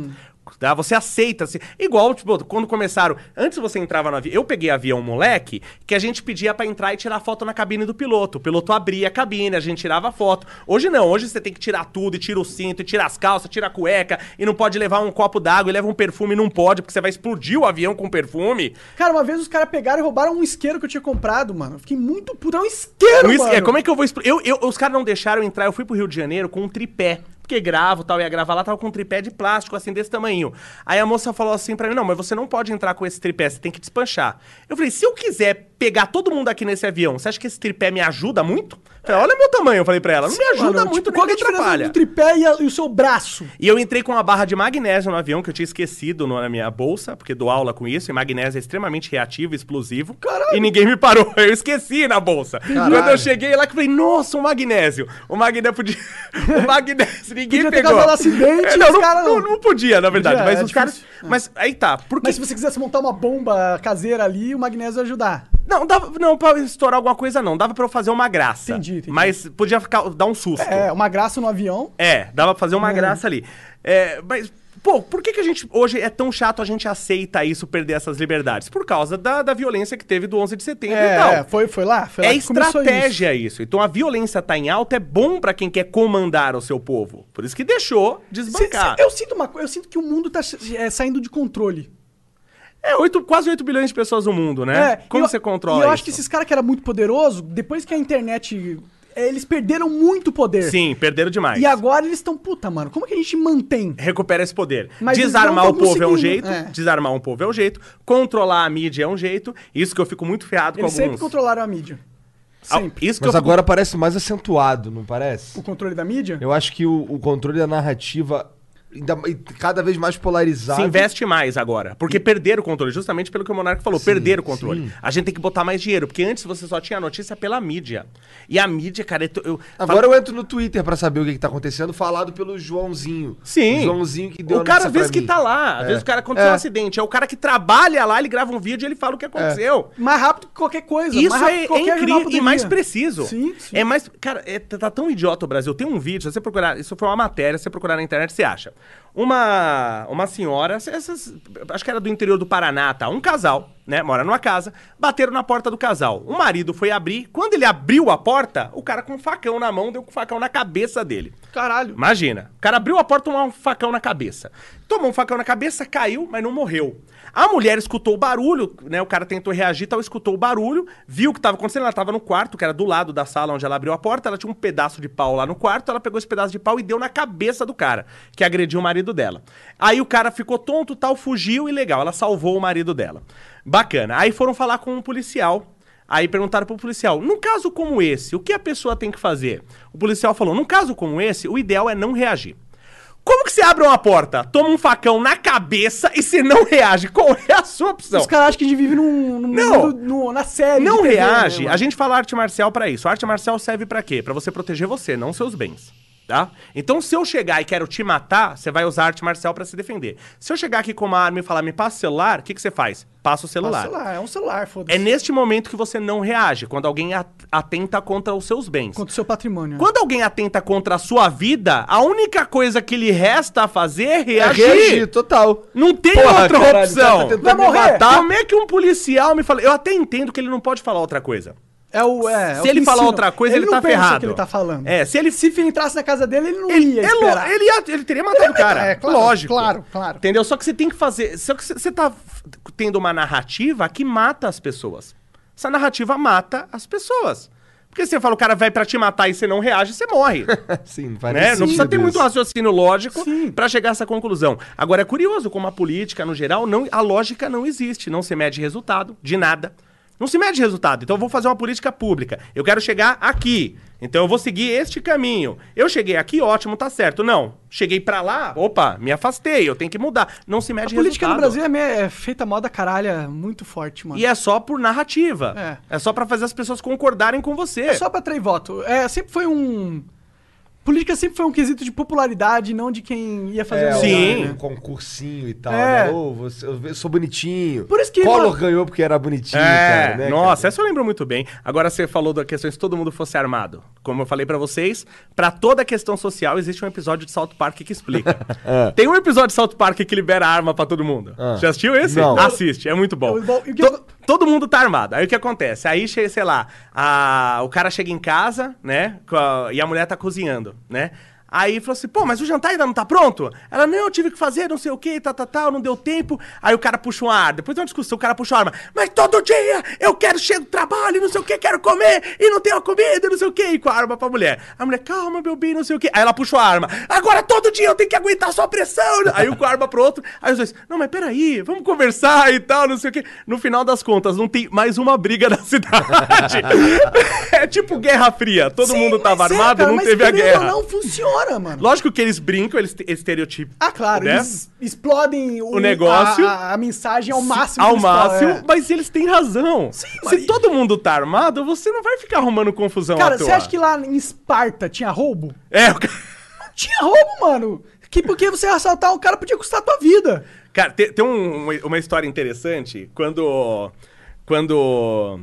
Speaker 3: Tá? Você aceita. se- Igual, tipo, quando começaram. Antes você entrava no avião. Eu peguei avião moleque, que a gente pedia pra entrar e tirar foto na cabine do piloto. O piloto abria a cabine, a gente tirava foto. Hoje não, hoje você tem que tirar tudo, e tira o cinto, e tira as calças, tira a cueca, e não pode levar um copo d'água, e leva um perfume, não pode, porque você vai explodir o avião com perfume.
Speaker 1: Cara, uma vez os caras pegaram e roubaram um isqueiro que eu tinha comprado, mano. Eu Fiquei muito puto. É um isqueiro,
Speaker 3: Um is-
Speaker 1: mano.
Speaker 3: é, como é que eu vou expl- eu, eu- Os caras não deixaram eu entrar. Eu fui pro Rio de Janeiro com um tripé. Porque gravo tal, ia gravar lá, tava com um tripé de plástico, assim, desse tamanho. Aí a moça falou assim pra mim: não, mas você não pode entrar com esse tripé, você tem que despachar. Eu falei: se eu quiser pegar todo mundo aqui nesse avião, você acha que esse tripé me ajuda muito? Falei, olha meu tamanho, eu falei pra ela, não me ajuda
Speaker 1: Mano,
Speaker 3: muito,
Speaker 1: tipo, qual é a diferença
Speaker 3: atrapalha.
Speaker 1: do tripé e, a- e o seu braço?
Speaker 3: E eu entrei com uma barra de magnésio no avião, que eu tinha esquecido no- na minha bolsa, porque dou aula com isso, e magnésio é extremamente reativo explosivo.
Speaker 1: Caralho.
Speaker 3: E ninguém me parou, eu esqueci na bolsa. Quando eu cheguei lá, que falei, nossa, um magnésio. O magnésio podia... o magnésio, ninguém
Speaker 1: Podia ter
Speaker 3: pegou.
Speaker 1: causado acidente,
Speaker 3: É, não,
Speaker 1: os
Speaker 3: não,
Speaker 1: cara
Speaker 3: não,
Speaker 1: não-
Speaker 3: podia, na verdade.
Speaker 1: Podia,
Speaker 3: mas
Speaker 1: é
Speaker 3: os caras... Mas aí tá, porque...
Speaker 1: Mas se você quisesse montar uma bomba caseira ali, o magnésio ia ajudar.
Speaker 3: Não, dava, não, pra estourar alguma coisa não. Dava pra eu fazer uma graça.
Speaker 1: Entendi, entendi.
Speaker 3: Mas podia ficar, dar um susto.
Speaker 1: É, uma graça no avião.
Speaker 3: É, dava pra fazer uma graça ali. É, mas, pô, por que, que a gente hoje é tão chato a gente aceita isso, perder essas liberdades? Por causa da, da violência que teve do 11 de setembro e tal.
Speaker 1: É, foi, foi lá? Foi lá
Speaker 3: É
Speaker 1: que começou
Speaker 3: estratégia isso. Então a violência tá em alta é bom pra quem quer comandar o seu povo. Por isso que deixou
Speaker 1: Se-
Speaker 3: desbancar.
Speaker 1: se- eu sinto uma coisa, eu sinto que o mundo tá é, saindo de controle.
Speaker 3: É oito, quase 8 bilhões de pessoas no mundo, né?
Speaker 1: É,
Speaker 3: Como
Speaker 1: eu-
Speaker 3: você controla
Speaker 1: E eu
Speaker 3: isso?
Speaker 1: acho que esses caras que eram muito poderosos, depois que a internet. é, Eles perderam muito poder.
Speaker 3: Sim, perderam demais.
Speaker 1: E agora eles estão, puta, mano, como que a gente mantém?
Speaker 3: recupera esse poder.
Speaker 1: Mas eles
Speaker 3: desarmar o povo é um jeito,
Speaker 1: é.
Speaker 3: desarmar um povo é um jeito, controlar a mídia é um jeito. Isso que eu fico muito ferrado
Speaker 1: Eles
Speaker 3: com
Speaker 1: sempre
Speaker 3: alguns.
Speaker 1: controlaram a mídia. Sempre.
Speaker 3: Isso que
Speaker 2: Mas
Speaker 3: eu fico-
Speaker 2: agora parece mais acentuado, não parece?
Speaker 1: O controle da mídia?
Speaker 2: Eu acho que o, o controle da narrativa ainda, e cada vez mais polarizado.
Speaker 3: se investe mais agora. Porque perderam o controle, justamente pelo que o Monarca falou, perderam o controle.
Speaker 2: sim.
Speaker 3: A gente tem que botar mais dinheiro, porque antes você só tinha notícia pela mídia. E a mídia, cara, eu,
Speaker 2: Agora eu entro no Twitter pra saber o que, que tá acontecendo, falado pelo Joãozinho.
Speaker 3: Sim.
Speaker 2: O Joãozinho que deu
Speaker 3: o
Speaker 2: a
Speaker 3: cara, às vezes, que
Speaker 2: mim.
Speaker 3: tá lá, às vezes o cara aconteceu
Speaker 2: É.
Speaker 3: um acidente. É o cara que trabalha lá, ele grava um vídeo e ele fala o que aconteceu.
Speaker 1: Mais rápido que qualquer coisa.
Speaker 3: Isso é, é incrível e mais preciso.
Speaker 1: Sim, sim.
Speaker 3: É mais. Cara, é, tá tão idiota o Brasil. Tem um vídeo, se você procurar. Isso foi uma matéria, se você procurar na internet, você acha. Uma, uma senhora, essas, acho que era do interior do Paraná, tá? Um casal, né? Mora numa casa, bateram na porta do casal. O marido foi abrir. Quando ele abriu a porta, o cara com um facão na mão deu com o facão na cabeça dele.
Speaker 1: Caralho.
Speaker 3: Imagina, o cara abriu a porta tomou um facão na cabeça. Tomou um facão na cabeça, caiu, mas não morreu. A mulher escutou o barulho, né? O cara tentou reagir, tal, escutou o barulho, viu o que estava acontecendo. Ela estava no quarto, que era do lado da sala onde ela abriu a porta. Ela tinha um pedaço de pau lá no quarto. Ela pegou esse pedaço de pau e deu na cabeça do cara, que agrediu o marido dela. Aí o cara ficou tonto, tal, fugiu e legal. Ela salvou o marido dela. Bacana. Aí foram falar com um policial. Aí perguntaram pro policial: num caso como esse, o que a pessoa tem que fazer? O policial falou: num caso como esse, o ideal é não reagir. Como que você abre uma porta, toma um facão na cabeça e você não reage? Qual é a sua opção?
Speaker 1: Os caras acham que a gente vive num, num
Speaker 3: Não.
Speaker 1: mundo- na série.
Speaker 3: Não
Speaker 1: TV,
Speaker 3: reage.
Speaker 1: né,
Speaker 3: a gente fala arte marcial pra isso. A arte marcial serve pra quê? Pra você proteger você, não seus bens. Tá? Então, se eu chegar e quero te matar, você vai usar arte marcial pra se defender. Se eu chegar aqui com uma arma e falar, me passa o celular, o que, que você faz? Passa o celular.
Speaker 1: Passa lá, é um celular, foda-se.
Speaker 3: É neste momento que você não reage, quando alguém at- atenta contra os seus bens.
Speaker 1: Contra o seu patrimônio.
Speaker 3: Quando alguém atenta contra a sua vida, a única coisa que lhe resta a fazer é
Speaker 2: É
Speaker 3: reagir.
Speaker 2: reagir, total.
Speaker 3: Não tem
Speaker 2: Porra,
Speaker 3: outra
Speaker 2: caralho, o cara
Speaker 3: opção.
Speaker 2: tá
Speaker 1: Vai morrer.
Speaker 2: matar.
Speaker 3: Como é que um policial me fala? Eu até entendo que ele não pode falar outra coisa.
Speaker 1: É o, é, é o
Speaker 3: se ele falar outra coisa, ele,
Speaker 1: não
Speaker 3: tá
Speaker 1: pensa
Speaker 3: ferrado.
Speaker 1: que ele tá falando.
Speaker 3: É, se ele
Speaker 1: Se entrasse na casa dele, ele não
Speaker 3: ele,
Speaker 1: ia
Speaker 3: é
Speaker 1: esperar.
Speaker 3: ele, ia- ele teria matado o cara.
Speaker 1: É, claro,
Speaker 3: Lógico.
Speaker 1: claro, claro.
Speaker 3: Entendeu? Só que você tem que fazer. Só que você- tá tendo uma narrativa que mata as pessoas. Essa narrativa mata as pessoas. Porque você fala, o cara vai pra te matar e você não reage, você morre.
Speaker 2: Sim, não faz
Speaker 3: né? Não precisa ter muito raciocínio lógico pra chegar a essa conclusão. Agora é curioso como a política, no geral, não, a lógica não existe. Não se mede resultado de nada. Não se mede resultado. Então eu vou fazer uma política pública. Eu quero chegar aqui. Então eu vou seguir este caminho. Eu cheguei aqui, ótimo, tá certo. Não. Cheguei pra lá, opa, me afastei, eu tenho que mudar. Não se
Speaker 1: A
Speaker 3: mede
Speaker 1: política no. Brasil é, é feita moda caralha muito forte, mano.
Speaker 3: E é só por narrativa.
Speaker 1: É.
Speaker 3: É. só pra fazer as pessoas concordarem com você.
Speaker 1: É só pra atrair voto. É, sempre foi um. Política sempre foi um quesito de popularidade, não de quem ia fazer
Speaker 2: É,
Speaker 1: o
Speaker 3: Sim.
Speaker 1: melhor,
Speaker 2: um
Speaker 1: né?
Speaker 2: concursinho e tal,
Speaker 1: É.
Speaker 2: né? Ô, você, eu sou bonitinho.
Speaker 1: Por isso que,
Speaker 2: Collor
Speaker 1: mano-
Speaker 2: ganhou porque era bonitinho,
Speaker 3: É,
Speaker 2: cara, né?
Speaker 3: nossa,
Speaker 2: cara?
Speaker 3: essa eu lembro muito bem. Agora você falou da questão se todo mundo fosse armado. Como eu falei pra vocês, pra toda questão social existe um episódio de South Park que explica.
Speaker 2: É.
Speaker 3: Tem um episódio de South Park que libera arma pra todo mundo.
Speaker 2: Ah.
Speaker 3: Já assistiu esse?
Speaker 2: Não.
Speaker 3: Assiste, é muito bom.
Speaker 1: É muito bom. E o que
Speaker 3: To-
Speaker 1: eu-
Speaker 3: todo mundo tá armado. Aí o que acontece? Aí sei lá, a- o cara chega em casa, né? a- e a mulher tá cozinhando, né? Aí falou assim, pô, mas o jantar ainda não tá pronto? Ela, não, eu tive que fazer, não sei o que, tal, tal, tal, não deu tempo. Aí o cara puxa uma arma. Depois de uma discussão, o cara puxa uma arma. Mas todo dia eu quero, chego do trabalho, não sei o que, quero comer, e não tenho a comida, não sei o que, e com a arma pra mulher. A mulher, calma, meu bem, não sei o que. Aí ela puxa a arma. Agora todo dia eu tenho que aguentar sua pressão. Aí o com a arma pro outro. Aí os dois, não, mas peraí, vamos conversar e tal, não sei o que. No final das contas, não tem mais uma briga na cidade. é tipo Guerra Fria. Todo
Speaker 1: Sim,
Speaker 3: mundo tava
Speaker 1: é,
Speaker 3: armado,
Speaker 1: cara,
Speaker 3: não teve a guerra.
Speaker 1: não funciona, mano.
Speaker 3: Lógico que eles brincam, eles te- estereotipam.
Speaker 1: Ah, claro,
Speaker 3: né?
Speaker 1: eles explodem o,
Speaker 3: O negócio.
Speaker 1: A, a- a mensagem ao máximo.
Speaker 3: Ao máximo,
Speaker 1: é.
Speaker 3: mas eles têm razão. Se
Speaker 1: mas-
Speaker 3: todo mundo tá armado, você não vai ficar arrumando confusão
Speaker 1: Cara, você acha que lá em Esparta tinha roubo?
Speaker 3: É, o
Speaker 1: tinha roubo, mano. Que porque você assaltar um cara podia custar a tua vida.
Speaker 3: Cara, tem, tem um- uma, uma história interessante. Quando. Quando.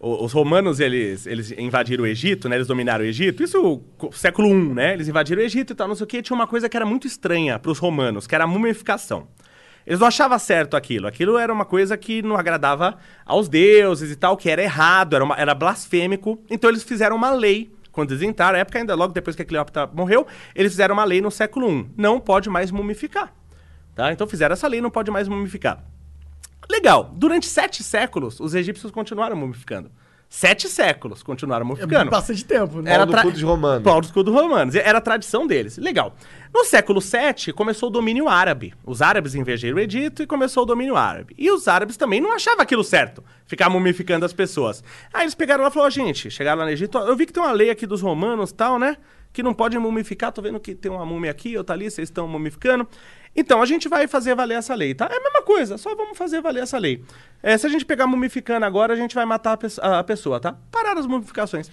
Speaker 3: Os romanos, eles, eles invadiram o Egito, né? Eles dominaram o Egito. Isso, século I, né? Eles invadiram o Egito e tal, não sei o quê. Tinha uma coisa que era muito estranha pros romanos, que era a mumificação. Eles não achavam certo aquilo. Aquilo era uma coisa que não agradava aos deuses e tal, que era errado, era, uma- era blasfêmico. Então eles fizeram uma lei. Quando eles entraram, na época ainda logo depois que a Cleópatra morreu, eles fizeram uma lei no século I. Não pode mais mumificar. Tá? Então fizeram essa lei, não pode mais mumificar. Legal. Durante sete séculos, os egípcios continuaram mumificando. Sete séculos continuaram mumificando.
Speaker 1: Bastante tempo, né?
Speaker 2: Pau no cu dos romanos.
Speaker 3: Pau no cu dos romanos. Era a tradição deles. Legal. No século VII, começou o domínio árabe. Os árabes invadiram o Egito e começou o domínio árabe. E os árabes também não achavam aquilo certo, ficar mumificando as pessoas. Aí eles pegaram lá e falaram, "Ó, gente, chegaram lá no Egito, eu vi que tem uma lei aqui dos romanos tal, né? Que não pode mumificar, tô vendo que tem uma múmia aqui, outra ali, vocês estão mumificando. Então, a gente vai fazer valer essa lei, tá? É a mesma coisa, só vamos fazer valer essa lei. É, se a gente pegar mumificando agora, a gente vai matar a, pe- a pessoa, tá? Pararam as mumificações.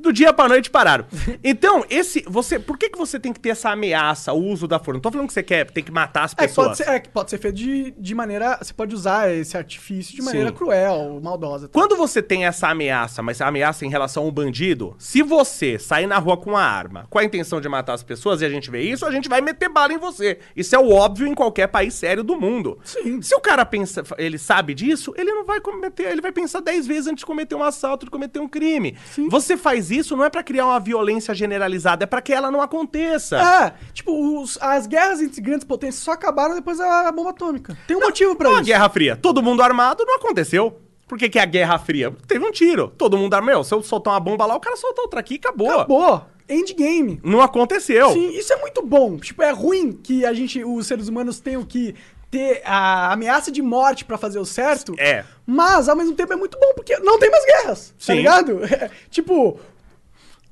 Speaker 3: Do dia pra noite pararam. Então, esse. Você. Por que, que você tem que ter essa ameaça, o uso da força? Não tô falando que você quer, tem que matar as
Speaker 1: É,
Speaker 3: pessoas.
Speaker 1: pode ser, é, que pode ser feito de, de maneira. Você pode usar esse artifício de maneira
Speaker 3: Sim.
Speaker 1: cruel, maldosa. tá?
Speaker 3: Quando você tem essa ameaça, mas a ameaça em relação ao bandido, se você sair na rua com uma arma, com a intenção de matar as pessoas, e a gente vê isso, a gente vai meter bala em você. Isso é o óbvio em qualquer país sério do mundo.
Speaker 1: Sim.
Speaker 3: Se o cara pensa, ele sabe disso, ele não vai cometer, ele vai pensar dez vezes antes de cometer um assalto, de cometer um crime. Você faz isso não é pra criar uma violência generalizada, é pra que ela não aconteça.
Speaker 1: É, tipo, os- as guerras entre grandes potências só acabaram depois da bomba atômica. Tem um motivo pra
Speaker 3: Não a
Speaker 1: isso.
Speaker 3: Guerra Fria. Todo mundo armado não aconteceu. Por que, que é a Guerra Fria? Teve um tiro. Todo mundo armado. Meu, se eu soltar uma bomba lá, o cara solta outra aqui e acabou.
Speaker 1: Acabou. Endgame.
Speaker 3: Não aconteceu.
Speaker 1: Sim, isso é muito bom. Tipo, é ruim que a gente, os seres humanos, tenham que ter a ameaça de morte pra fazer o certo.
Speaker 3: É.
Speaker 1: Mas, ao mesmo tempo, é muito bom, porque não tem mais guerras. Tá
Speaker 3: Sim.
Speaker 1: ligado? É, tipo.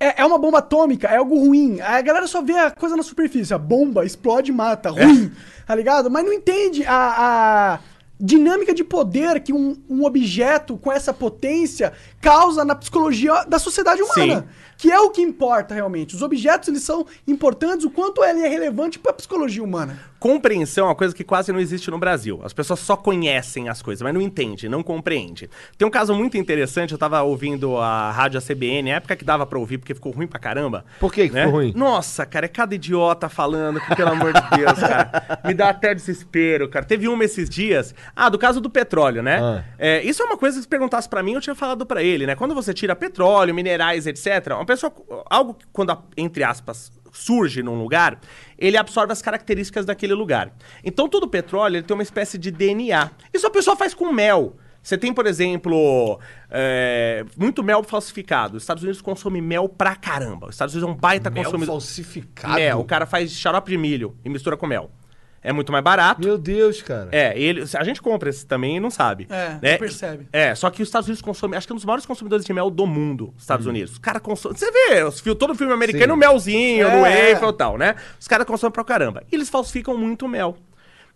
Speaker 1: É, é uma bomba atômica, é algo ruim. A galera só vê a coisa na superfície. A bomba explode e mata. Ruim. Tá ligado? Mas não entende a. a dinâmica de poder que um, um objeto com essa potência causa na psicologia da sociedade humana.
Speaker 3: Sim.
Speaker 1: Que é o que importa realmente. Os objetos, eles são importantes o quanto ele é relevante pra psicologia humana.
Speaker 3: Compreensão é uma coisa que quase não existe no Brasil. As pessoas só conhecem as coisas, mas não entendem, não compreendem. Tem um caso muito interessante, eu tava ouvindo a rádio ACBN, época que dava pra ouvir, porque ficou ruim pra caramba.
Speaker 2: Por que que
Speaker 3: né?
Speaker 2: ficou ruim?
Speaker 3: Nossa, cara, é cada idiota falando, que, pelo amor de Deus, cara. Me dá até desespero, cara. Teve uma esses dias. Ah, do caso do petróleo, né?
Speaker 2: Ah.
Speaker 3: É, isso é uma coisa que se perguntasse pra mim, eu tinha falado pra ele, né? Quando você tira petróleo, minerais, etc., uma pessoa, algo que quando, entre aspas, surge num lugar, ele absorve as características daquele lugar. Então todo petróleo ele tem uma espécie de DNA. Isso a pessoa faz com mel. Você tem, por exemplo, é, muito mel falsificado. Os Estados Unidos consomem mel pra caramba. Os Estados Unidos é um baita
Speaker 2: Mel
Speaker 3: consumidor.
Speaker 2: falsificado.
Speaker 3: Mel. O cara faz xarope de milho e mistura com mel. É muito mais barato.
Speaker 2: Meu Deus, cara.
Speaker 3: É, ele, a gente compra esse também e não sabe.
Speaker 1: É,
Speaker 3: né?
Speaker 1: não percebe.
Speaker 3: É, só que os Estados Unidos consomem, acho que é um dos maiores consumidores de mel do mundo, os Estados
Speaker 2: Hum.
Speaker 3: Unidos. Os caras consomem. Você vê, os, todo filme americano,
Speaker 2: Sim.
Speaker 3: melzinho,
Speaker 1: É,
Speaker 3: no waffle e tal, né? Os caras consomem pra caramba. E eles falsificam muito mel.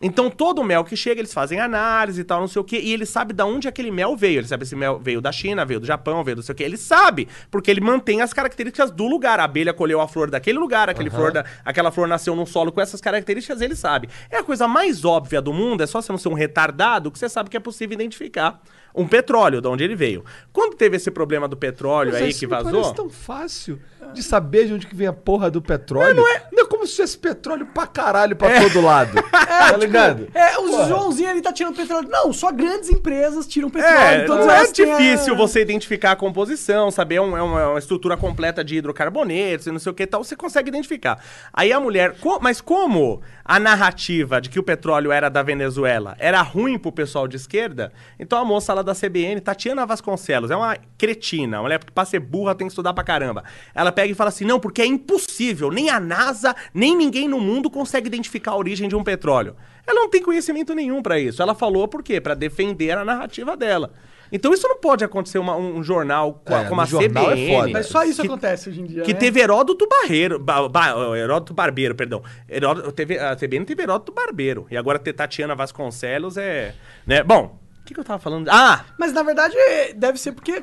Speaker 3: Então, todo o mel que chega, eles fazem análise e tal, não sei o quê, e ele sabe de onde aquele mel veio. Ele sabe se mel veio da China, veio do Japão, veio do sei o quê. Ele sabe, porque ele mantém as características do lugar. A abelha colheu a flor daquele lugar, aquele flor da, aquela flor nasceu num solo com essas características, ele sabe. É a coisa mais óbvia do mundo, é só você não ser um retardado que você sabe que é possível identificar um petróleo, de onde ele veio. Quando teve esse problema do petróleo
Speaker 2: Mas
Speaker 3: aí
Speaker 2: isso
Speaker 3: que vazou...
Speaker 2: Parece tão fácil de saber de onde que vem a porra do petróleo. Não é, não é como se tivesse petróleo pra caralho pra todo lado. tá ligado?
Speaker 1: É, o Joãozinho ali tá tirando petróleo. Não, só grandes empresas tiram petróleo.
Speaker 3: É, não é
Speaker 1: a-
Speaker 3: difícil você identificar a composição, saber um- é uma, é uma estrutura completa de hidrocarbonetos e não sei o que e tal, você consegue identificar. Aí a mulher, co- mas como a narrativa de que o petróleo era da Venezuela era ruim pro pessoal de esquerda, então a moça lá da CBN, Tatiana Vasconcelos, é uma cretina, uma mulher que pra ser burra tem que estudar pra caramba. Ela pega e fala assim, não, porque é impossível, nem a NASA, nem ninguém no mundo consegue identificar a origem de um petróleo. Ela não tem conhecimento nenhum pra isso. Ela falou por quê? Pra defender a narrativa dela. Então isso não pode acontecer uma- um jornal co-
Speaker 2: É,
Speaker 3: como a
Speaker 2: jornal é
Speaker 3: CBN.
Speaker 2: foda.
Speaker 1: Mas só isso
Speaker 3: que,
Speaker 1: acontece hoje em dia.
Speaker 3: Que
Speaker 1: né?
Speaker 3: teve Heródoto Barreiro. Ba, ba, Heródoto Barbeiro, perdão. Heródoto, teve, a CBN teve Heródoto Barbeiro. E agora ter Tatiana Vasconcelos é. Né? Bom, o que, que eu tava falando? Ah!
Speaker 1: Mas na verdade deve ser porque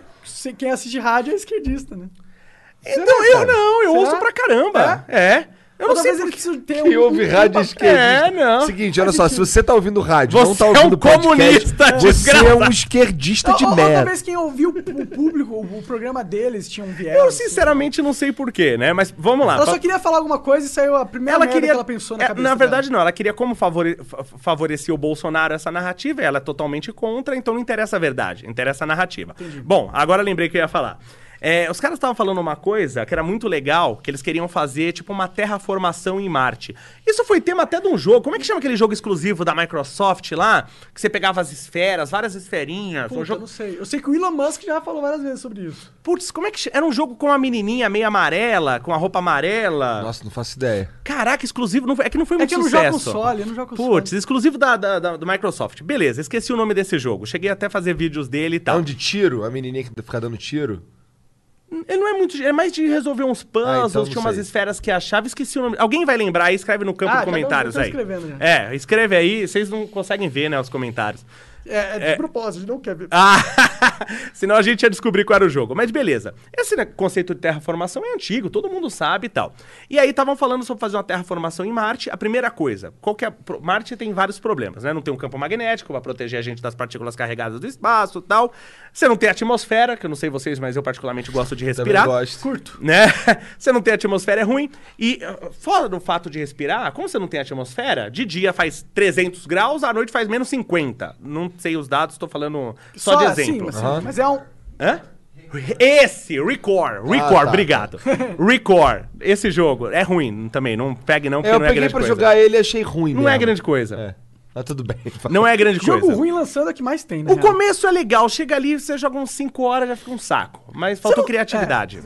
Speaker 1: quem assiste rádio é esquerdista, né?
Speaker 3: Então eu
Speaker 2: cara?
Speaker 3: não, eu
Speaker 1: Será?
Speaker 3: ouço pra caramba. É. Eu não
Speaker 1: Ou
Speaker 3: sei
Speaker 1: talvez ele
Speaker 3: por
Speaker 1: precisa ter
Speaker 2: Quem
Speaker 1: um-
Speaker 2: ouve rádio esquerdista.
Speaker 3: É, não.
Speaker 2: Seguinte, olha só, se você tá ouvindo rádio,
Speaker 3: Você
Speaker 2: não tá
Speaker 3: é
Speaker 2: ouvindo
Speaker 3: um
Speaker 2: podcast,
Speaker 3: comunista
Speaker 2: você é um esquerdista de merda.
Speaker 1: talvez quem ouviu o público, o, programa deles tinha um viés.
Speaker 3: Eu
Speaker 1: assim.
Speaker 3: sinceramente não sei porquê, né? Mas vamos lá.
Speaker 1: Ela só queria falar alguma coisa e saiu a primeira
Speaker 3: ela queria.
Speaker 1: que ela pensou na
Speaker 3: é,
Speaker 1: cabeça
Speaker 3: na
Speaker 1: dela.
Speaker 3: verdade, não. Ela queria como favore- fa- favorecer o Bolsonaro essa narrativa. e Ela é totalmente contra, então não interessa a verdade, interessa a narrativa. Bom, agora lembrei que eu ia falar. É, os caras estavam falando uma coisa que era muito legal, que eles queriam fazer, tipo, uma terraformação em Marte. Isso foi tema até de um jogo. Como é que chama aquele jogo exclusivo da Microsoft lá? Que você pegava as esferas, várias esferinhas.
Speaker 1: Puta,
Speaker 3: um jogo...
Speaker 1: não sei. Eu sei que o Elon Musk já falou várias vezes sobre isso.
Speaker 3: Putz, como é que. Era um jogo com uma menininha meio amarela, com a roupa amarela.
Speaker 2: Nossa, não faço ideia.
Speaker 3: Caraca, exclusivo. Não, foi- é que não foi
Speaker 1: É
Speaker 3: muito
Speaker 1: que eu não
Speaker 3: sucesso.
Speaker 1: jogo console, eu não jogo console.
Speaker 3: Putz, exclusivo da, da- da- do Microsoft. Beleza, esqueci o nome desse jogo. Cheguei até a fazer vídeos dele e
Speaker 2: É
Speaker 3: tal.
Speaker 2: um de tiro? A menininha que fica dando tiro?
Speaker 3: Ele não é muito. É mais de resolver uns puzzles,
Speaker 2: Ah, então
Speaker 3: tinha umas
Speaker 2: sei.
Speaker 3: esferas que achava, esqueci o nome. Alguém vai lembrar aí, escreve no campo
Speaker 1: Ah,
Speaker 3: de
Speaker 1: já
Speaker 3: comentários
Speaker 1: tô
Speaker 3: aí. É, escreve aí, vocês não conseguem ver, né, os comentários.
Speaker 1: É, é de propósito, ele não quer ver.
Speaker 3: Ah, senão a gente ia descobrir qual era o jogo. Mas beleza. Esse né, conceito de terraformação é antigo, todo mundo sabe e tal. E aí estavam falando sobre fazer uma terraformação em Marte. A primeira coisa, qual que é, Marte tem vários problemas, né? Não tem um campo magnético para proteger a gente das partículas carregadas do espaço e tal. Você não tem atmosfera, que eu não sei vocês, mas eu particularmente gosto de
Speaker 2: Também
Speaker 3: respirar.
Speaker 2: gosto.
Speaker 1: Curto.
Speaker 3: Né? Você não tem atmosfera, é ruim. E uh, fora do fato de respirar, como você não tem atmosfera, de dia faz 300 graus, à noite faz menos 50. Não sei os dados, tô falando só, de
Speaker 1: sim,
Speaker 3: exemplo.
Speaker 1: mas, sim, mas é um.
Speaker 3: Hã? Esse, Record, Record,
Speaker 2: tá.
Speaker 3: obrigado. Record, esse jogo é ruim também, não pegue não, porque
Speaker 2: É, eu
Speaker 3: não é
Speaker 2: peguei
Speaker 3: grande
Speaker 2: pra
Speaker 3: coisa.
Speaker 2: jogar ele e achei ruim
Speaker 3: Não é
Speaker 2: mesmo.
Speaker 3: grande coisa.
Speaker 2: É. Mas tudo bem.
Speaker 3: Não é grande
Speaker 1: Jogo
Speaker 3: coisa.
Speaker 1: ruim lançando é que mais tem, né?
Speaker 3: O começo é legal, chega ali, você joga uns 5 horas, já fica um saco. Mas faltou criatividade.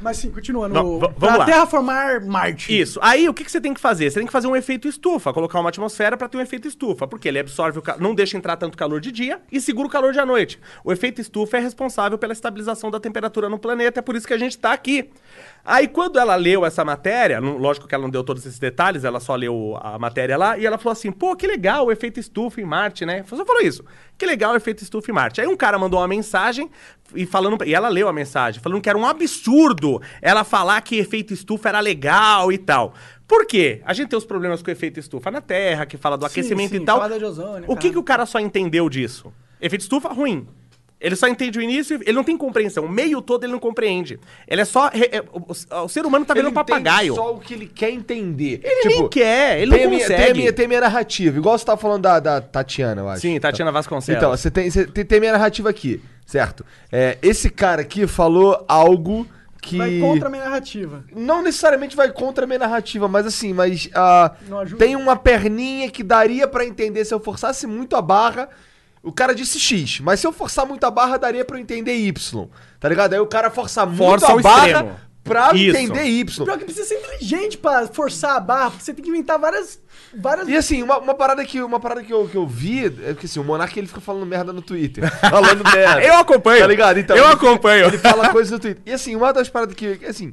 Speaker 1: mas sim, continuando.
Speaker 3: Não, va- vamos
Speaker 1: pra
Speaker 3: lá.
Speaker 1: terraformar Marte.
Speaker 3: Isso. Aí o que, que você tem que fazer? Você tem que fazer um efeito estufa, colocar uma atmosfera para ter um efeito estufa, porque ele absorve o ca... não deixa entrar tanto calor de dia e segura o calor de à noite. O efeito estufa é responsável pela estabilização da temperatura no planeta, é por isso que a gente tá aqui. Aí quando ela leu essa matéria, lógico que ela não deu todos esses detalhes, ela só leu a matéria lá e ela falou assim: "Pô, que legal o efeito estufa em Marte, né?" Só falou isso. Que legal o efeito estufa em Marte. Aí um cara mandou uma mensagem e falando e ela leu a mensagem, falando que era um absurdo ela falar que efeito estufa era legal e tal. Por quê? A gente tem os problemas com o efeito estufa na Terra, que fala do
Speaker 1: Sim,
Speaker 3: aquecimento
Speaker 1: sim,
Speaker 3: e tal.
Speaker 1: camada de ozônio,
Speaker 3: o que,
Speaker 1: cara.
Speaker 3: que o cara só entendeu disso? Efeito estufa, ruim. Ele só entende o início, ele não tem compreensão. O meio todo ele não compreende. Ele é só. é, o, o- ser humano tá vendo um papagaio.
Speaker 2: só o que ele quer entender.
Speaker 3: Ele nem quer, ele
Speaker 2: tem
Speaker 3: não
Speaker 2: minha-
Speaker 3: consegue.
Speaker 2: Tem minha, tem minha narrativa. Igual você tava falando da, da Tatiana, eu acho.
Speaker 3: Sim, Tatiana Vasconcelos.
Speaker 2: Então, você tem, você tem, tem minha narrativa aqui, certo? É, esse cara aqui falou algo que...
Speaker 1: Vai contra a minha narrativa.
Speaker 2: Não necessariamente vai contra a minha narrativa, mas assim, mas ah,
Speaker 1: Não ajuda?
Speaker 2: tem uma perninha que daria pra entender se eu forçasse muito a barra. O cara disse X, mas se eu forçar muito a barra, daria pra eu entender Y. Tá ligado? Aí o cara força muito
Speaker 3: Força
Speaker 2: a
Speaker 3: ao
Speaker 2: barra
Speaker 3: extremo.
Speaker 2: pra
Speaker 3: Isso.
Speaker 2: entender Y.
Speaker 1: Pior que precisa ser inteligente pra forçar a barra, porque você tem que inventar várias. várias...
Speaker 2: E assim, uma, uma parada, que, uma parada que, eu, que eu vi é que assim, o Monark ele fica falando merda no Twitter. falando merda.
Speaker 3: Eu acompanho.
Speaker 2: Tá ligado? Então,
Speaker 3: eu
Speaker 2: ele-
Speaker 3: acompanho.
Speaker 2: Ele fala coisas no Twitter. E assim, uma das paradas que. Assim,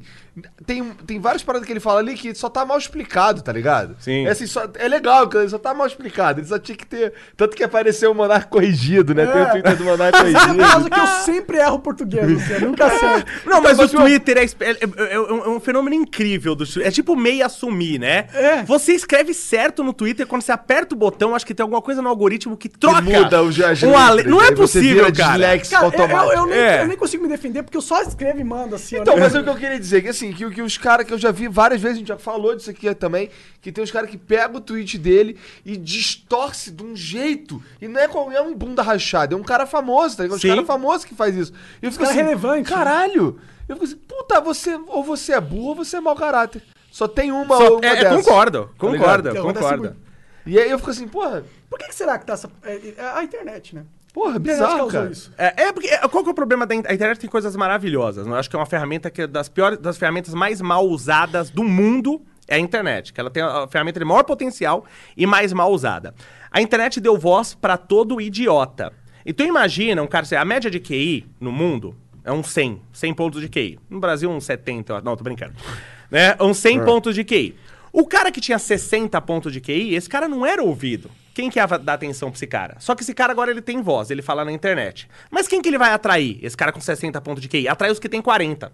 Speaker 2: tem, tem várias paradas que ele fala ali que só tá mal explicado, tá ligado?
Speaker 3: Sim.
Speaker 2: É, assim, só, é legal, que ele só tá mal explicado. Ele só tinha que ter. Tanto que apareceu o Monark corrigido, né? Tem o Twitter do Monark
Speaker 1: Isso é por
Speaker 2: corrigido.
Speaker 1: causa que eu sempre erro português, Luciano. Nunca acerto.
Speaker 3: Não, mas
Speaker 2: mas
Speaker 3: o
Speaker 2: o-
Speaker 3: Twitter é, é- é- é um, é fenômeno incrível. Do, é tipo meio assumir, né?
Speaker 1: É.
Speaker 3: Você escreve certo no Twitter, quando você aperta o botão, acho que tem alguma coisa no algoritmo que troca.
Speaker 2: muda o- as
Speaker 3: um ale- Não é possível, cara.
Speaker 1: Cara, eu, eu- eu nem,
Speaker 3: É.
Speaker 1: eu nem consigo me defender porque eu só escrevo e mando assim.
Speaker 2: Então,
Speaker 1: eu
Speaker 2: mas é o que eu queria dizer, que assim, que, que os caras que eu já vi várias vezes, a gente já falou disso aqui também, que tem os caras que pegam o tweet dele e distorce de um jeito. E não é, qual- é um bunda rachada, é um cara famoso, tá ligado? Os
Speaker 3: Sim.
Speaker 2: caras famosos que faz isso. E eu fico
Speaker 1: cara
Speaker 2: assim,
Speaker 1: relevante.
Speaker 2: caralho. Eu fico assim, puta, você, ou você é burro ou você é mau caráter. Só tem uma
Speaker 3: Só-
Speaker 2: ou uma
Speaker 3: é, é,
Speaker 2: dessas.
Speaker 3: concordo, concordo,
Speaker 1: acontece
Speaker 3: concordo.
Speaker 1: muito.
Speaker 2: E aí eu fico assim, porra,
Speaker 1: Por que, que será que tá essa. É, é a internet, né?
Speaker 2: Porra,
Speaker 1: internet
Speaker 2: bizarro, cara.
Speaker 1: isso.
Speaker 3: É, é porque é, qual que é o problema da in- a internet? Tem coisas maravilhosas. né? Eu acho que é uma ferramenta que é das piores, das ferramentas mais mal usadas do mundo é a internet, que ela tem a, ferramenta de maior potencial e mais mal usada. A internet deu voz pra todo idiota. Então imagina um cara, a média de QI no mundo é uns 100, 100 pontos de QI. No Brasil uns 70, eu- não, tô brincando. Né? Uns 100 pontos de QI. O cara que tinha 60 pontos de QI, esse cara não era ouvido. Quem que ia dar atenção pra esse cara? Só que esse cara agora ele tem voz, ele fala na internet. Mas quem que ele vai atrair? Esse cara com 60 pontos de QI? Atrai os que tem 40.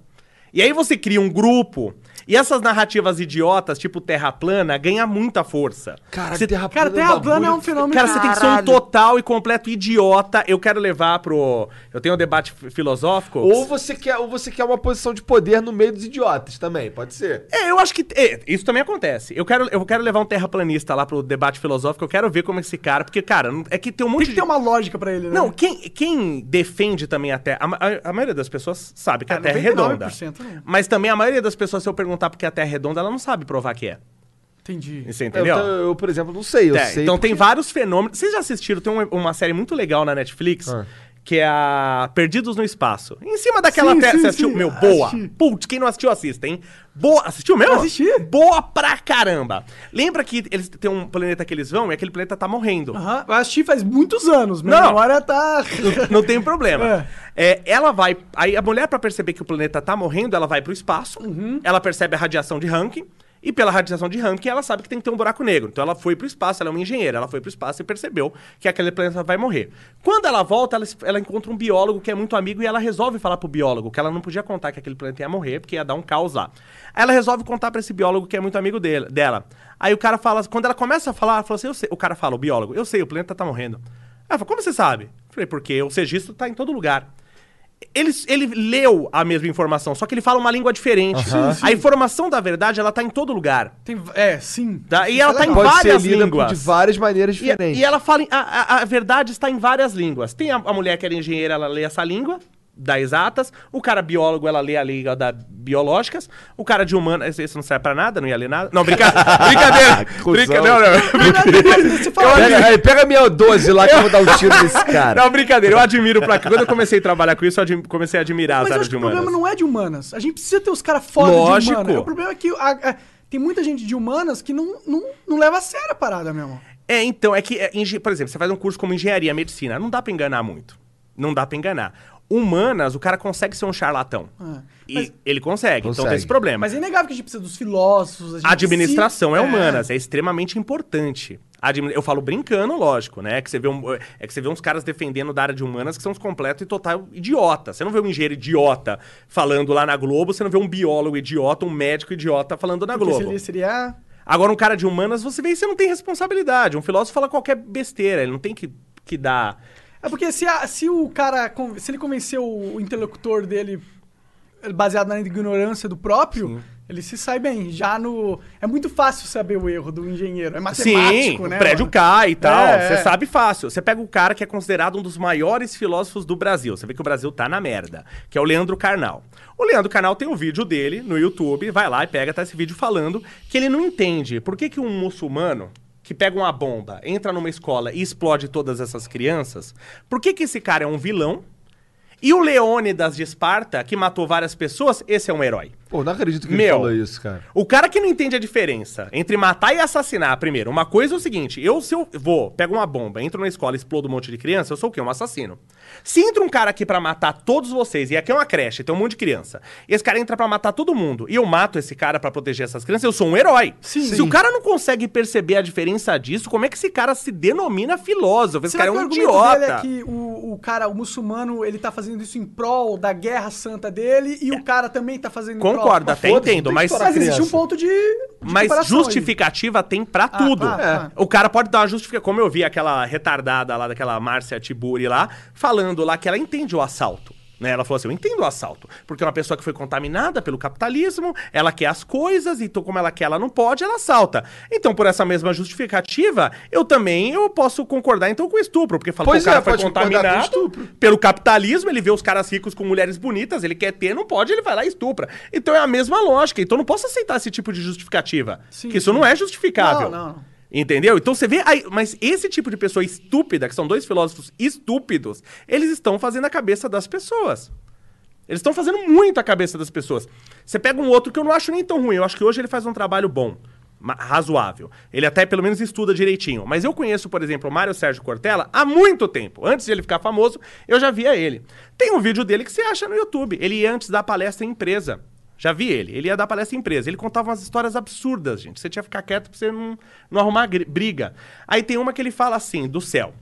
Speaker 3: E aí você cria um grupo, e essas narrativas idiotas, tipo terra plana, ganha muita força.
Speaker 2: Cara,
Speaker 3: Você-
Speaker 2: terra
Speaker 1: Cara,
Speaker 2: plana
Speaker 1: Terra
Speaker 2: um
Speaker 1: plana é um fenômeno.
Speaker 3: Cara, você tem que ser um total e completo idiota. Eu quero levar pro. Eu tenho um debate fi- filosófico.
Speaker 2: Ou você, quer, ou você quer uma posição de poder no meio dos idiotas também, pode ser.
Speaker 3: É, eu acho que. é, isso também acontece. Eu quero, eu quero levar um terraplanista lá pro debate filosófico. Eu quero ver como esse cara. Porque, cara, é que tem um monte
Speaker 1: Tem que
Speaker 3: de.
Speaker 1: ter uma lógica pra ele, né?
Speaker 3: Não, quem, quem defende também a Terra. A, a- a maioria das pessoas sabe que a
Speaker 1: É,
Speaker 3: Terra é redonda.
Speaker 1: 99% não.
Speaker 3: Mas também a maioria das pessoas, se eu perguntar porque a Terra é redonda, ela não sabe provar que é.
Speaker 1: Entendi.
Speaker 3: Você
Speaker 2: Eu,
Speaker 3: entendeu?
Speaker 2: então, eu, por exemplo, não sei. Eu
Speaker 3: É,
Speaker 2: sei
Speaker 3: então tem
Speaker 2: porque-
Speaker 3: vários fenômenos. Vocês já assistiram? Tem uma, uma série muito legal na Netflix.
Speaker 2: Ah.
Speaker 3: Que é a Perdidos no Espaço. Em cima daquela
Speaker 1: sim,
Speaker 3: Você assistiu?
Speaker 1: sim,
Speaker 3: Meu, boa.
Speaker 1: assisti.
Speaker 3: Putz, quem não assistiu, assista, hein? Boa. Assistiu mesmo?
Speaker 1: Assisti.
Speaker 3: Boa pra caramba. Lembra que eles têm um planeta que eles vão e aquele planeta tá morrendo.
Speaker 1: Aham. Eu assisti faz muitos anos, minha
Speaker 3: Não.
Speaker 1: memória tá.
Speaker 3: Não tem problema. É, ela vai. Aí a mulher, pra perceber que o planeta tá morrendo, ela vai pro espaço.
Speaker 1: Uhum.
Speaker 3: Ela percebe a radiação de Rankine. E pela radiação de Rankine, ela sabe que tem que ter um buraco negro. Então ela foi pro espaço, ela é uma engenheira. Ela foi pro espaço e percebeu que aquele planeta vai morrer. Quando ela volta, ela, ela encontra um biólogo que é muito amigo e ela resolve falar pro biólogo que ela não podia contar que aquele planeta ia morrer, porque ia dar um caos lá. Aí ela resolve contar pra esse biólogo que é muito amigo dele, dela. Aí o cara fala, quando ela começa a falar, ela fala assim: eu sei. o cara fala, o biólogo, eu sei, o planeta tá morrendo. Ela fala, como você sabe? Eu falei, porque o registro tá em todo lugar. Ele, ele leu a mesma informação, só que ele fala uma língua diferente. A informação da verdade, ela tá em todo lugar.
Speaker 1: Tem... É, sim.
Speaker 3: Tá? E ela tá em.
Speaker 2: Pode ser
Speaker 3: várias
Speaker 2: lida
Speaker 3: línguas.
Speaker 2: de várias maneiras
Speaker 3: E,
Speaker 2: diferentes.
Speaker 3: e ela fala. em- A, a- a verdade está em várias línguas. Tem a, a mulher que era engenheira, ela lê essa língua, da exatas. O cara biólogo, ela lê a língua da biológicas. O cara de humanas, esse, esse não serve pra nada, não ia ler nada. Não, brinca, brincadeira. Brincadeira. Não, não.
Speaker 1: Você fala,
Speaker 2: Pega, aí, pega minha 12 lá que eu vou dar um tiro nesse cara.
Speaker 3: Não, brincadeira. Eu admiro pra Quando eu comecei a trabalhar com isso, eu admi- comecei a admirar
Speaker 1: Mas
Speaker 3: as áreas de
Speaker 1: o problema
Speaker 3: humanas.
Speaker 1: não é de humanas. A gente precisa ter os caras foda
Speaker 3: Lógico.
Speaker 1: de humanas. O problema é que a- a- tem muita gente de humanas que não, não, não leva a sério a parada mesmo.
Speaker 3: É, então, é que, é, por exemplo, você faz um curso como engenharia, medicina, não dá pra enganar muito. Não dá pra enganar. Humanas, o cara consegue ser um charlatão.
Speaker 1: Ah,
Speaker 3: E
Speaker 1: mas-
Speaker 3: ele consegue, então
Speaker 2: Consegue.
Speaker 3: tem esse problema.
Speaker 1: Mas é inegável que a gente precisa dos filósofos. a gente
Speaker 3: A administração é
Speaker 1: precisa-
Speaker 3: humanas, é extremamente importante. Admi- Eu falo brincando, lógico, né? Que você vê um- é que você vê uns caras defendendo da área de humanas que são uns completos e total idiota. Você não vê um engenheiro idiota falando lá na Globo, você não vê um biólogo idiota, um médico idiota falando na
Speaker 1: Porque
Speaker 3: Globo.
Speaker 1: seria
Speaker 3: Agora, um cara de humanas, você vê e você não tem responsabilidade. Um filósofo fala qualquer besteira, ele não tem que, que dar.
Speaker 1: É porque se, a- se o cara. Se ele convenceu o interlocutor dele baseado na ignorância do próprio, ele se sai bem. Já no. É muito fácil saber o erro do engenheiro. É matemático,
Speaker 3: Sim,
Speaker 1: né?
Speaker 3: o prédio
Speaker 1: mano?
Speaker 3: cai e tal.
Speaker 1: É,
Speaker 3: Você
Speaker 1: é.
Speaker 3: sabe fácil. Você pega o cara que é considerado um dos maiores filósofos do Brasil. Você vê que o Brasil tá na merda. Que é o Leandro Carnal. O Leandro Carnal tem um vídeo dele no YouTube. Vai lá e pega tá esse vídeo falando que ele não entende por que, que um muçulmano. Que pega uma bomba, entra numa escola e explode todas essas crianças, por que, que esse cara é um vilão? E o Leônidas de Esparta, que matou várias pessoas, esse é um herói.
Speaker 2: Pô, não acredito que
Speaker 3: Meu.
Speaker 2: ele falou isso, cara.
Speaker 3: O cara que não entende a diferença entre matar e assassinar, primeiro, uma coisa é o seguinte: eu, se eu vou, pego uma bomba, entro na escola e explodo um monte de criança, eu sou o quê? Um assassino. Se entra um cara aqui pra matar todos vocês, e aqui é uma creche, tem um monte de criança, e esse cara entra pra matar todo mundo, e eu mato esse cara pra proteger essas crianças, eu sou um herói.
Speaker 1: Sim.
Speaker 3: Se o cara não consegue perceber a diferença disso, como é que esse cara se denomina filósofo? Esse
Speaker 1: Será
Speaker 3: cara é
Speaker 1: que
Speaker 3: um
Speaker 1: o argumento dele
Speaker 3: idiota.
Speaker 1: é que o, o cara, o muçulmano, ele tá fazendo isso em prol da guerra santa dele e o cara também tá fazendo em prol...
Speaker 3: Concordo, até entendo, mas.
Speaker 2: que
Speaker 1: Mas existe um ponto de, de
Speaker 3: Mas
Speaker 1: comparação aí.
Speaker 3: justificativa tem pra tudo.
Speaker 1: claro,
Speaker 3: É.
Speaker 1: claro.
Speaker 3: O cara pode dar uma justificativa. Como eu vi aquela retardada lá, daquela Márcia Tiburi lá, falando lá que ela entende o assalto. Né? Ela falou assim: Eu entendo o assalto. Porque é uma pessoa que foi contaminada pelo capitalismo, ela quer as coisas, então, como ela quer, ela não pode, ela assalta. Então, por essa mesma justificativa, eu também eu posso concordar então com o estupro. Porque fala que
Speaker 2: Pois
Speaker 3: o cara
Speaker 2: é,
Speaker 3: foi
Speaker 2: com
Speaker 3: contaminado pelo capitalismo, ele vê os caras ricos com mulheres bonitas, ele quer ter, não pode, ele vai lá e estupra. Então é a mesma lógica. Então eu não posso aceitar esse tipo de justificativa.
Speaker 1: Sim,
Speaker 3: que isso
Speaker 1: sim.
Speaker 3: não é justificável.
Speaker 1: Não, não.
Speaker 3: Entendeu? Então você vê aí, mas esse tipo de pessoa estúpida, que são dois filósofos estúpidos, eles estão fazendo a cabeça das pessoas. Eles estão fazendo muito a cabeça das pessoas. Você pega um outro que eu não acho nem tão ruim, eu acho que hoje ele faz um trabalho bom, razoável. Ele até pelo menos estuda direitinho. Mas eu conheço, por exemplo, o Mário Sérgio Cortella há muito tempo. Antes de ele ficar famoso, eu já via ele. Tem um vídeo dele que você acha no YouTube. Ele ia antes dar palestra em empresa. Já vi ele. Ele ia dar palestra em empresa. Ele contava umas histórias absurdas, gente. Você tinha que ficar quieto pra você não, não arrumar briga. Aí tem uma que ele fala assim, do céu.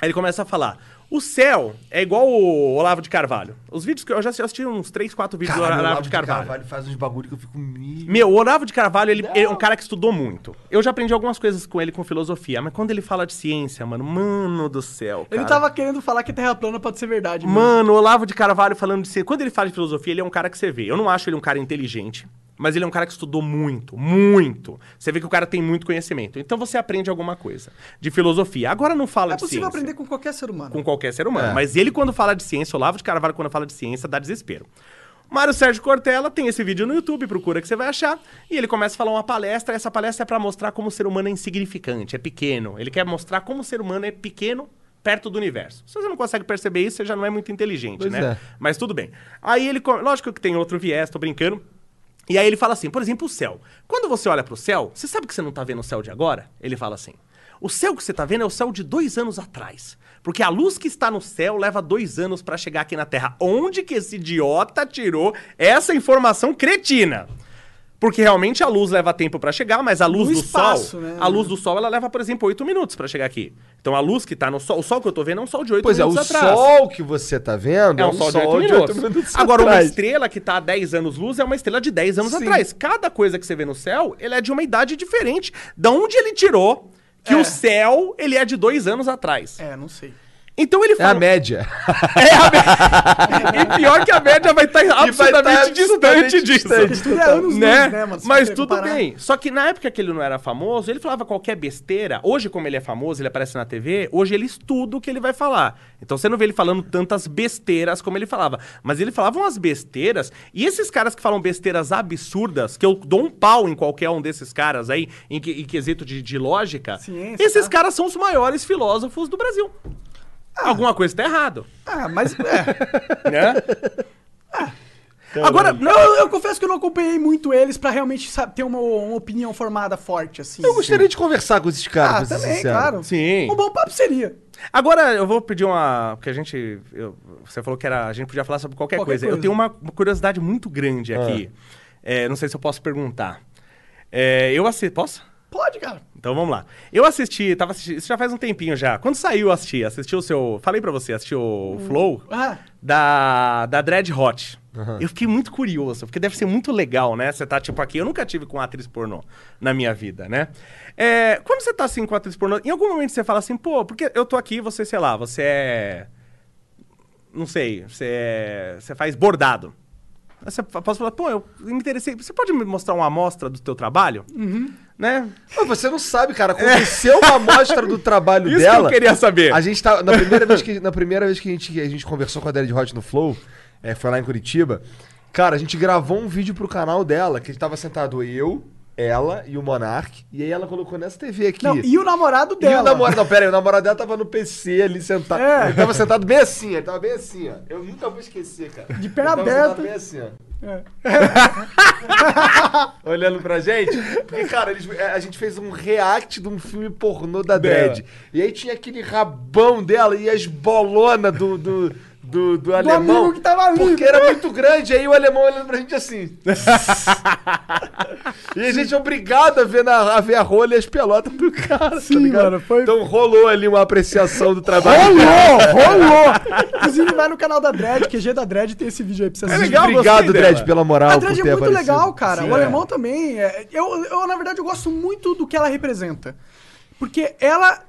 Speaker 3: Aí ele começa a falar: o céu é igual o Olavo de Carvalho. Os vídeos que eu já assisti uns 3, 4 vídeos
Speaker 2: Caralho,
Speaker 3: do
Speaker 2: o
Speaker 3: Olavo de Carvalho.
Speaker 2: faz uns bagulho que eu fico... me-
Speaker 3: Meu, o Olavo de Carvalho, ele, ele é um cara que estudou muito. Eu já aprendi algumas coisas com ele com filosofia, mas quando ele fala de ciência, mano, mano do céu.
Speaker 1: Ele
Speaker 3: cara.
Speaker 1: tava querendo falar que Terra plana pode ser verdade. mesmo.
Speaker 3: Mano, o Olavo de Carvalho falando de ciência. Quando ele fala de filosofia, ele é um cara que você vê. Eu não acho ele um cara inteligente, mas ele é um cara que estudou muito, muito. Você vê que o cara tem muito conhecimento. Então você aprende alguma coisa de filosofia. Agora não fala
Speaker 1: É
Speaker 3: de
Speaker 1: possível
Speaker 3: ciência.
Speaker 1: aprender com qualquer ser humano.
Speaker 3: com qualquer ser humano.
Speaker 2: É.
Speaker 3: Mas ele, quando fala de ciência, o Olavo de Carvalho, quando fala de ciência, dá desespero. Mário Sérgio Cortella tem esse vídeo no YouTube, procura que você vai achar. E ele começa a falar uma palestra. Essa palestra é pra mostrar como o ser humano é insignificante, é pequeno. Ele quer mostrar como o ser humano é pequeno perto do universo. Se você não consegue perceber isso, você já não é muito inteligente,
Speaker 2: Pois
Speaker 3: né?
Speaker 2: é.
Speaker 3: Mas tudo bem. Aí ele, co- lógico que tem outro viés, tô brincando. E aí ele fala assim, por exemplo, o céu. Quando você olha pro céu, você sabe que você não tá vendo o céu de agora? Ele fala assim. O céu que você tá vendo é o céu de dois anos atrás. Porque a luz que está no céu leva dois anos pra chegar aqui na Terra. Onde que esse idiota tirou essa informação cretina? Porque realmente a luz leva tempo pra chegar, mas a luz
Speaker 1: No
Speaker 3: do
Speaker 1: espaço,
Speaker 3: sol,
Speaker 1: né?
Speaker 3: a luz do sol, ela leva, por exemplo, oito minutos pra chegar aqui. Então a luz que tá no sol, o sol que eu tô vendo é um sol de oito
Speaker 2: Pois é, o
Speaker 3: minutos atrás.
Speaker 2: sol que você tá vendo
Speaker 3: É um sol de 8 minutos. Agora, uma
Speaker 2: atrás.
Speaker 3: estrela que tá há 10 anos luz é uma estrela de 10 anos
Speaker 2: Sim.
Speaker 3: atrás. Cada coisa que você vê no céu, ele é de uma idade diferente. Da onde ele tirou que
Speaker 1: É.
Speaker 3: o céu, ele é de dois anos atrás.
Speaker 1: É, não sei.
Speaker 3: Então ele
Speaker 2: É a
Speaker 3: fala...
Speaker 2: média.
Speaker 3: É a média. e pior que a média vai estar
Speaker 2: vai
Speaker 3: absolutamente
Speaker 2: tá
Speaker 3: distante disso.
Speaker 2: distante.
Speaker 1: É anos
Speaker 3: né?
Speaker 1: luz, né, mano?
Speaker 3: Mas tudo
Speaker 1: comparar.
Speaker 3: bem. Só que na época que ele não era famoso, ele falava qualquer besteira. Hoje, como ele é famoso, ele aparece na TV, hoje ele estuda o que ele vai falar. Então você não vê ele falando tantas besteiras como ele falava. Mas ele falava umas besteiras, e esses caras que falam besteiras absurdas, que eu dou um pau em qualquer um desses caras aí, em, que- em quesito de, de lógica,
Speaker 1: Ciência,
Speaker 3: esses
Speaker 1: tá?
Speaker 3: caras são os maiores filósofos do Brasil. Alguma coisa tá errado,
Speaker 1: Ah, mas. É.
Speaker 3: né?
Speaker 1: Agora, não, eu, eu confesso que eu não acompanhei muito eles pra realmente sabe, ter uma, uma opinião formada forte, assim.
Speaker 2: Eu gostaria de conversar com esses caras,
Speaker 1: Ah, também,
Speaker 2: sincero.
Speaker 1: claro.
Speaker 3: Sim.
Speaker 1: Um bom papo seria.
Speaker 3: Agora eu vou pedir uma. Porque a gente. eu- você falou que era, a gente podia falar sobre qualquer,
Speaker 1: Qualquer
Speaker 3: coisa. Eu
Speaker 1: coisa.
Speaker 3: tenho uma, uma curiosidade muito grande aqui. É, não sei se eu posso perguntar. É, eu assisti. Posso?
Speaker 1: Pode, cara.
Speaker 3: Então vamos lá. Eu assisti, tava assistindo. Isso já faz um tempinho já. Quando saiu, eu assisti. Assisti o seu. Falei pra você, assisti o Flow
Speaker 1: Ah,
Speaker 3: da, da Dread Hot. Eu fiquei muito curioso, porque deve ser muito legal, né? Você tá tipo aqui. Eu nunca tive com uma atriz pornô na minha vida, né? É, quando você tá assim com atriz pornô, em algum momento você fala assim, pô, porque eu tô aqui, você, sei lá, você é. Não sei, você é. Você faz bordado. Aí Você posso falar, pô, eu me interessei. Você pode me mostrar uma amostra do teu trabalho? Né?
Speaker 2: Mas você não sabe, cara. Aconteceu uma amostra do trabalho
Speaker 3: Isso
Speaker 2: dela.
Speaker 3: que eu queria saber.
Speaker 2: A gente tá. Na primeira vez que, na primeira vez que a, gente, a gente conversou com a Dead Hot no Flow, é, foi lá em Curitiba. Cara, a gente gravou um vídeo pro canal dela, que a gente tava sentado eu, ela e o Monark. E aí ela colocou nessa TV aqui.
Speaker 1: Não, e o namorado
Speaker 2: E
Speaker 1: dela.
Speaker 2: o namorado, não, pera aí, o namorado dela tava no PC ali sentado.
Speaker 1: É.
Speaker 2: Ele tava sentado bem assim, ele tava bem assim, ó. Eu nunca vou esquecer, cara.
Speaker 1: De perna
Speaker 2: Ele tava
Speaker 1: aberta.
Speaker 2: bem assim, ó.
Speaker 1: É.
Speaker 2: Olhando pra gente. Porque, cara, eles- é, a gente fez um react de um filme pornô da Dredd. E aí tinha aquele rabão dela e as bolonas do, do, do, do alemão.
Speaker 1: amigo que tava ali.
Speaker 2: Porque era muito grande, aí o alemão olhando pra gente assim. e a gente é obrigado a ver, na, a ver a rola e as pelotas do cara.
Speaker 1: Sim,
Speaker 2: tá ligado?
Speaker 1: mano, foi-
Speaker 2: Então rolou ali uma apreciação do trabalho.
Speaker 1: Rolou, rolou. Inclusive, vai no canal da Dread, QG da Dread, tem esse vídeo aí pra você assistir.
Speaker 3: legal,
Speaker 2: Obrigado,
Speaker 3: gostei
Speaker 2: Dredd, pela moral.
Speaker 1: A Dredd é muito
Speaker 2: aparecido.
Speaker 1: legal, cara.
Speaker 2: Sim,
Speaker 1: o
Speaker 2: é.
Speaker 1: alemão também. é- eu, eu, na verdade, eu gosto muito do que ela representa. Porque ela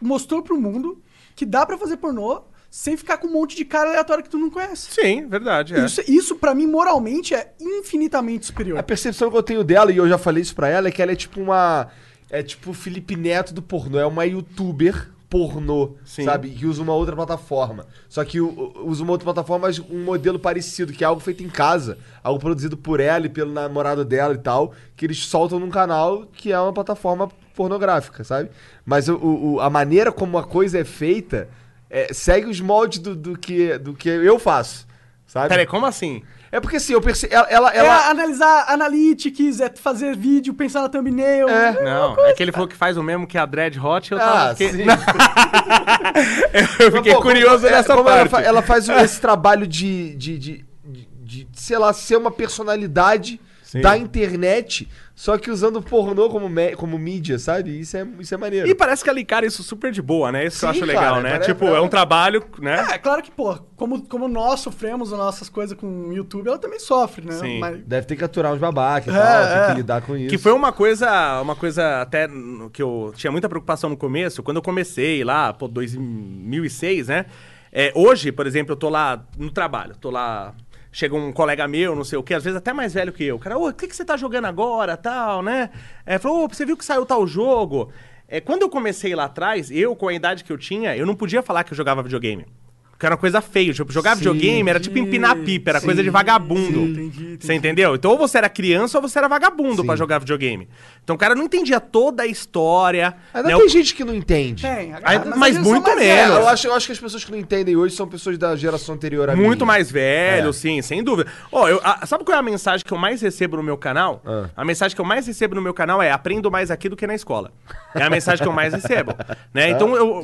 Speaker 1: mostrou pro mundo que dá pra fazer pornô sem ficar com um monte de cara aleatório que tu não conhece.
Speaker 3: Sim, verdade. É.
Speaker 1: Isso, isso para mim, moralmente, é infinitamente superior.
Speaker 2: A percepção que eu tenho dela, e eu já falei isso pra ela, é que ela é tipo uma. É tipo o Felipe Neto do pornô. É uma youtuber pornô,
Speaker 3: Sim.
Speaker 2: sabe? Que usa uma outra plataforma. Só que usa uma outra plataforma, mas um modelo parecido, que é algo feito em casa. Algo produzido por ela e pelo namorado dela e tal. Que eles soltam num canal que é uma plataforma pornográfica, sabe? Mas o- o- a maneira como a coisa é feita é, segue os moldes do, do que, do que eu faço, sabe?
Speaker 3: Peraí, como assim?
Speaker 2: É porque assim, eu percebo. Ela, ela,
Speaker 1: É
Speaker 2: ela-
Speaker 1: analisar analytics, é fazer vídeo, pensar na thumbnail.
Speaker 2: É.
Speaker 3: Não, é que ele falou que faz o mesmo que a Dread Hot eu tava.
Speaker 2: Ah,
Speaker 3: fiquei-
Speaker 2: sim.
Speaker 3: eu fiquei
Speaker 2: Mas, pô,
Speaker 3: curioso
Speaker 2: como- é,
Speaker 3: nessa
Speaker 2: como
Speaker 3: parte.
Speaker 2: Ela, fa- ela faz esse trabalho de, de, de, de- de, sei lá, ser uma personalidade
Speaker 3: Sim.
Speaker 2: da internet, só que usando o pornô como, como mídia, sabe? Isso é, isso é maneiro.
Speaker 3: E parece que encara isso super de boa, né? Isso que eu
Speaker 2: Sim,
Speaker 3: acho legal,
Speaker 2: cara,
Speaker 3: né?
Speaker 2: parece-
Speaker 3: tipo, é um trabalho, né?
Speaker 1: É, claro que, pô, como, como nós sofremos as nossas coisas com o YouTube, ela também sofre, né?
Speaker 3: Sim.
Speaker 1: Mas,
Speaker 2: Deve ter que aturar uns babacas e
Speaker 1: É,
Speaker 2: tal, tem
Speaker 1: é.
Speaker 2: que lidar com isso.
Speaker 3: Que foi uma coisa, uma coisa até que eu tinha muita preocupação no começo, quando eu comecei lá, pô, 2006, né? É, hoje, por exemplo, eu tô lá no trabalho, tô lá, chega um colega meu, não sei o que, às vezes até mais velho que eu, cara, ô, o que, que você tá jogando agora, tal, né? É, falou, ô, você viu que saiu tal jogo? É, quando eu comecei lá atrás, eu, com a idade que eu tinha, eu não podia falar que eu jogava videogame. Porque era uma coisa feia. Tipo, jogar
Speaker 2: Sim,
Speaker 3: videogame era tipo empinar pipa, era coisa de vagabundo.
Speaker 1: sim, entendi, entendi.
Speaker 3: Você entendeu? Então ou você era criança ou você era vagabundo
Speaker 2: Sim.
Speaker 3: pra jogar videogame. Então o cara não entendia toda a história.
Speaker 2: Ainda
Speaker 3: né?
Speaker 2: tem
Speaker 3: O-
Speaker 2: gente que não entende.
Speaker 1: tem.
Speaker 3: Aí, mas
Speaker 1: geração
Speaker 3: muito menos.
Speaker 2: eu acho, eu acho que as pessoas que não entendem hoje são pessoas da geração anterior a
Speaker 3: Muito
Speaker 2: minha.
Speaker 3: mais velho,
Speaker 2: É.
Speaker 3: sim, sem dúvida. Ó, eu, a- sabe qual é a mensagem que eu mais recebo no meu canal?
Speaker 2: Ah.
Speaker 3: A mensagem que eu mais recebo no meu canal é aprendo mais aqui do que na escola. É a mensagem que eu mais recebo. Né? Então eu,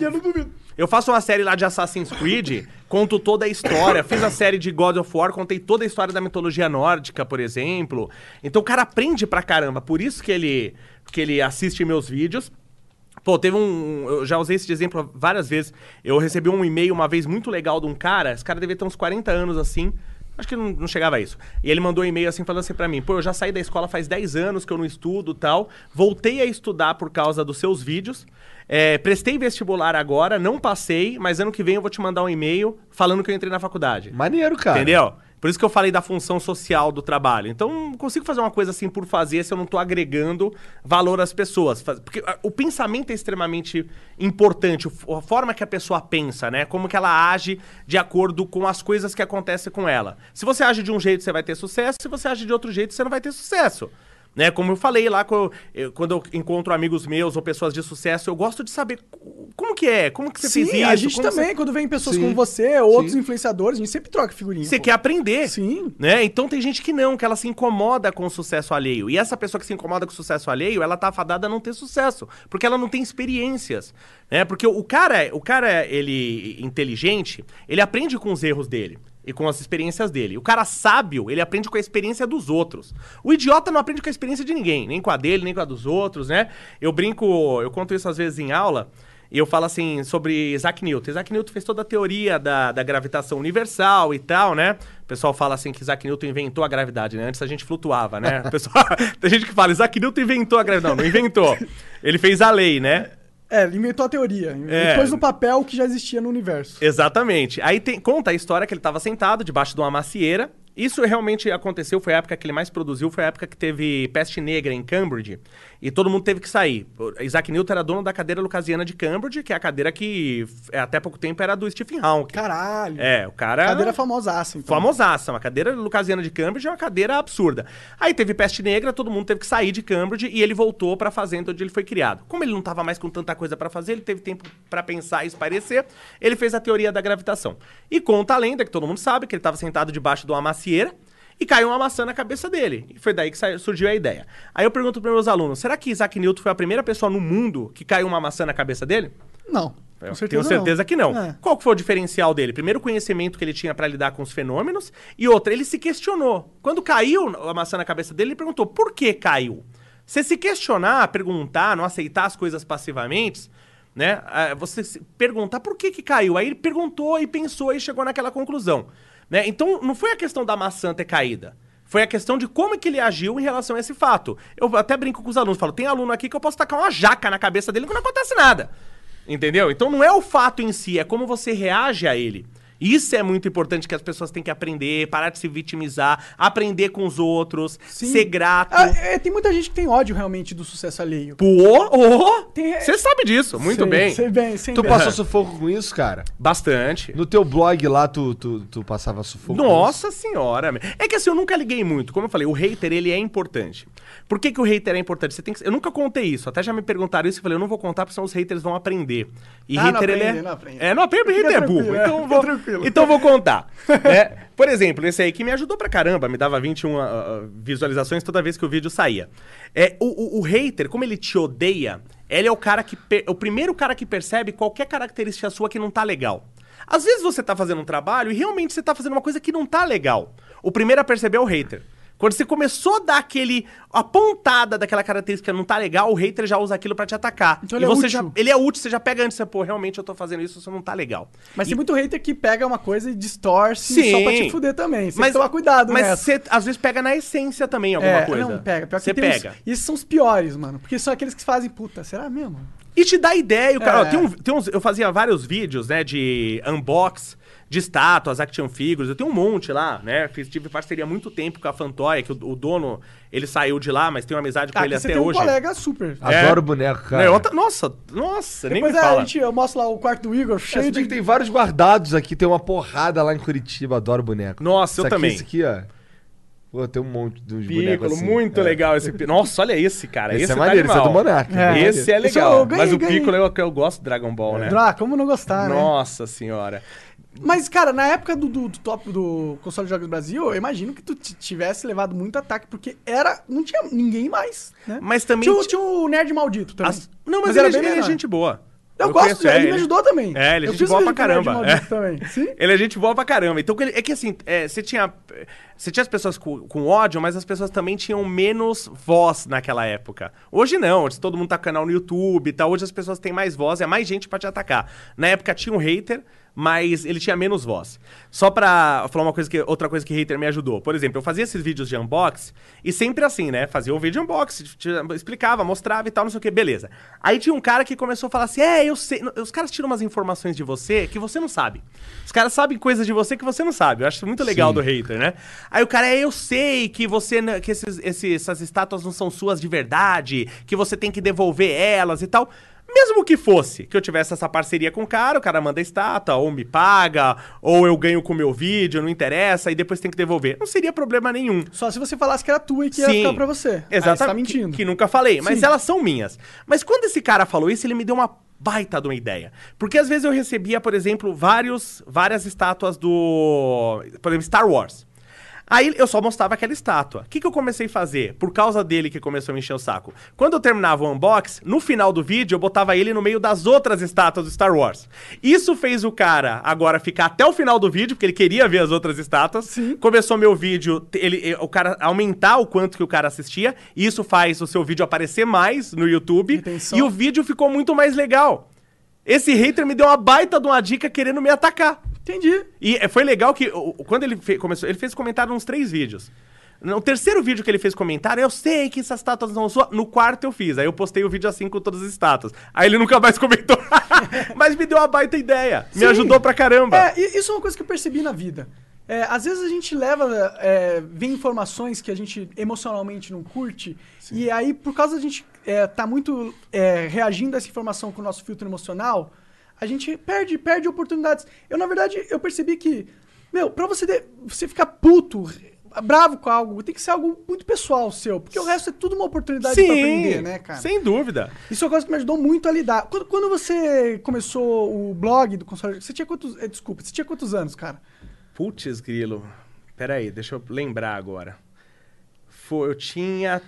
Speaker 1: eu
Speaker 3: faço uma série lá de Assassin's Creed, conto toda a história. Fiz a série de God of War, contei toda a história da mitologia nórdica, por exemplo. Então o cara aprende pra caramba. Por isso que ele, que ele assiste meus vídeos. Pô, teve um. Eu já usei esse exemplo várias vezes. Eu recebi um e-mail uma vez muito legal de um cara. Esse cara devia ter uns 40 anos assim. Acho que não, não chegava a isso. E ele mandou um e-mail assim, falando assim pra mim: pô, eu já saí da escola faz 10 anos que eu não estudo tal. Voltei a estudar por causa dos seus vídeos. É, prestei vestibular agora, não passei, mas ano que vem eu vou te mandar um e-mail falando que eu entrei na faculdade.
Speaker 2: Maneiro, cara.
Speaker 3: Entendeu? Por isso que eu falei da função social do trabalho. Então, não consigo fazer uma coisa assim por fazer se eu não tô agregando valor às pessoas. Porque ah, o pensamento é extremamente importante, a forma que a pessoa pensa, né? Como que ela age de acordo com as coisas que acontecem com ela. Se você age de um jeito, você vai ter sucesso. Se você age de outro jeito, você não vai ter sucesso. Né? Como eu falei lá, quando eu, quando eu encontro amigos meus ou pessoas de sucesso, eu gosto de saber co- como que é, como que você
Speaker 1: Sim,
Speaker 3: fez isso.
Speaker 1: a gente
Speaker 3: como
Speaker 1: também,
Speaker 3: você-
Speaker 1: quando vem pessoas
Speaker 2: Sim.
Speaker 1: como você, ou outros
Speaker 2: Sim.
Speaker 1: influenciadores, a gente sempre troca figurinha.
Speaker 3: Você
Speaker 1: pô.
Speaker 3: quer aprender.
Speaker 1: Sim.
Speaker 3: Né? Então tem gente que não, que ela se incomoda com o sucesso alheio. E essa pessoa que se incomoda com o sucesso alheio, ela tá afadada a não ter sucesso. Porque ela não tem experiências. Né? Porque o cara, o cara, ele inteligente, ele aprende com os erros dele. E com as experiências dele. O cara sábio, ele aprende com a experiência dos outros. O idiota não aprende com a experiência de ninguém, nem com a dele, nem com a dos outros, né? Eu brinco, eu conto isso às vezes em aula, e eu falo assim sobre Isaac Newton. Isaac Newton fez toda a teoria da, da gravitação universal e tal, né? O pessoal fala assim que Isaac Newton inventou a gravidade, né? Antes a gente flutuava, né? O pessoal, tem gente que fala, Isaac Newton inventou a gravidade. Não, não inventou. Ele fez a lei, né?
Speaker 1: É, ele inventou a teoria.
Speaker 3: É.
Speaker 1: Depois no papel que já existia no universo.
Speaker 3: Exatamente. Aí tem- conta a história que ele estava sentado debaixo de uma macieira Isso realmente aconteceu, foi a época que ele mais produziu, foi a época que teve peste negra em Cambridge e todo mundo teve que sair. Isaac Newton era dono da cadeira lucasiana de Cambridge, que é a cadeira que f- até pouco tempo era do Stephen Hawking.
Speaker 1: Caralho.
Speaker 3: É, o cara...
Speaker 1: Cadeira famosaça, então.
Speaker 3: Famosaça, uma cadeira lucasiana de Cambridge é uma cadeira absurda. Aí teve peste negra, todo mundo teve que sair de Cambridge e ele voltou pra fazenda onde ele foi criado. Como ele não tava mais com tanta coisa pra fazer, ele teve tempo pra pensar e esparecer, ele fez a teoria da gravitação. E conta a lenda, que todo mundo sabe, que ele tava sentado debaixo de uma macieira e caiu uma maçã na cabeça dele. E foi daí que saiu- surgiu a ideia. Aí eu pergunto para meus alunos, será que Isaac Newton foi a primeira pessoa no mundo que caiu uma maçã na cabeça dele?
Speaker 1: Não.
Speaker 3: Eu
Speaker 1: certeza
Speaker 3: tenho certeza
Speaker 1: não.
Speaker 3: que não.
Speaker 1: É.
Speaker 3: Qual que foi o diferencial dele? Primeiro, o conhecimento que ele tinha para lidar com os fenômenos. E outra, ele se questionou. Quando caiu a maçã na cabeça dele, ele perguntou por que caiu. Você se questionar, perguntar, não aceitar as coisas passivamente, né? ah, Você se perguntar por que, que caiu. Aí ele perguntou e pensou e chegou naquela conclusão. Né? Então, não foi a questão da maçã ter caída. Foi a questão de como é que ele agiu em relação a esse fato. Eu até brinco com os alunos, falo, tem aluno aqui que eu posso tacar uma jaca na cabeça dele que não acontece nada. Entendeu? Então não é o fato em si, é como você reage a ele. Isso é muito importante que as pessoas têm que aprender, parar de se vitimizar, aprender com os outros,
Speaker 1: Sim.
Speaker 3: ser grato.
Speaker 1: Ah, é, tem muita gente que tem ódio realmente do sucesso alheio.
Speaker 3: Pô, oh,
Speaker 1: Tem-
Speaker 3: você sabe disso, muito
Speaker 1: Sei-
Speaker 3: bem.
Speaker 1: Sei bem, sei
Speaker 2: Tu
Speaker 1: bem.
Speaker 2: passou sufoco com isso, cara?
Speaker 3: Bastante.
Speaker 2: No teu blog lá, tu, tu, tu passava sufoco com isso?
Speaker 3: Nossa senhora. É que assim, eu nunca liguei muito. Como eu falei, o hater, ele é importante. Por que, que o hater é importante? Você tem que... Eu nunca contei isso. Até já me perguntaram isso e falei, eu não vou contar porque senão os haters vão aprender. E
Speaker 1: Ah, não
Speaker 3: hater, ele é...
Speaker 1: não aprende.
Speaker 3: É, não aprende, hater é burro.
Speaker 1: tranquilo, é,
Speaker 3: Então, vou...
Speaker 1: tranquilo.
Speaker 3: então vou contar. né? Por exemplo, esse aí que me ajudou pra caramba, me dava 21 ah, ah, visualizações toda vez que o vídeo saía. É, o, o- o hater, como ele te odeia, ele é o cara que... per- o primeiro cara que percebe qualquer característica sua que não tá legal. Às vezes você tá fazendo um trabalho e realmente você tá fazendo uma coisa que não tá legal. O primeiro a perceber é o hater. Quando você começou a dar aquele. a pontada daquela característica não tá legal, o hater já usa aquilo pra te atacar.
Speaker 1: Então
Speaker 3: e
Speaker 1: ele é
Speaker 3: você
Speaker 1: útil.
Speaker 3: já. Ele é útil, você já pega antes, você, pô, realmente eu tô fazendo isso, isso não tá legal.
Speaker 1: Mas
Speaker 3: E-
Speaker 1: tem muito hater que pega uma coisa e distorce
Speaker 3: Sim.
Speaker 1: só pra te fuder também. Você tem que tomar cuidado,
Speaker 3: Mas
Speaker 1: nessa.
Speaker 3: você às vezes pega na essência também alguma
Speaker 1: É,
Speaker 3: coisa.
Speaker 1: não, pega. Pior que
Speaker 3: você
Speaker 1: uns-
Speaker 3: pega.
Speaker 1: E esses são os piores, mano. Porque são aqueles que fazem, puta, será mesmo?
Speaker 3: E te dá ideia. O cara,
Speaker 1: É.
Speaker 3: ó, tem um- tem uns, eu fazia vários vídeos, né, de unbox, de estátuas, action figures. Eu tenho um monte lá, né? Fiz, tive parceria há muito tempo com a Fantoy, que o, o dono, ele saiu de lá, mas tenho amizade com
Speaker 1: Ah,
Speaker 3: ele até
Speaker 1: tem um
Speaker 3: hoje.
Speaker 1: colega super.
Speaker 3: É.
Speaker 2: Adoro boneco, cara.
Speaker 3: Não, outra- nossa, nossa, nem
Speaker 1: Depois
Speaker 3: me
Speaker 1: é,
Speaker 3: fala.
Speaker 1: a gente, eu mostro lá o quarto do Igor,
Speaker 2: É,
Speaker 1: cheio
Speaker 2: se
Speaker 1: de...
Speaker 2: tem vários guardados aqui, tem uma porrada lá em Curitiba, adoro boneco.
Speaker 3: Nossa, eu
Speaker 2: Isso aqui,
Speaker 3: também.
Speaker 2: Esse aqui, ó. Pô, tem um monte dos bonecos
Speaker 3: Piccolo,
Speaker 2: assim.
Speaker 3: muito
Speaker 2: É.
Speaker 3: legal esse Nossa, olha esse, cara.
Speaker 2: Esse,
Speaker 3: Esse,
Speaker 2: é
Speaker 3: tá
Speaker 2: maneiro, esse é do
Speaker 3: animal.
Speaker 2: Monark.
Speaker 1: É.
Speaker 3: Esse é
Speaker 1: Esse
Speaker 3: legal.
Speaker 1: eu ganhei,
Speaker 3: mas o
Speaker 1: ganhei.
Speaker 3: Piccolo é o que eu gosto do Dragon Ball, né?
Speaker 1: Ah, como não gostar, né?
Speaker 3: Nossa senhora.
Speaker 1: Mas, cara, na época do, do, do top do console de jogos Brasil, eu imagino que tu tivesse levado muito ataque, porque era. Não tinha ninguém mais, né?
Speaker 3: Mas também
Speaker 1: Tinha, tinha o Nerd Maldito também.
Speaker 3: As- Não, mas,
Speaker 1: era
Speaker 3: ele,
Speaker 1: bem
Speaker 3: ele é gente boa.
Speaker 1: Eu, gosto
Speaker 3: conheço, é,
Speaker 1: ele me ajudou também.
Speaker 3: É, ele é
Speaker 1: eu
Speaker 3: gente boa pra caramba. É.
Speaker 1: também. Sim?
Speaker 3: Ele é gente boa pra caramba. Então, é que assim, é, você tinha. Você tinha as pessoas com, com ódio, mas as pessoas também tinham menos voz naquela época. Hoje não, hoje todo mundo tá com canal no YouTube e tal. Hoje as pessoas têm mais voz, é mais gente pra te atacar. Na época tinha um hater, mas ele tinha menos voz. Só pra falar uma coisa que, outra coisa que hater me ajudou. Por exemplo, eu fazia esses vídeos de unbox e sempre assim, né? Fazia um vídeo unbox, explicava, mostrava e tal, não sei o que, beleza. Aí tinha um cara que começou a falar assim: é, eu sei. Os caras tiram umas informações de você que você não sabe. Os caras sabem coisas de você que você não sabe. Eu acho muito legal
Speaker 2: Sim.
Speaker 3: do hater, né? Aí o cara, é, eu sei que você. que esses, esses- essas estátuas não são suas de verdade, que você tem que devolver elas e tal. Mesmo que fosse, que eu tivesse essa parceria com o cara, o cara manda estátua, ou me paga, ou eu ganho com o meu vídeo, não interessa, e depois tem que devolver. Não seria problema nenhum.
Speaker 1: Só se você falasse que era tua e que ia ficar pra você. Aí
Speaker 3: Exatamente.
Speaker 1: você tá mentindo.
Speaker 3: Que, que nunca falei, mas
Speaker 1: Sim.
Speaker 3: elas são minhas. Mas quando esse cara falou isso, ele me deu uma baita de uma ideia. Porque às vezes eu recebia, por exemplo, vários, várias estátuas do. Por exemplo, Star Wars. Aí eu só mostrava aquela estátua. O que, que eu comecei a fazer? Por causa dele que começou a me encher o saco. Quando eu terminava o unbox, no final do vídeo eu botava ele no meio das outras estátuas do Star Wars. Isso fez o cara agora ficar até o final do vídeo, porque ele queria ver as outras estátuas.
Speaker 1: Sim.
Speaker 3: Começou meu vídeo, ele, o cara aumentar o quanto que o cara assistia. E isso faz o seu vídeo aparecer mais no YouTube.
Speaker 1: Retenção.
Speaker 3: E o vídeo ficou muito mais legal. Esse hater me deu uma baita de uma dica querendo me atacar.
Speaker 1: Entendi.
Speaker 3: E eh, foi legal que quando ele fe- começou, ele fez comentário nos três vídeos. No terceiro vídeo que ele fez comentário, eu sei que essas estátuas não são. No quarto eu fiz. Aí eu postei o vídeo assim com todas as estátuas. Aí ele nunca mais comentou. Mas me deu uma baita ideia. Me
Speaker 1: Sim.
Speaker 3: ajudou pra caramba.
Speaker 1: É, isso é uma coisa que eu percebi na vida. É, às vezes a gente leva, é, vê informações que a gente emocionalmente não curte, e aí, por causa da gente é, tá muito é, reagindo a essa informação com o nosso filtro emocional, a gente perde, perde oportunidades. Eu, na verdade, eu percebi que, meu, pra você, de- você ficar puto, bravo com algo, tem que ser algo muito pessoal seu, porque o resto é tudo uma oportunidade pra aprender, né, cara?
Speaker 3: sem dúvida.
Speaker 1: Isso é uma coisa que me ajudou muito a lidar. Quando, quando você começou o blog do console, você tinha quantos. eh, Desculpa, você tinha quantos anos, cara?
Speaker 3: Putz, grilo. Pera aí, deixa eu lembrar agora. Foi, eu tinha.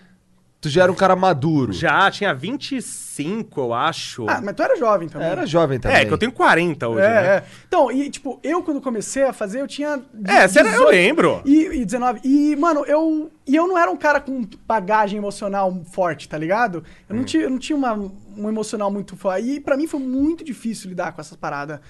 Speaker 2: Tu já era um cara maduro.
Speaker 3: Já, tinha 25, eu acho.
Speaker 1: Ah, mas tu era jovem também.
Speaker 2: Era jovem também.
Speaker 3: é, que eu tenho 40 hoje,
Speaker 1: É,
Speaker 3: né?
Speaker 1: é. Então, e tipo, eu quando comecei a fazer, eu tinha.
Speaker 3: É, você era- eu
Speaker 1: 18
Speaker 3: lembro.
Speaker 1: E, e 19. E, mano, eu. E eu não era um cara com bagagem emocional forte, tá ligado? Eu
Speaker 3: Hum.
Speaker 1: não tinha, eu não tinha uma, um emocional muito forte. E pra mim foi muito difícil lidar com essas paradas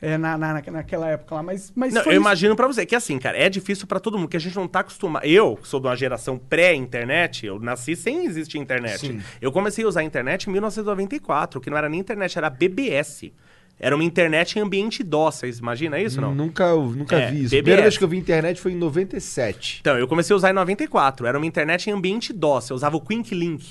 Speaker 1: é, na, na, naquela época lá. Mas, mas
Speaker 3: Não,
Speaker 1: foi
Speaker 3: eu
Speaker 1: isso.
Speaker 3: imagino pra você que assim, cara, é difícil pra todo mundo, que a gente não tá acostumado. Eu, que sou de uma geração pré-internet, eu nasci sem existir internet.
Speaker 2: Sim.
Speaker 3: Eu comecei a usar a internet em 1994, que não era nem internet, era BBS. Era uma internet em ambiente DOS, vocês imaginam isso, não?
Speaker 2: Nunca, nunca
Speaker 3: É,
Speaker 2: vi isso. A
Speaker 3: BBS.
Speaker 2: primeira vez que eu vi internet foi em 97.
Speaker 3: Então, eu comecei a usar em 94. Era uma internet em ambiente DOS. Eu usava o Quick Link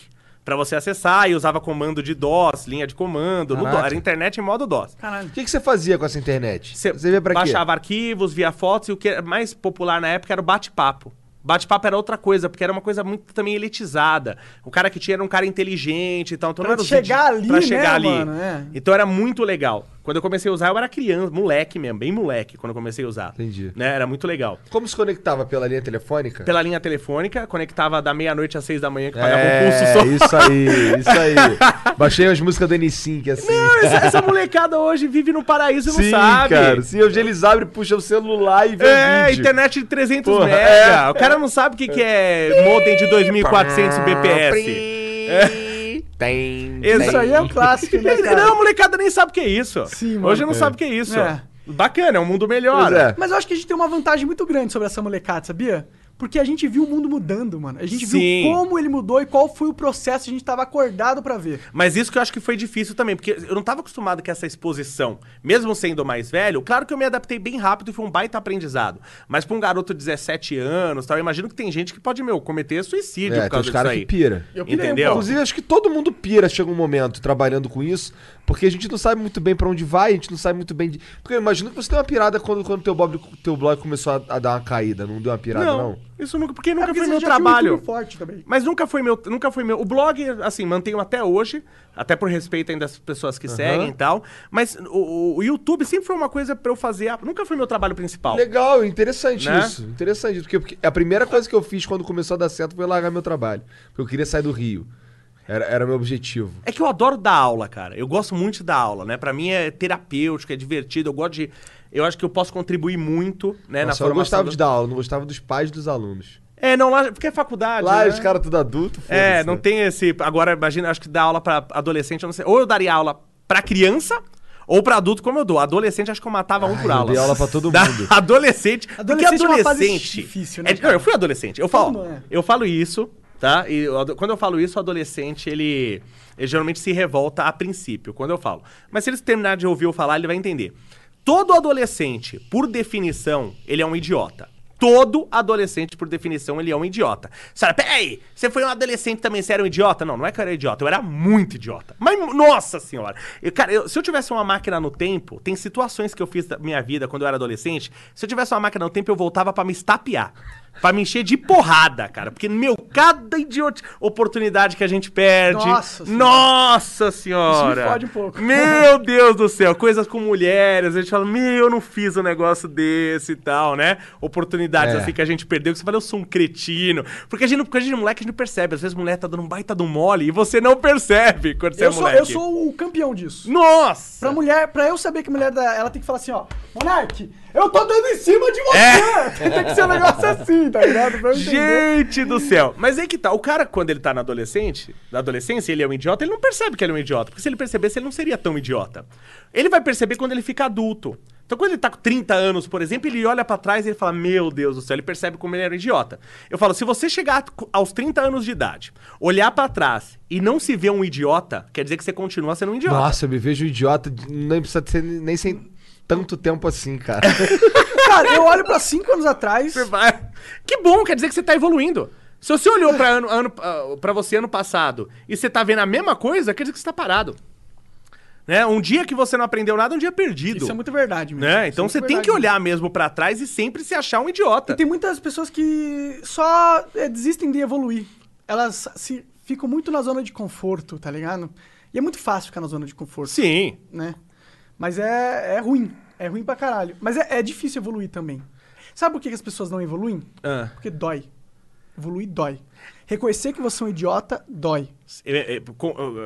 Speaker 3: pra você acessar e usava comando de DOS, linha de comando. No. DOS. Era internet em modo DOS.
Speaker 1: Caralho.
Speaker 2: O que, que você fazia com essa internet?
Speaker 3: Você
Speaker 2: via pra quê?
Speaker 3: baixava arquivos, via fotos e o que era mais popular na época era o bate-papo. Bate-papo era outra coisa, porque era uma coisa muito também elitizada. O cara que tinha era um cara inteligente e tal. Então
Speaker 1: Pra
Speaker 3: não era
Speaker 1: chegar ali,
Speaker 3: pra
Speaker 1: né,
Speaker 3: chegar ali.
Speaker 1: mano? É.
Speaker 3: Então era muito legal. Quando eu comecei a usar, eu era criança, moleque mesmo, bem moleque, quando eu comecei a usar.
Speaker 2: Entendi.
Speaker 3: Né? Era muito legal.
Speaker 2: Como se conectava pela linha telefônica?
Speaker 3: Pela linha telefônica, conectava da meia-noite às seis da manhã, que pagava um pulso
Speaker 2: É,
Speaker 3: só.
Speaker 2: isso aí, isso aí. Baixei as músicas do N5, assim.
Speaker 3: Não, essa, essa molecada hoje vive no paraíso e não
Speaker 2: Sim,
Speaker 3: sabe.
Speaker 2: cara. Sim, hoje eles abrem, puxam o celular e vê
Speaker 3: É,
Speaker 2: vídeo.
Speaker 3: internet de 300
Speaker 2: Porra,
Speaker 3: mega.
Speaker 2: é.
Speaker 3: O cara não sabe o que, que é modem de 2400 BPS.
Speaker 2: Tem.
Speaker 1: Isso aí é um clássico, né, cara?
Speaker 3: Não, a molecada nem sabe o que é isso.
Speaker 1: Sim, mano.
Speaker 3: Hoje não
Speaker 2: É.
Speaker 3: sabe o que é isso.
Speaker 1: É.
Speaker 3: Bacana, é um mundo melhor.
Speaker 2: É.
Speaker 1: Mas eu acho que a gente tem uma vantagem muito grande sobre essa molecada, sabia? Porque a gente viu o mundo mudando, mano. A gente
Speaker 3: Sim.
Speaker 1: viu como ele mudou e qual foi o processo, a gente tava acordado pra ver.
Speaker 3: Mas isso que eu acho que foi difícil também, porque eu não tava acostumado com essa exposição. Mesmo sendo mais velho, claro que eu me adaptei bem rápido e foi um baita aprendizado. Mas pra um garoto de 17 anos, tal, eu imagino que tem gente que pode, meu, cometer suicídio
Speaker 2: É,
Speaker 3: por
Speaker 2: tem
Speaker 3: causa
Speaker 2: os
Speaker 3: disso
Speaker 2: caras
Speaker 3: aí.
Speaker 2: que pira.
Speaker 1: Eu pirei
Speaker 3: Entendeu?
Speaker 2: Inclusive, acho que todo mundo pira, chega um momento, trabalhando com isso, porque a gente não sabe muito bem pra onde vai, a gente não sabe muito bem de... Porque eu imagino que você tem uma pirada quando, quando teu, blog, teu blog começou a, a dar uma caída, não deu uma pirada, não?
Speaker 3: Não, isso nunca, porque
Speaker 1: É
Speaker 3: nunca
Speaker 1: porque
Speaker 3: foi meu
Speaker 1: um
Speaker 3: trabalho.
Speaker 1: Forte também.
Speaker 3: Mas nunca foi meu, nunca foi meu. O blog, assim, mantenho até hoje, até por respeito ainda das pessoas que seguem e tal. Mas o, o- YouTube sempre foi uma coisa pra eu fazer. a- Nunca foi meu trabalho principal.
Speaker 2: Legal, interessante
Speaker 3: Né?
Speaker 2: isso. Interessante, porque, porque a primeira coisa que eu fiz quando começou a dar certo foi largar meu trabalho. Porque eu queria sair do Rio. Era, era meu objetivo.
Speaker 3: É que eu adoro dar aula, cara. Eu gosto muito de dar aula, né? Pra mim é terapêutico, é divertido. Eu gosto de. Eu acho que eu posso contribuir muito, né,
Speaker 2: Nossa,
Speaker 3: na
Speaker 2: eu gostava
Speaker 3: do-
Speaker 2: de dar aula, não gostava dos pais dos alunos.
Speaker 3: É, não, lá. Porque é faculdade.
Speaker 2: Lá
Speaker 3: né?
Speaker 2: os caras tudo adulto,
Speaker 3: É, não
Speaker 2: né?
Speaker 3: tem esse. Agora, imagina, acho que dar aula pra adolescente, eu não sei. Ou eu daria aula pra criança. Ou pra adulto, como eu dou. Adolescente, acho que eu matava um por
Speaker 2: eu
Speaker 3: aula.
Speaker 2: dei aula pra todo
Speaker 3: Da-
Speaker 2: mundo.
Speaker 3: Adolescente.
Speaker 1: Adolescente
Speaker 3: porque
Speaker 1: é uma fase
Speaker 3: adolescente.
Speaker 1: difícil, né,
Speaker 3: é- eu fui adolescente. Eu falo,
Speaker 1: é.
Speaker 3: eu falo isso, tá? E quando eu falo isso, o adolescente, ele, ele geralmente se revolta a princípio, quando eu falo. Mas se ele terminar de ouvir eu falar, ele vai entender. Todo adolescente, por definição, ele é um idiota. Todo adolescente, por definição, ele é um idiota. Senhora, peraí, você foi um adolescente também, você era um idiota? Não, não é que eu era idiota, eu era muito idiota. Mas, nossa senhora! Eu, cara, eu- se eu tivesse uma máquina no tempo, tem situações que eu fiz da minha vida quando eu era adolescente, se eu tivesse uma máquina no tempo, eu voltava pra me estapear. Pra me encher de porrada, cara. Porque, meu, cada idiota oportunidade que a gente perde.
Speaker 1: Nossa Senhora.
Speaker 3: Nossa senhora!
Speaker 1: Isso me fode um pouco.
Speaker 3: Meu Deus do céu, coisas com mulheres, a gente fala, meu, eu não fiz um negócio desse e tal, né? Oportunidades
Speaker 2: É.
Speaker 3: assim que a gente perdeu, que você fala, eu sou um cretino. Porque a gente, não- porque a gente é moleque, a gente não percebe. Às vezes a mulher tá dando um baita do mole e você não percebe quando você
Speaker 1: Eu
Speaker 3: é
Speaker 1: sou,
Speaker 3: moleque.
Speaker 1: eu sou o campeão disso.
Speaker 3: Nossa!
Speaker 1: Pra mulher, pra eu saber que a mulher da, ela tem que falar assim, ó, Monark, eu tô dando em cima de você!
Speaker 3: É.
Speaker 1: tem que ser um negócio assim, tá ligado? Pra.
Speaker 3: Gente do céu! Mas aí que tá, o cara, quando ele tá na adolescente, na adolescência, ele é um idiota, ele não percebe que ele é um idiota. Porque se ele percebesse, ele não seria tão idiota. Ele vai perceber quando ele fica adulto. Então, quando ele tá com 30 anos, por exemplo, ele olha pra trás e ele fala: Meu Deus do céu, ele percebe como ele era um idiota. Eu falo: se você chegar aos 30 anos de idade, olhar pra trás e não se ver um idiota, quer dizer que você continua sendo um idiota.
Speaker 2: Nossa, eu me vejo idiota, nem precisa ser nem sem tanto tempo assim, cara.
Speaker 1: Cara, eu olho pra cinco anos atrás.
Speaker 3: Você vai- Que bom, quer dizer que você tá evoluindo. Se você olhou pra, ano, ano, ah, pra você ano passado e você tá vendo a mesma coisa, quer dizer que você tá parado. Né? Um dia que você não aprendeu nada, é um dia perdido.
Speaker 1: Isso é muito verdade, mesmo.
Speaker 3: né?
Speaker 1: Isso
Speaker 3: Então
Speaker 1: é
Speaker 3: você tem que olhar mesmo pra trás e sempre se achar um idiota.
Speaker 1: E tem muitas pessoas que só é, desistem de evoluir. Elas se ficam muito na zona de conforto, tá ligado? E é muito fácil ficar na zona de conforto,
Speaker 3: Sim.
Speaker 1: né? Mas é, é ruim. É ruim pra caralho. Mas é, é difícil evoluir também. Sabe por que que as pessoas não evoluem?
Speaker 3: Ah.
Speaker 1: Porque dói. Evoluir dói. Reconhecer que você é um idiota dói.
Speaker 3: É, é,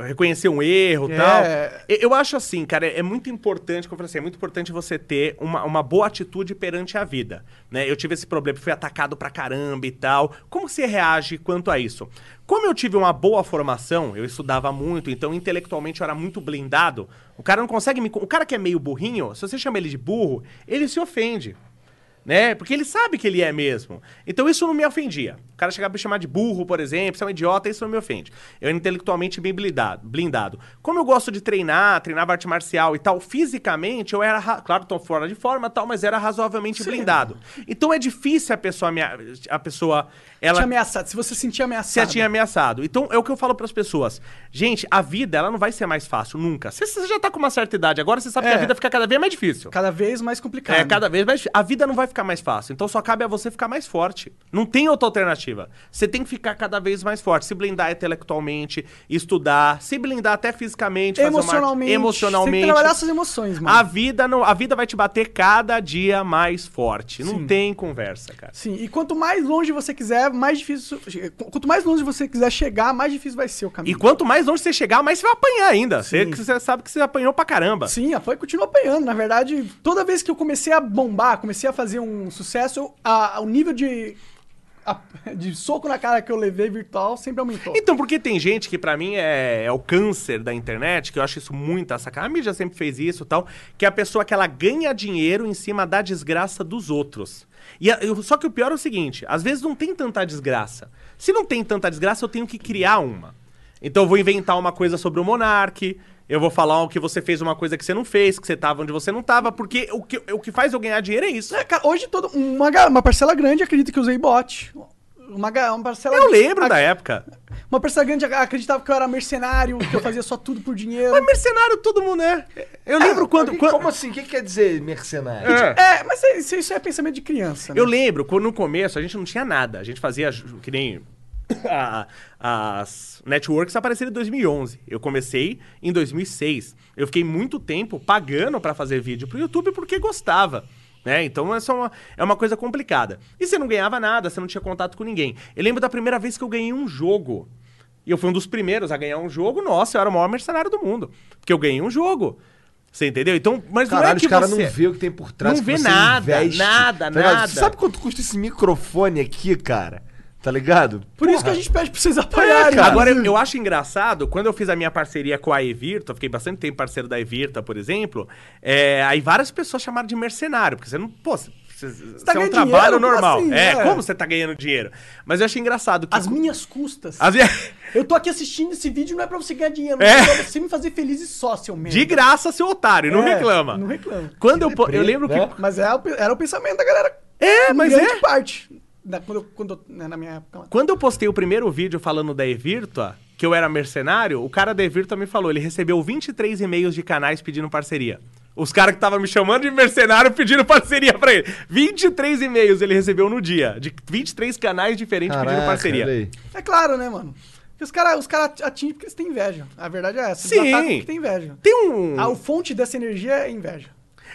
Speaker 3: reconhecer um erro e
Speaker 1: É.
Speaker 3: tal. Eu, acho assim, cara, é, é muito importante, como eu falei assim, é muito importante você ter uma, uma boa atitude perante a vida. Né? Eu tive esse problema, fui atacado pra caramba e tal. Como você reage quanto a isso? Como eu tive uma boa formação, eu estudava muito, então intelectualmente eu era muito blindado. O cara não consegue me. O cara que é meio burrinho, se você chama ele de burro, ele se ofende né? Porque ele sabe que ele é mesmo. Então isso não me ofendia. O cara chegava a me chamar de burro, por exemplo, você é um idiota, isso não me ofende. Eu era intelectualmente bem blindado. blindado. Como eu gosto de treinar, treinava arte marcial e tal, fisicamente eu era, ra- claro, tô fora de forma e tal, mas era razoavelmente blindado. Então é difícil a pessoa, me- a pessoa, ela
Speaker 1: Te ameaçado. Se você se sentir
Speaker 3: se
Speaker 1: ameaçado.
Speaker 3: a tinha ameaçado. Então é o que eu falo pras pessoas. Gente, a vida, ela não vai ser mais fácil, nunca. Você, você já tá com uma certa idade, agora você sabe que
Speaker 1: É.
Speaker 3: a vida fica cada vez mais difícil.
Speaker 1: Cada vez mais complicado.
Speaker 3: É, cada vez mais. A vida não vai ficar mais fácil. Então só cabe a você ficar mais forte. Não tem outra alternativa. Você tem que ficar cada vez mais forte. Se blindar intelectualmente, estudar, se blindar até fisicamente, fazer uma
Speaker 1: Emocionalmente.
Speaker 3: emocionalmente.
Speaker 1: Tem que trabalhar essas emoções, mano.
Speaker 3: A vida não, a vida vai te bater cada dia mais forte. Não
Speaker 1: Sim.
Speaker 3: tem conversa, cara.
Speaker 1: Sim, e quanto mais longe você quiser, mais difícil. Quanto mais longe você quiser chegar, mais difícil vai ser o
Speaker 3: E
Speaker 1: caminho.
Speaker 3: quanto mais longe você chegar, mais você vai apanhar ainda. Você, você sabe que você apanhou pra caramba.
Speaker 1: Sim, a Foi continua apanhando. Na verdade, toda vez que eu comecei a bombar, comecei a fazer um sucesso, eu- a- o nível de, a- de soco na cara que eu levei virtual sempre aumentou.
Speaker 3: Então, porque tem gente que pra mim é, é o câncer da internet, que eu acho isso muito sacar. A mídia sempre fez isso tal, que é a pessoa que ela ganha dinheiro em cima da desgraça dos outros. E a- eu- só que o pior é o seguinte, às vezes não tem tanta desgraça. Se não tem tanta desgraça, eu tenho que criar uma. Então eu vou inventar uma coisa sobre o Monark, eu vou falar que você fez uma coisa que você não fez, que você tava onde você não tava, porque o que, o que faz eu ganhar dinheiro é isso.
Speaker 1: É, cara, hoje todo, uma, uma parcela grande acredita que eu usei bot. Uma, uma parcela
Speaker 3: Eu lembro
Speaker 1: a-
Speaker 3: da época.
Speaker 1: Uma parcela grande acreditava que eu era mercenário, que eu fazia só tudo por dinheiro.
Speaker 3: Mas mercenário todo mundo é. Eu lembro quando...
Speaker 2: Que-
Speaker 3: quando...
Speaker 2: Como assim? O que quer dizer mercenário?
Speaker 3: É.
Speaker 1: É, mas isso, isso é pensamento de criança. Né?
Speaker 3: Eu lembro, quando no começo a gente não tinha nada. A gente fazia que nem a- as networks apareceram em 2011. Eu comecei em 2006. Eu fiquei muito tempo pagando pra fazer vídeo pro YouTube porque gostava. Né? Então é, só uma, é uma coisa complicada. E você não ganhava nada, você não tinha contato com ninguém. Eu lembro da primeira vez que eu ganhei um jogo. E eu fui um dos primeiros a ganhar um jogo. Nossa, eu era o maior mercenário do mundo. Porque eu ganhei um jogo. Você entendeu? Então, mas não é
Speaker 2: Caralho,
Speaker 3: que
Speaker 2: os caras
Speaker 3: você...
Speaker 2: não vê o que tem por trás.
Speaker 3: Não vê nada,
Speaker 2: investe,
Speaker 3: nada,
Speaker 2: tá
Speaker 3: nada.
Speaker 2: Você sabe quanto custa esse microfone aqui, cara? Tá ligado?
Speaker 1: Por isso que a gente pede pra vocês
Speaker 3: É,
Speaker 1: apoiarem.
Speaker 3: cara. Agora, eu, eu acho engraçado, quando eu fiz a minha parceria com a Evirta, eu fiquei bastante tempo parceiro da Evirta, por exemplo, é, aí várias pessoas chamaram de mercenário, porque você não, pô, você, você,
Speaker 1: tá
Speaker 3: é um
Speaker 1: ganhando
Speaker 3: trabalho
Speaker 1: dinheiro?
Speaker 3: Normal.
Speaker 1: assim?
Speaker 3: é,
Speaker 1: É.
Speaker 3: como você tá ganhando dinheiro? Mas eu achei engraçado que...
Speaker 1: As minhas custas.
Speaker 3: As minhas-
Speaker 1: Eu tô aqui assistindo esse vídeo não é pra você ganhar dinheiro,
Speaker 3: É.
Speaker 1: é pra você me fazer feliz e só, seu merda.
Speaker 3: De graça, seu otário, não
Speaker 1: É,
Speaker 3: reclama.
Speaker 1: Não reclama.
Speaker 3: Quando eu, po-
Speaker 2: deprê,
Speaker 3: eu lembro
Speaker 2: né?
Speaker 3: que...
Speaker 1: Mas é era o pensamento da galera.
Speaker 3: É, mas
Speaker 1: grande
Speaker 3: é.
Speaker 1: parte. Da, quando eu, quando né, na minha época.
Speaker 3: Quando eu postei o primeiro vídeo falando da Evirtua, que eu era mercenário, o cara da Evirtua me falou, ele recebeu 23 e-mails de canais pedindo parceria. Os caras que estavam me chamando de mercenário pedindo parceria pra ele. 23 e-mails ele recebeu no dia, de 23 canais diferentes pedindo
Speaker 2: Caraca,
Speaker 3: parceria.
Speaker 2: olha aí.
Speaker 1: É claro, né, mano? Porque os caras os cara atingem porque eles têm inveja. A verdade é essa.
Speaker 3: Sim.
Speaker 1: Eles porque têm inveja.
Speaker 3: Tem um...
Speaker 1: A fonte dessa energia é inveja.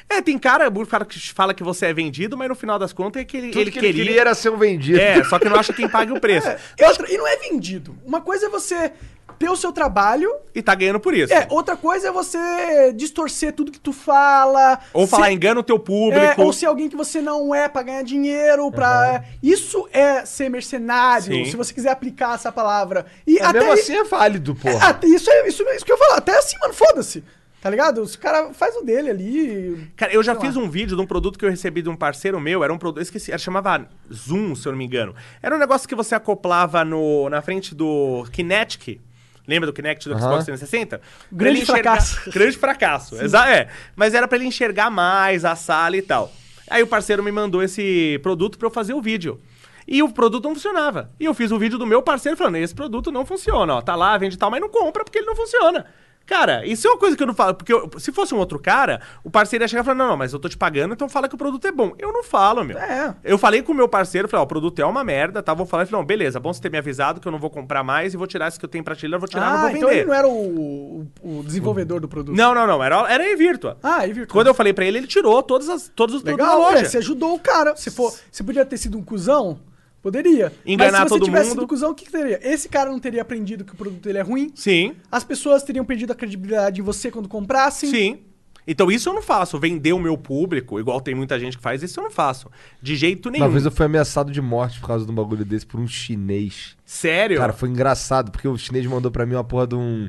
Speaker 3: É, tem cara, o cara que fala que você é vendido, mas no final das contas é que ele,
Speaker 2: Tudo
Speaker 3: ele
Speaker 2: que ele
Speaker 3: queria...
Speaker 2: queria era ser um vendido.
Speaker 3: É, só que não acha quem paga o preço.
Speaker 1: É, e, outra- e não é vendido. Uma coisa é você ter o seu trabalho.
Speaker 3: E tá ganhando por isso.
Speaker 1: É, outra coisa é você distorcer tudo que tu fala.
Speaker 3: Ou falar engana o teu
Speaker 1: É,
Speaker 3: público.
Speaker 1: ou ser alguém que você não é pra ganhar dinheiro, pra... Isso é ser mercenário,
Speaker 3: Sim.
Speaker 1: se você quiser aplicar essa palavra. E
Speaker 2: Mas
Speaker 1: até
Speaker 2: mesmo assim é válido,
Speaker 1: É,
Speaker 2: porra.
Speaker 1: até isso, é, isso, é isso que eu falar. Até assim, mano, foda-se. Tá ligado? Se o cara faz o dele ali.
Speaker 3: Cara, eu já fiz
Speaker 1: lá.
Speaker 3: um vídeo de um produto que eu recebi de um parceiro meu. Era um produto. Esqueci, era, chamava Zoom, se eu não me engano. Era um negócio que você acoplava no, na frente do Kinetic. Lembra do Kinect do Xbox 360? Pra
Speaker 1: Grande
Speaker 3: enxergar-
Speaker 1: fracasso.
Speaker 3: Grande fracasso. Exa é. Mas era pra ele enxergar mais a sala e tal. Aí o parceiro me mandou esse produto pra eu fazer o vídeo. E o produto não funcionava. E eu fiz o vídeo do meu parceiro falando: esse produto não funciona, ó. Tá lá, vende tal, mas não compra porque ele não funciona. Cara, isso é uma coisa que eu não falo. Porque eu- se fosse um outro cara, o parceiro ia chegar e falar: não, não, mas eu tô te pagando, então fala que o produto é bom. Eu não falo, meu.
Speaker 1: É.
Speaker 3: Eu falei com o meu parceiro, falei: ó, o produto é uma merda, tá? Vou falar, ele falou: não, beleza, bom você ter me avisado que eu não vou comprar mais e vou tirar esse que eu tenho em prateleira, vou tirar, não
Speaker 1: Ah,
Speaker 3: vou
Speaker 1: então
Speaker 3: vender.
Speaker 1: ele não era o, o- desenvolvedor do produto.
Speaker 3: Não, não, não, era, era em Virtua.
Speaker 1: Ah, e virtual.
Speaker 3: Quando eu falei pra ele, ele tirou todas as, todos os produtos
Speaker 1: Legal,
Speaker 3: da loja.
Speaker 1: é, você ajudou o cara. Se for, você podia ter sido um cuzão, poderia.
Speaker 3: Enganar
Speaker 1: Mas se você
Speaker 3: todo
Speaker 1: tivesse
Speaker 3: mundo.
Speaker 1: sido cuzão, o que, que teria? Esse cara não teria aprendido que o produto dele é ruim.
Speaker 3: Sim,
Speaker 1: As pessoas teriam perdido a credibilidade em você quando comprassem.
Speaker 3: sim. Então isso eu não faço. Vender o meu público, igual tem muita gente que faz, isso eu não faço. De jeito nenhum.
Speaker 2: Uma vez eu fui ameaçado de morte por causa de um bagulho desse por um chinês.
Speaker 3: Sério?
Speaker 2: Cara, foi engraçado, porque o chinês mandou pra mim uma porra de um.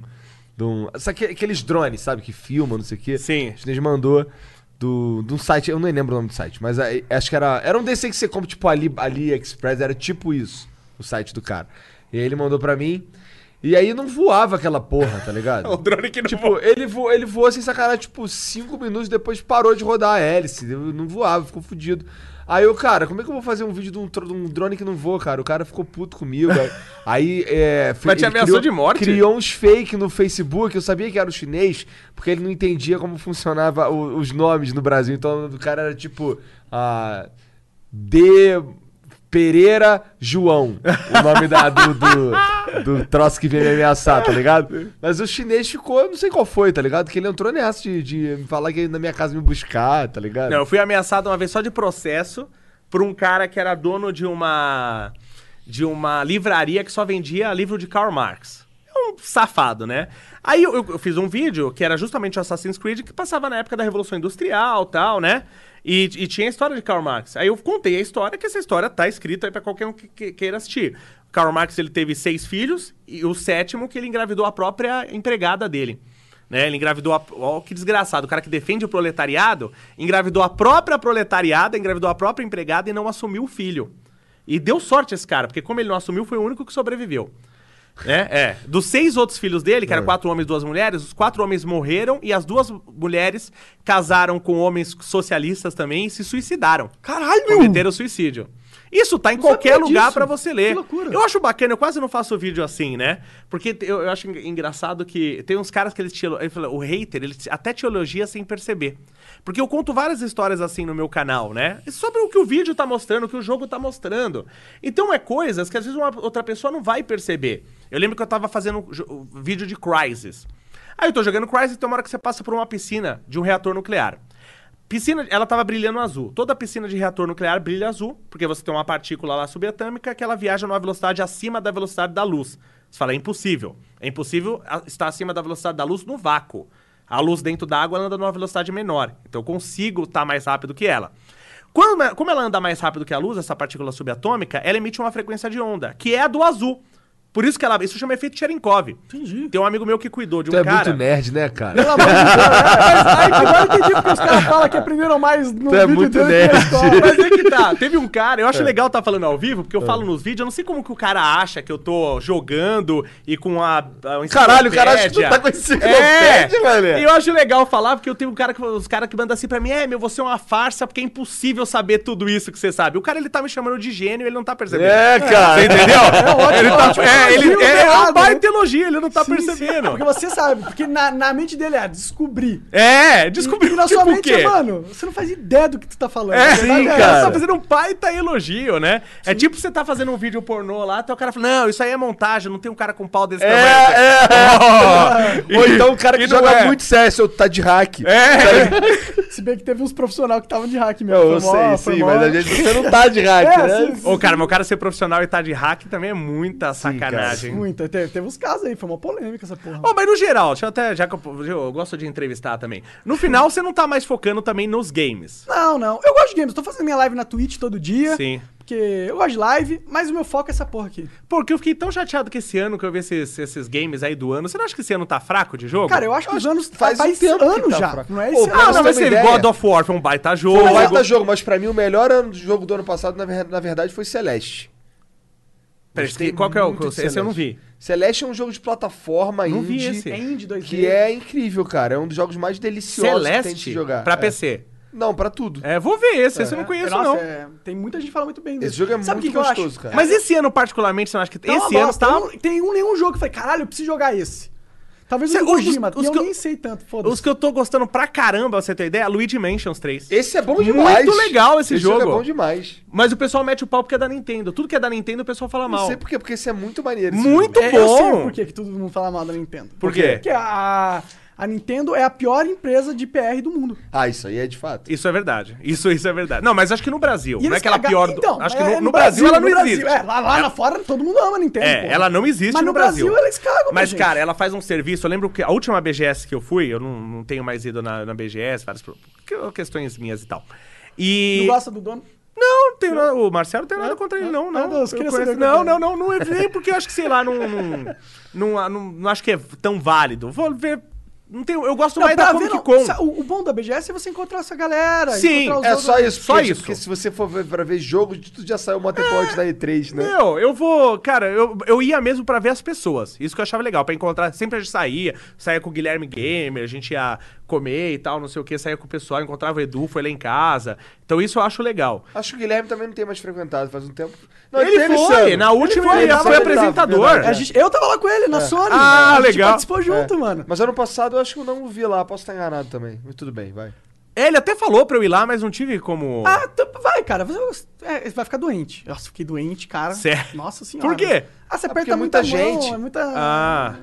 Speaker 2: De um sabe aque- aqueles drones, sabe? Que filmam, não sei o quê.
Speaker 3: Sim.
Speaker 2: O chinês mandou do, um site, eu não lembro o nome do site, mas aí, acho que era. Era um aí que você compra, tipo, Ali, AliExpress, era tipo isso, o site do cara. E aí ele mandou pra mim. E aí não voava aquela porra, tá ligado?
Speaker 3: O drone que não
Speaker 2: Tipo, ele voou, ele voou sem sacanagem, tipo, cinco minutos depois parou de rodar a hélice. Não voava, ficou fudido. Aí eu, cara, como é que eu vou fazer um vídeo de um, de um drone que não voa, cara? O cara ficou puto comigo. aí- é.
Speaker 3: Mas te
Speaker 2: ele
Speaker 3: ameaçou
Speaker 2: criou-
Speaker 3: de morte?
Speaker 2: Criou uns fake no Facebook. Eu sabia que era o chinês, porque ele não entendia como funcionava o- os nomes no Brasil. Então o cara era tipo. ah, D. Pereira João. O nome da, do, do, do troço que veio me ameaçar, tá ligado? Mas o chinês ficou, não sei qual foi, tá ligado? Que ele entrou nessa de, de falar que ia na minha casa me buscar, tá ligado?
Speaker 3: Não, eu fui ameaçado uma vez só de processo por um cara que era dono de uma de uma livraria que só vendia livro de Karl Marx. Um safado, né? Aí eu, eu fiz um vídeo que era justamente o Assassin's Creed que passava na época da Revolução Industrial, tal, né? E, e tinha a história de Karl Marx. Aí eu contei a história, que essa história tá escrita aí pra qualquer um que, que- queira assistir. Karl Marx ele teve seis filhos e o sétimo que ele engravidou a própria empregada dele. Né? Ele engravidou a. Ó, que desgraçado. O cara que defende o proletariado engravidou a própria proletariada, engravidou a própria empregada e não assumiu o filho. E deu sorte esse cara, porque como ele não assumiu, foi o único que sobreviveu. Né? É. Dos seis outros filhos dele, que eram quatro homens e duas mulheres, os quatro homens morreram e as duas mulheres casaram com homens socialistas também e se suicidaram.
Speaker 1: Caralho!
Speaker 3: Cometeram suicídio. Isso tá em qualquer lugar pra você ler.
Speaker 1: Que loucura.
Speaker 3: Eu acho bacana, eu quase não faço vídeo assim, né? Porque eu, eu acho engra- engraçado que tem uns caras que eles te ele fala, o hater, ele até te elogia sem perceber. Porque eu conto várias histórias assim no meu canal, né? Sobre o que o vídeo tá mostrando, o que o jogo tá mostrando. Então é coisas que às vezes uma outra pessoa não vai perceber. Eu lembro que eu tava fazendo um vídeo de Crysis. Aí eu tô jogando Crysis tem uma hora que você passa por uma piscina de um reator nuclear. Piscina, ela tava brilhando azul. Toda piscina de reator nuclear brilha azul, porque você tem uma partícula lá subatômica que ela viaja numa velocidade acima da velocidade da luz. Você fala, é impossível. É impossível estar acima da velocidade da luz no vácuo. A luz dentro da água anda numa velocidade menor. Então eu consigo estar mais rápido que ela. Quando- como ela anda mais rápido que a luz, essa partícula subatômica, ela emite uma frequência de onda, que é a do azul. Por isso que ela. Isso chama efeito Cherenkov.
Speaker 1: Entendi.
Speaker 3: Tem um amigo meu que cuidou de um
Speaker 2: Tu é
Speaker 3: cara.
Speaker 2: muito nerd, né, cara?
Speaker 1: Pelo amor de Deus. é, mas, ai, agora eu entendi porque os caras falam que aprenderam mais no
Speaker 2: Tu é
Speaker 1: vídeo
Speaker 2: muito nerd.
Speaker 3: Mas é que tá, teve um cara, eu acho
Speaker 2: É.
Speaker 3: legal estar falando ao vivo, porque eu falo nos vídeos, eu não sei como que o cara acha que eu tô jogando e com a. a
Speaker 2: Caralho, o cara acha que tu
Speaker 3: enciclopédia.
Speaker 2: tá com enciclopédia,
Speaker 3: é,
Speaker 2: mané.
Speaker 3: E eu acho legal falar, porque eu tenho um cara que, os caras que mandam assim pra mim, é, meu, você é uma farsa, porque é impossível saber tudo isso que você sabe. O cara, ele tá me chamando de gênio, ele não tá percebendo.
Speaker 2: É, cara.
Speaker 3: Você entendeu? ele tá,
Speaker 1: ótimo,
Speaker 3: é, ele
Speaker 1: elogio
Speaker 3: é, é um baita elogio, ele não tá
Speaker 1: Sim, sim,
Speaker 3: percebendo.
Speaker 1: porque você sabe, porque na, na mente dele é descobrir.
Speaker 3: É, descobriu
Speaker 1: E, e na
Speaker 3: tipo
Speaker 1: sua mente
Speaker 3: quê?
Speaker 1: é, mano, você não faz ideia do que tu tá falando.
Speaker 3: É,
Speaker 1: A verdade
Speaker 3: sim,
Speaker 1: é
Speaker 3: cara. Você tá fazendo um baita elogio, né? É tipo você tá fazendo um vídeo pornô lá, até o cara fala, não, isso aí é montagem, não tem um cara com pau desse
Speaker 2: É,
Speaker 3: tamanho.
Speaker 2: é. Ou então o cara que joga
Speaker 3: é.
Speaker 2: muito CS, ou tá de hack.
Speaker 3: É,
Speaker 1: Se bem que teve uns profissionais que estavam de hack mesmo.
Speaker 2: Eu, eu
Speaker 1: mó-
Speaker 2: sei,
Speaker 1: foi
Speaker 2: sim,
Speaker 1: mó-
Speaker 2: mas a gente você não tá de hack,
Speaker 1: É,
Speaker 2: né?
Speaker 1: sim, sim.
Speaker 3: Ô, cara, meu cara ser profissional e tá de hack também é muita sacanagem.
Speaker 1: Muita, teve, teve uns casos aí, foi uma polêmica essa porra.
Speaker 3: Ô, mas no geral, deixa eu até, já que eu, eu gosto de entrevistar também. No final, você não tá mais focando também nos games.
Speaker 1: Não, não. Eu gosto de games, tô fazendo minha live na Twitch todo dia.
Speaker 3: Sim.
Speaker 1: Porque eu gosto de live, mas o meu foco é essa porra aqui.
Speaker 3: Porque eu fiquei tão chateado que esse ano que eu vi esses, esses games aí do ano. Você não acha que esse ano tá fraco de jogo?
Speaker 1: Cara, eu acho que os anos
Speaker 2: faz
Speaker 1: faz,
Speaker 2: um tempo que
Speaker 1: anos
Speaker 2: tá
Speaker 1: já.
Speaker 2: fraco.
Speaker 1: Não é
Speaker 2: Ô,
Speaker 1: esse
Speaker 2: pra
Speaker 1: ano.
Speaker 3: Ah, não, mas
Speaker 2: ideia.
Speaker 3: God of War foi um baita jogo.
Speaker 2: Foi um baita jogo, mas pra mim o melhor ano de jogo do ano passado, na, na verdade, foi Celeste.
Speaker 3: Pera,
Speaker 2: Gostei
Speaker 3: qual que é o. Esse eu não
Speaker 2: Celeste.
Speaker 3: vi.
Speaker 2: Celeste é um jogo de plataforma
Speaker 3: Não vi
Speaker 2: indie,
Speaker 3: esse.
Speaker 1: É indie 2D.
Speaker 2: que é incrível, cara. É um dos jogos mais deliciosos que tem de
Speaker 3: Celeste
Speaker 2: jogar.
Speaker 3: pra
Speaker 2: É.
Speaker 3: PC.
Speaker 2: Não, pra tudo.
Speaker 3: É, vou ver esse, esse eu não conheço,
Speaker 1: Nossa,
Speaker 3: não.
Speaker 1: é, tem muita gente que fala muito bem desse.
Speaker 2: Esse jogo é
Speaker 1: Sabe
Speaker 2: muito
Speaker 1: que
Speaker 2: gostoso, cara.
Speaker 3: Mas esse ano, particularmente, você não acha que.
Speaker 1: Tá
Speaker 3: esse ano tá.
Speaker 1: Tem um, nenhum jogo que eu falei, caralho, eu preciso jogar esse. Talvez
Speaker 3: Cê-
Speaker 1: o
Speaker 3: os-
Speaker 1: Kojima,
Speaker 3: os
Speaker 1: e eu
Speaker 3: que eu-
Speaker 1: nem sei tanto, foda-se.
Speaker 3: Os que eu tô gostando pra caramba, pra você ter ideia, Luigi Mansions 3.
Speaker 2: Esse é bom
Speaker 3: Muito
Speaker 2: demais.
Speaker 3: legal esse jogo.
Speaker 2: é bom demais.
Speaker 3: Mas o pessoal mete o pau porque é da Nintendo. Tudo que é da Nintendo, o pessoal fala
Speaker 2: Não
Speaker 3: mal.
Speaker 2: sei por quê, porque esse é muito maneiro. esse
Speaker 3: Muito
Speaker 2: jogo.
Speaker 1: É, Eu sei
Speaker 3: bom.
Speaker 1: por que que todo mundo fala mal da Nintendo.
Speaker 3: Por quê?
Speaker 1: Porque a, a Nintendo é a pior empresa de PR do mundo.
Speaker 2: Ah, isso aí é de fato.
Speaker 3: Isso é verdade. Isso, isso é verdade. Não, mas acho que no Brasil.
Speaker 1: E
Speaker 3: não é aquela
Speaker 1: caga-
Speaker 3: pior. do-
Speaker 1: Então,
Speaker 3: acho que
Speaker 1: é,
Speaker 3: no, no Brasil, ela não
Speaker 1: no
Speaker 3: existe.
Speaker 1: É, lá, lá, fora todo mundo ama a Nintendo.
Speaker 3: É,
Speaker 1: pô.
Speaker 3: ela não existe
Speaker 1: Mas
Speaker 3: no,
Speaker 1: no Brasil, eles cagam,
Speaker 3: Mas,
Speaker 1: gente.
Speaker 3: cara, ela faz um serviço. Eu lembro que a última BGS que eu fui, eu não, não tenho mais ido na, na BGS, várias que- questões minhas e tal. E.
Speaker 1: Não gosta do dono?
Speaker 3: Não, não tenho nada, o Marcelo não tem nada contra ele, não,
Speaker 1: Ah,
Speaker 3: não.
Speaker 1: não, eu
Speaker 3: conheço-
Speaker 1: saber
Speaker 3: não,
Speaker 1: é.
Speaker 3: não, não, não é nem porque eu acho que, sei lá, não, não, não, não, não acho que é tão válido. Vou ver. Não tenho, eu gosto
Speaker 1: Não,
Speaker 3: mais da Comic
Speaker 1: ver, não.
Speaker 3: Con.
Speaker 1: O, o bom da BGS é você encontrar essa galera.
Speaker 3: Sim,
Speaker 2: É só isso.
Speaker 3: Só
Speaker 2: porque,
Speaker 3: isso.
Speaker 2: Porque se você for ver, pra ver jogo, tu já saiu uma temporada da E3, né?
Speaker 3: Meu, eu vou. Cara, eu, eu ia mesmo pra ver as pessoas. Isso que eu achava legal, pra encontrar. Sempre a gente saía, saía com o Guilherme Gamer, a gente ia comer e tal, não sei o que, saía com o pessoal, encontrava o Edu, foi lá em casa. Então isso eu acho legal.
Speaker 2: Acho que o Guilherme também não tem mais frequentado faz um tempo.
Speaker 3: Ele
Speaker 2: teve esse
Speaker 3: foi, na última
Speaker 2: foi,
Speaker 3: ele,
Speaker 2: ele
Speaker 3: foi apresentador.
Speaker 2: verdade,
Speaker 1: A gente- eu tava lá com ele na Sony.
Speaker 3: Ah,
Speaker 1: a gente
Speaker 3: legal.
Speaker 1: participou junto, mano.
Speaker 2: Mas ano passado eu acho que eu não o vi lá, posso estar enganado também. Mas tudo bem, vai.
Speaker 3: Ele até falou pra eu ir lá, mas não tive como.
Speaker 1: Ah, vai, cara. Você é, vai ficar doente. Nossa, fiquei doente, cara.
Speaker 3: Sério?
Speaker 1: Nossa senhora.
Speaker 3: Por quê?
Speaker 1: Ah, você
Speaker 2: Ah,
Speaker 1: aperta
Speaker 2: é
Speaker 1: muita,
Speaker 2: muita
Speaker 1: mão,
Speaker 2: gente.
Speaker 1: é muita...
Speaker 3: Ah.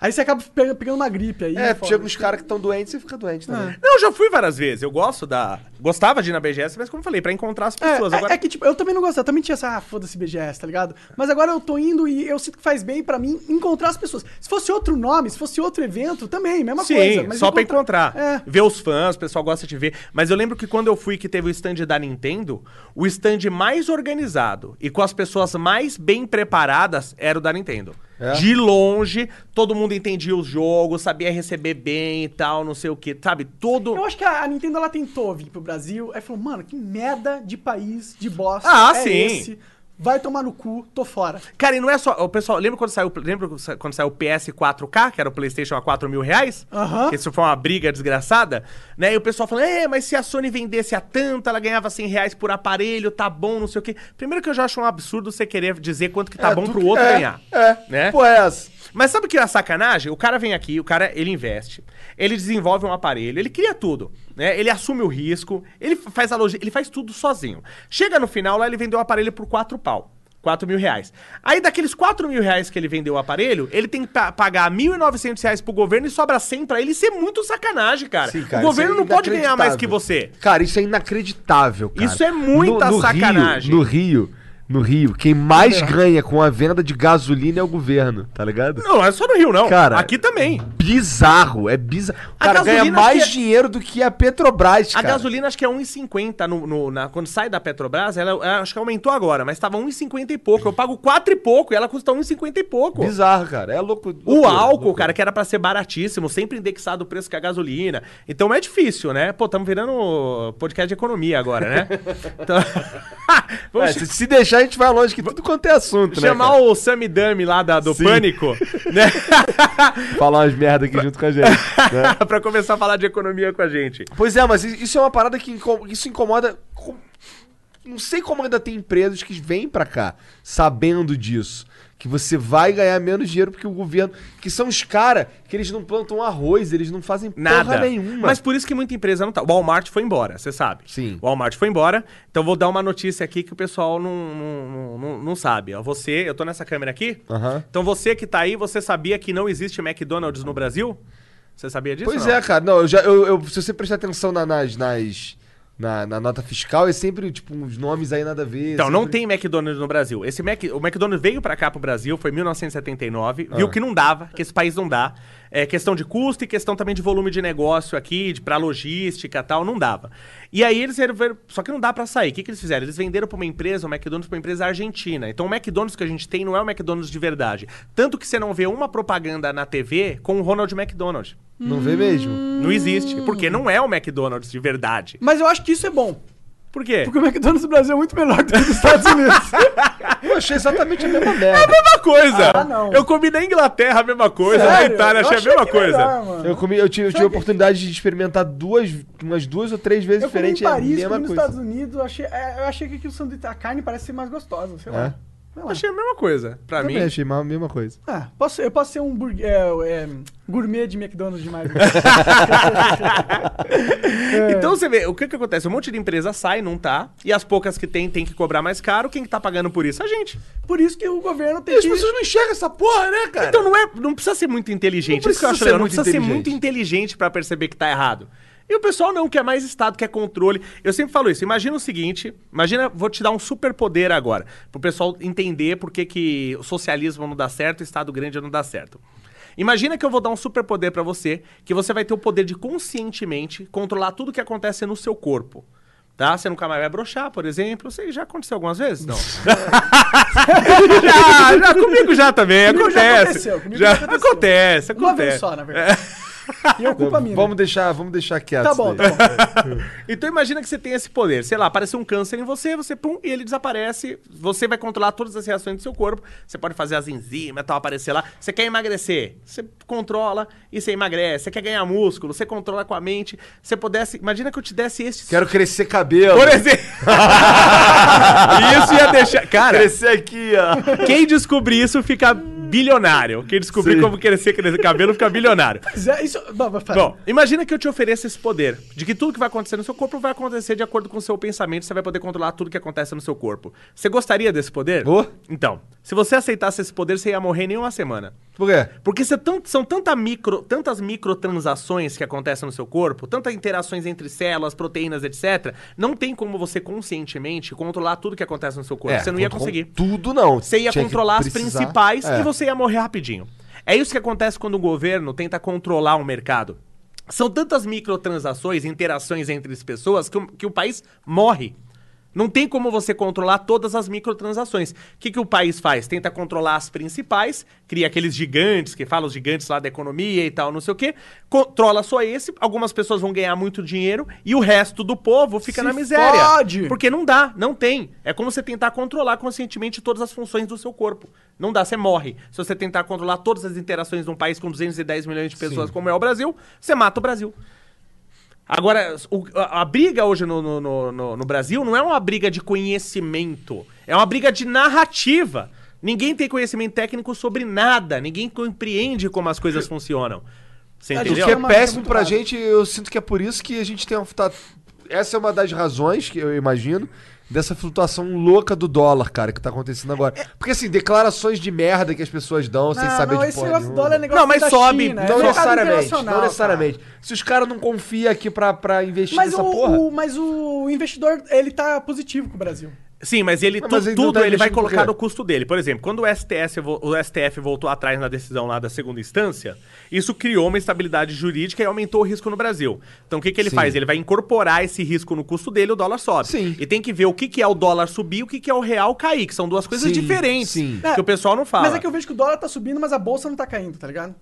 Speaker 1: Aí você acaba pe- pegando uma gripe aí.
Speaker 2: É,
Speaker 1: foda.
Speaker 2: chega uns caras que estão doentes e fica doente também.
Speaker 3: Não, eu já fui várias vezes. Eu gosto da. Gostava de ir na BGS, mas como eu falei, pra encontrar as
Speaker 1: É,
Speaker 3: pessoas.
Speaker 1: é-
Speaker 3: Agora.
Speaker 1: é que, tipo, eu também não gostava. Eu também tinha essa, ah, foda-se BGS, tá ligado? Mas agora eu tô indo e eu sinto que faz bem pra mim encontrar as pessoas. Se fosse outro nome, se fosse outro evento, também, mesma
Speaker 3: Sim,
Speaker 1: coisa. mas
Speaker 3: só pra encontrar.
Speaker 1: É.
Speaker 3: Ver os fãs, o pessoal gosta de ver. Mas eu lembro que quando eu fui que teve o stand da Nintendo, o stand mais organizado e com as pessoas mais bem preparadas era o da Nintendo.
Speaker 2: É?
Speaker 3: De longe, todo mundo entendia os jogos, sabia receber bem e tal, não sei o que, sabe? Todo.
Speaker 1: Eu acho que a a Nintendo ela tentou vir pro Brasil, aí falou, mano, que merda de país, de bosta.
Speaker 3: Ah,
Speaker 1: é
Speaker 3: sim.
Speaker 1: Esse? Vai tomar no cu, tô fora.
Speaker 3: Cara, e não é só. O pessoal, lembra quando saiu, lembra quando saiu o PS4K, que era o PlayStation a 4 mil reais?
Speaker 1: Aham.
Speaker 3: Que isso foi uma briga desgraçada, né? E o pessoal falando, é, mas se a Sony vendesse a tanto, ela ganhava 100 reais por aparelho, tá bom, não sei o quê. Primeiro que eu já acho um absurdo você querer dizer quanto que tá
Speaker 2: É,
Speaker 3: bom pro outro
Speaker 2: é,
Speaker 3: ganhar.
Speaker 2: É,
Speaker 3: Né?
Speaker 2: Pô, é.
Speaker 3: Mas sabe o que é a sacanagem? O cara vem aqui, o cara, ele investe, ele desenvolve um aparelho, ele cria tudo, né? Ele assume o risco, ele faz a logística, ele faz tudo sozinho. Chega no final, lá ele vendeu o aparelho por 4 pau. 4 mil reais. Aí, daqueles 4 mil reais que ele vendeu o aparelho, ele tem que pa- pagar 1.900 reais pro governo e sobra 100 pra ele. Isso é muito sacanagem, cara.
Speaker 2: Sim, cara,
Speaker 3: o governo
Speaker 2: é
Speaker 3: não pode ganhar mais que você.
Speaker 2: Cara, isso é inacreditável, cara.
Speaker 3: Isso é muita sacanagem.
Speaker 2: Rio, no Rio, no Rio, quem mais ganha com a venda de gasolina é o governo, tá ligado?
Speaker 3: Não, é só no Rio, não.
Speaker 2: Cara,
Speaker 3: Aqui também.
Speaker 2: Bizarro, é bizarro. O
Speaker 3: A
Speaker 2: cara ganha
Speaker 3: gasolina
Speaker 2: mais
Speaker 3: que é-
Speaker 2: dinheiro do que a Petrobras,
Speaker 3: A
Speaker 2: cara.
Speaker 3: gasolina acho que é 1,50 no, no- na, quando sai da Petrobras, ela, ela acho que aumentou agora, mas tava 1,50 e pouco. Eu pago 4 e pouco e ela custa 1,50 e pouco.
Speaker 2: Bizarro, cara. É louco.
Speaker 3: O
Speaker 2: loucura,
Speaker 3: álcool,
Speaker 2: loucura.
Speaker 3: cara, que era pra ser baratíssimo, sempre indexado o preço que a gasolina. Então é difícil, né? Pô, estamos virando podcast de economia agora, né? Então... Vamos
Speaker 2: É, se, se deixar, a gente vai longe que tudo quanto é assunto, né?
Speaker 3: chamar
Speaker 2: cara?
Speaker 3: o Samidami lá da, do
Speaker 2: Sim.
Speaker 3: Pânico, né?
Speaker 2: Falar umas merda aqui junto com a gente. né?
Speaker 3: pra começar a falar de economia com a gente.
Speaker 2: Pois é, mas isso é uma parada que isso incomoda. com- Não sei como ainda tem empresas que vêm pra cá sabendo disso. Que você vai ganhar menos dinheiro porque o governo. Que são os caras que eles não plantam arroz, eles não fazem
Speaker 3: Nada.
Speaker 2: porra nenhuma.
Speaker 3: Mas por isso que muita empresa não tá. O Walmart foi embora, você sabe.
Speaker 2: Sim.
Speaker 3: O Walmart foi embora. Então vou dar uma notícia aqui que o pessoal não, não, não, não- sabe. Ó, você, eu tô nessa câmera aqui.
Speaker 2: Aham.
Speaker 3: Então você que tá aí, você sabia que não existe McDonald's no Brasil? Você sabia disso?
Speaker 2: Pois é, cara. Não, eu já, eu, eu- se você prestar atenção na- nas. nas na, na nota fiscal, é sempre, tipo, uns nomes aí nada a ver.
Speaker 3: Então, não
Speaker 2: sempre-
Speaker 3: tem McDonald's no Brasil. Esse Mac, o McDonald's veio pra cá pro Brasil, foi em 1979,
Speaker 2: Ah.
Speaker 3: viu que não dava, que esse país não dá. É questão de custo e questão também de volume de negócio aqui, de, pra logística e tal, não dava. E aí eles resolveram, só que não dá pra sair. O que, que eles fizeram? Eles venderam pra uma empresa, o McDonald's pra uma empresa argentina. Então o McDonald's que a gente tem não é o McDonald's de verdade. Tanto que você não vê uma propaganda na TV com o Ronald McDonald.
Speaker 2: Não vê mesmo.
Speaker 3: Não existe, porque não é o McDonald's de verdade.
Speaker 1: Mas eu acho que isso é bom.
Speaker 3: Por quê?
Speaker 1: Porque o McDonald's do Brasil é muito melhor do que dos Estados Unidos.
Speaker 2: Eu achei exatamente a mesma
Speaker 3: É a
Speaker 2: merda.
Speaker 3: mesma coisa.
Speaker 1: Ah, não.
Speaker 3: Eu comi na Inglaterra a mesma coisa, na
Speaker 1: Sério?
Speaker 3: Itália
Speaker 1: Eu
Speaker 3: achei a mesma coisa.
Speaker 1: melhor.
Speaker 2: Eu, comi, eu tive, eu tive a oportunidade de experimentar duas, umas duas ou três vezes
Speaker 1: Eu comi em
Speaker 2: é
Speaker 1: Paris, comi nos
Speaker 2: coisa.
Speaker 1: Estados Unidos, eu achei, é, eu achei que aqui o sanduíche, a carne parece ser mais gostosa, sei lá.
Speaker 2: É?
Speaker 1: Sei lá.
Speaker 3: Achei a mesma coisa. Pra
Speaker 2: Também
Speaker 3: mim.
Speaker 2: achei a mesma coisa.
Speaker 1: Ah, posso, eu posso ser um burg- é, é, gourmet de McDonald's demais. É.
Speaker 3: Então você vê, o que que acontece? Um monte de empresa sai, não tá, e as poucas que tem, tem que cobrar mais caro. Quem que tá pagando por isso? A gente.
Speaker 1: Por isso que o governo
Speaker 2: E
Speaker 1: tem
Speaker 2: as
Speaker 1: que...
Speaker 2: pessoas não enxergam essa porra, né, cara?
Speaker 3: Então não é, não precisa ser muito inteligente.
Speaker 2: Não
Speaker 3: Isso que eu
Speaker 2: precisa
Speaker 3: acho
Speaker 2: ser
Speaker 3: legal, não precisa ser muito inteligente pra perceber que tá errado. E o pessoal não quer mais Estado, quer controle. Eu sempre falo isso. Imagina o seguinte: imagina, vou te dar um superpoder agora, pro pessoal entender por que, que o socialismo não dá certo e o Estado grande não dá certo. Imagina que eu vou dar um superpoder pra você, que você vai ter o poder de conscientemente controlar tudo que acontece no seu corpo. Tá? Você nunca mais vai broxar, por exemplo. Aí já aconteceu algumas vezes? Não. já, já, comigo já também.
Speaker 1: Comigo já
Speaker 3: acontece.
Speaker 1: aconteceu, comigo
Speaker 3: já
Speaker 1: aconteceu.
Speaker 3: acontece,
Speaker 1: Uma vez
Speaker 3: acontece.
Speaker 1: só, na verdade. E é culpa minha.
Speaker 2: Vamos deixar, vamos deixar quieto.
Speaker 1: Tá bom,
Speaker 2: daí.
Speaker 1: tá bom.
Speaker 3: Então imagina que você tem esse poder. Sei lá, apareceu um câncer em você, você pum, e ele desaparece. Você vai controlar todas as reações do seu corpo. Você pode fazer as enzimas e tal, aparecer lá. Você quer emagrecer, você controla e você emagrece. Você quer ganhar músculo, você controla com a mente. Você pudesse. Imagina que eu te desse esse.
Speaker 2: Quero crescer cabelo.
Speaker 3: Por exemplo. isso ia deixar. Cara,
Speaker 2: Crescer aqui, ó.
Speaker 3: quem descobrir isso fica bilionário. Quem descobrir
Speaker 2: Sim.
Speaker 3: como crescer, crescer cabelo fica bilionário.
Speaker 1: Mas é isso... Falar.
Speaker 3: Bom, imagina que eu te ofereço esse poder, de que tudo que vai acontecer no seu corpo vai acontecer de acordo com o seu pensamento, você vai poder controlar tudo que acontece no seu corpo. Você gostaria desse poder?
Speaker 2: Vou.
Speaker 3: Então, se você aceitasse esse poder, você ia morrer em uma semana.
Speaker 2: Por quê?
Speaker 3: Porque tão- são tanta micro, tantas microtransações que acontecem no seu corpo, tantas interações entre células, proteínas, etc. Não tem como você conscientemente controlar tudo que acontece no seu corpo.
Speaker 2: É,
Speaker 3: você não ia conseguir.
Speaker 2: Tudo não.
Speaker 3: Você ia
Speaker 2: Tinha
Speaker 3: controlar as principais
Speaker 2: É.
Speaker 3: e você ia morrer rapidinho. É isso que acontece quando o governo tenta controlar um mercado. São tantas microtransações, interações entre as pessoas, que o, que o país morre. Não tem como você controlar todas as microtransações. O que, que o país faz? Tenta controlar as principais, cria aqueles gigantes, que falam os gigantes lá da economia e tal, não sei o quê. Controla só esse, algumas pessoas vão ganhar muito dinheiro e o resto do povo fica
Speaker 1: Se
Speaker 3: na miséria.
Speaker 1: fode!
Speaker 3: Porque não dá, não tem. É como você tentar controlar conscientemente todas as funções do seu corpo. Não dá, você morre. Se você tentar controlar todas as interações de um país com 210 milhões de pessoas, como é o Brasil, você mata o Brasil. Agora, o- a, a briga hoje no, no- no- no- no Brasil não é uma briga de conhecimento, é uma briga de narrativa. Ninguém tem conhecimento técnico sobre nada, ninguém compreende como as coisas funcionam. Você
Speaker 2: O
Speaker 1: gente
Speaker 3: entendeu?
Speaker 2: que é
Speaker 1: coisa
Speaker 2: péssimo pra gente, eu sinto que é por isso que a gente tem uma. Tá, essa é uma das razões que eu imagino dessa flutuação louca do dólar, cara, que tá acontecendo agora. Porque assim, declarações de merda que as pessoas dão sem saber
Speaker 1: não,
Speaker 2: de
Speaker 1: esse
Speaker 2: porra
Speaker 1: negócio do
Speaker 2: nenhuma.
Speaker 1: dólar é negócio
Speaker 3: Não, mas
Speaker 1: da
Speaker 3: sobe.
Speaker 1: China, é
Speaker 2: Não
Speaker 1: mercado
Speaker 2: necessariamente, não necessariamente. Se os caras não confiam aqui pra, pra investir
Speaker 1: Mas
Speaker 2: nessa
Speaker 1: o,
Speaker 2: porra.
Speaker 1: o- mas o investidor, ele tá positivo com o Brasil.
Speaker 3: Sim, mas ele
Speaker 2: Mas
Speaker 3: tu-
Speaker 2: ele não
Speaker 3: tudo
Speaker 2: tá
Speaker 3: ele vai colocar no custo dele. Por exemplo, quando o STF, vo- o STF voltou atrás na decisão lá da segunda instância, isso criou uma estabilidade jurídica e aumentou o risco no Brasil. Então o que, que ele
Speaker 2: Sim.
Speaker 3: faz? Ele vai incorporar esse risco no custo dele, o dólar sobe.
Speaker 2: Sim.
Speaker 3: E tem que ver o que, que é o dólar subir e o que, que é o real cair, que são duas coisas
Speaker 2: Sim,
Speaker 3: diferentes.
Speaker 2: sim.
Speaker 3: Que o pessoal não fala.
Speaker 1: Mas é que eu vejo que o dólar tá subindo, mas a bolsa não tá caindo, tá ligado?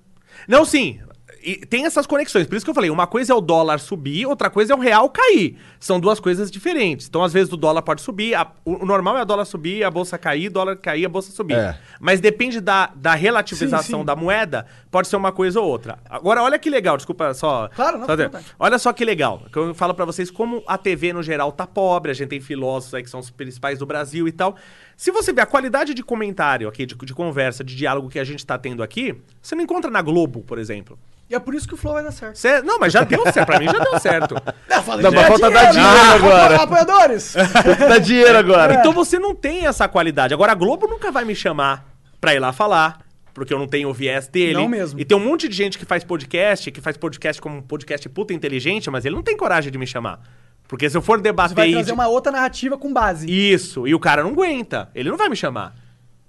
Speaker 3: Não, sim. E tem essas conexões. Por isso que eu falei, uma coisa é o dólar subir, outra coisa é o real cair. São duas coisas diferentes. Então, às vezes, o dólar pode subir, a- o, normal é o dólar subir, a bolsa cair, o dólar cair, a bolsa subir.
Speaker 2: É.
Speaker 3: Mas depende da, da relativização
Speaker 1: Sim, sim.
Speaker 3: da moeda, pode ser uma coisa ou outra. Agora, olha que legal, desculpa só.
Speaker 1: Claro, não,
Speaker 3: só
Speaker 1: vontade.
Speaker 3: Olha só que legal. Que eu falo pra vocês como a TV no geral tá pobre, a gente tem filósofos aí que são os principais do Brasil e tal. Se você ver a qualidade de comentário aqui, de, de conversa, de diálogo que a gente tá tendo aqui, você não encontra na Globo, por exemplo.
Speaker 1: E é por isso que o Flow vai dar certo.
Speaker 3: Cê- não, mas já deu certo. Pra mim já deu certo.
Speaker 1: Eu falei,
Speaker 2: Não, mas
Speaker 1: "É
Speaker 2: falta dar
Speaker 1: né?
Speaker 2: dinheiro
Speaker 1: Ah,
Speaker 2: agora."
Speaker 1: Apoiadores!
Speaker 2: Dá dinheiro agora.
Speaker 3: Então você não tem essa qualidade. Agora a Globo nunca vai me chamar pra ir lá falar. Porque eu não tenho o viés dele.
Speaker 1: Não mesmo.
Speaker 3: E tem um monte de gente que faz podcast, que faz podcast como um podcast puta inteligente, mas ele não tem coragem de me chamar. Porque se eu for debater.
Speaker 1: vai
Speaker 3: e
Speaker 1: trazer
Speaker 3: de-
Speaker 1: uma outra narrativa com base.
Speaker 3: Isso, e o cara não aguenta. Ele não vai me chamar.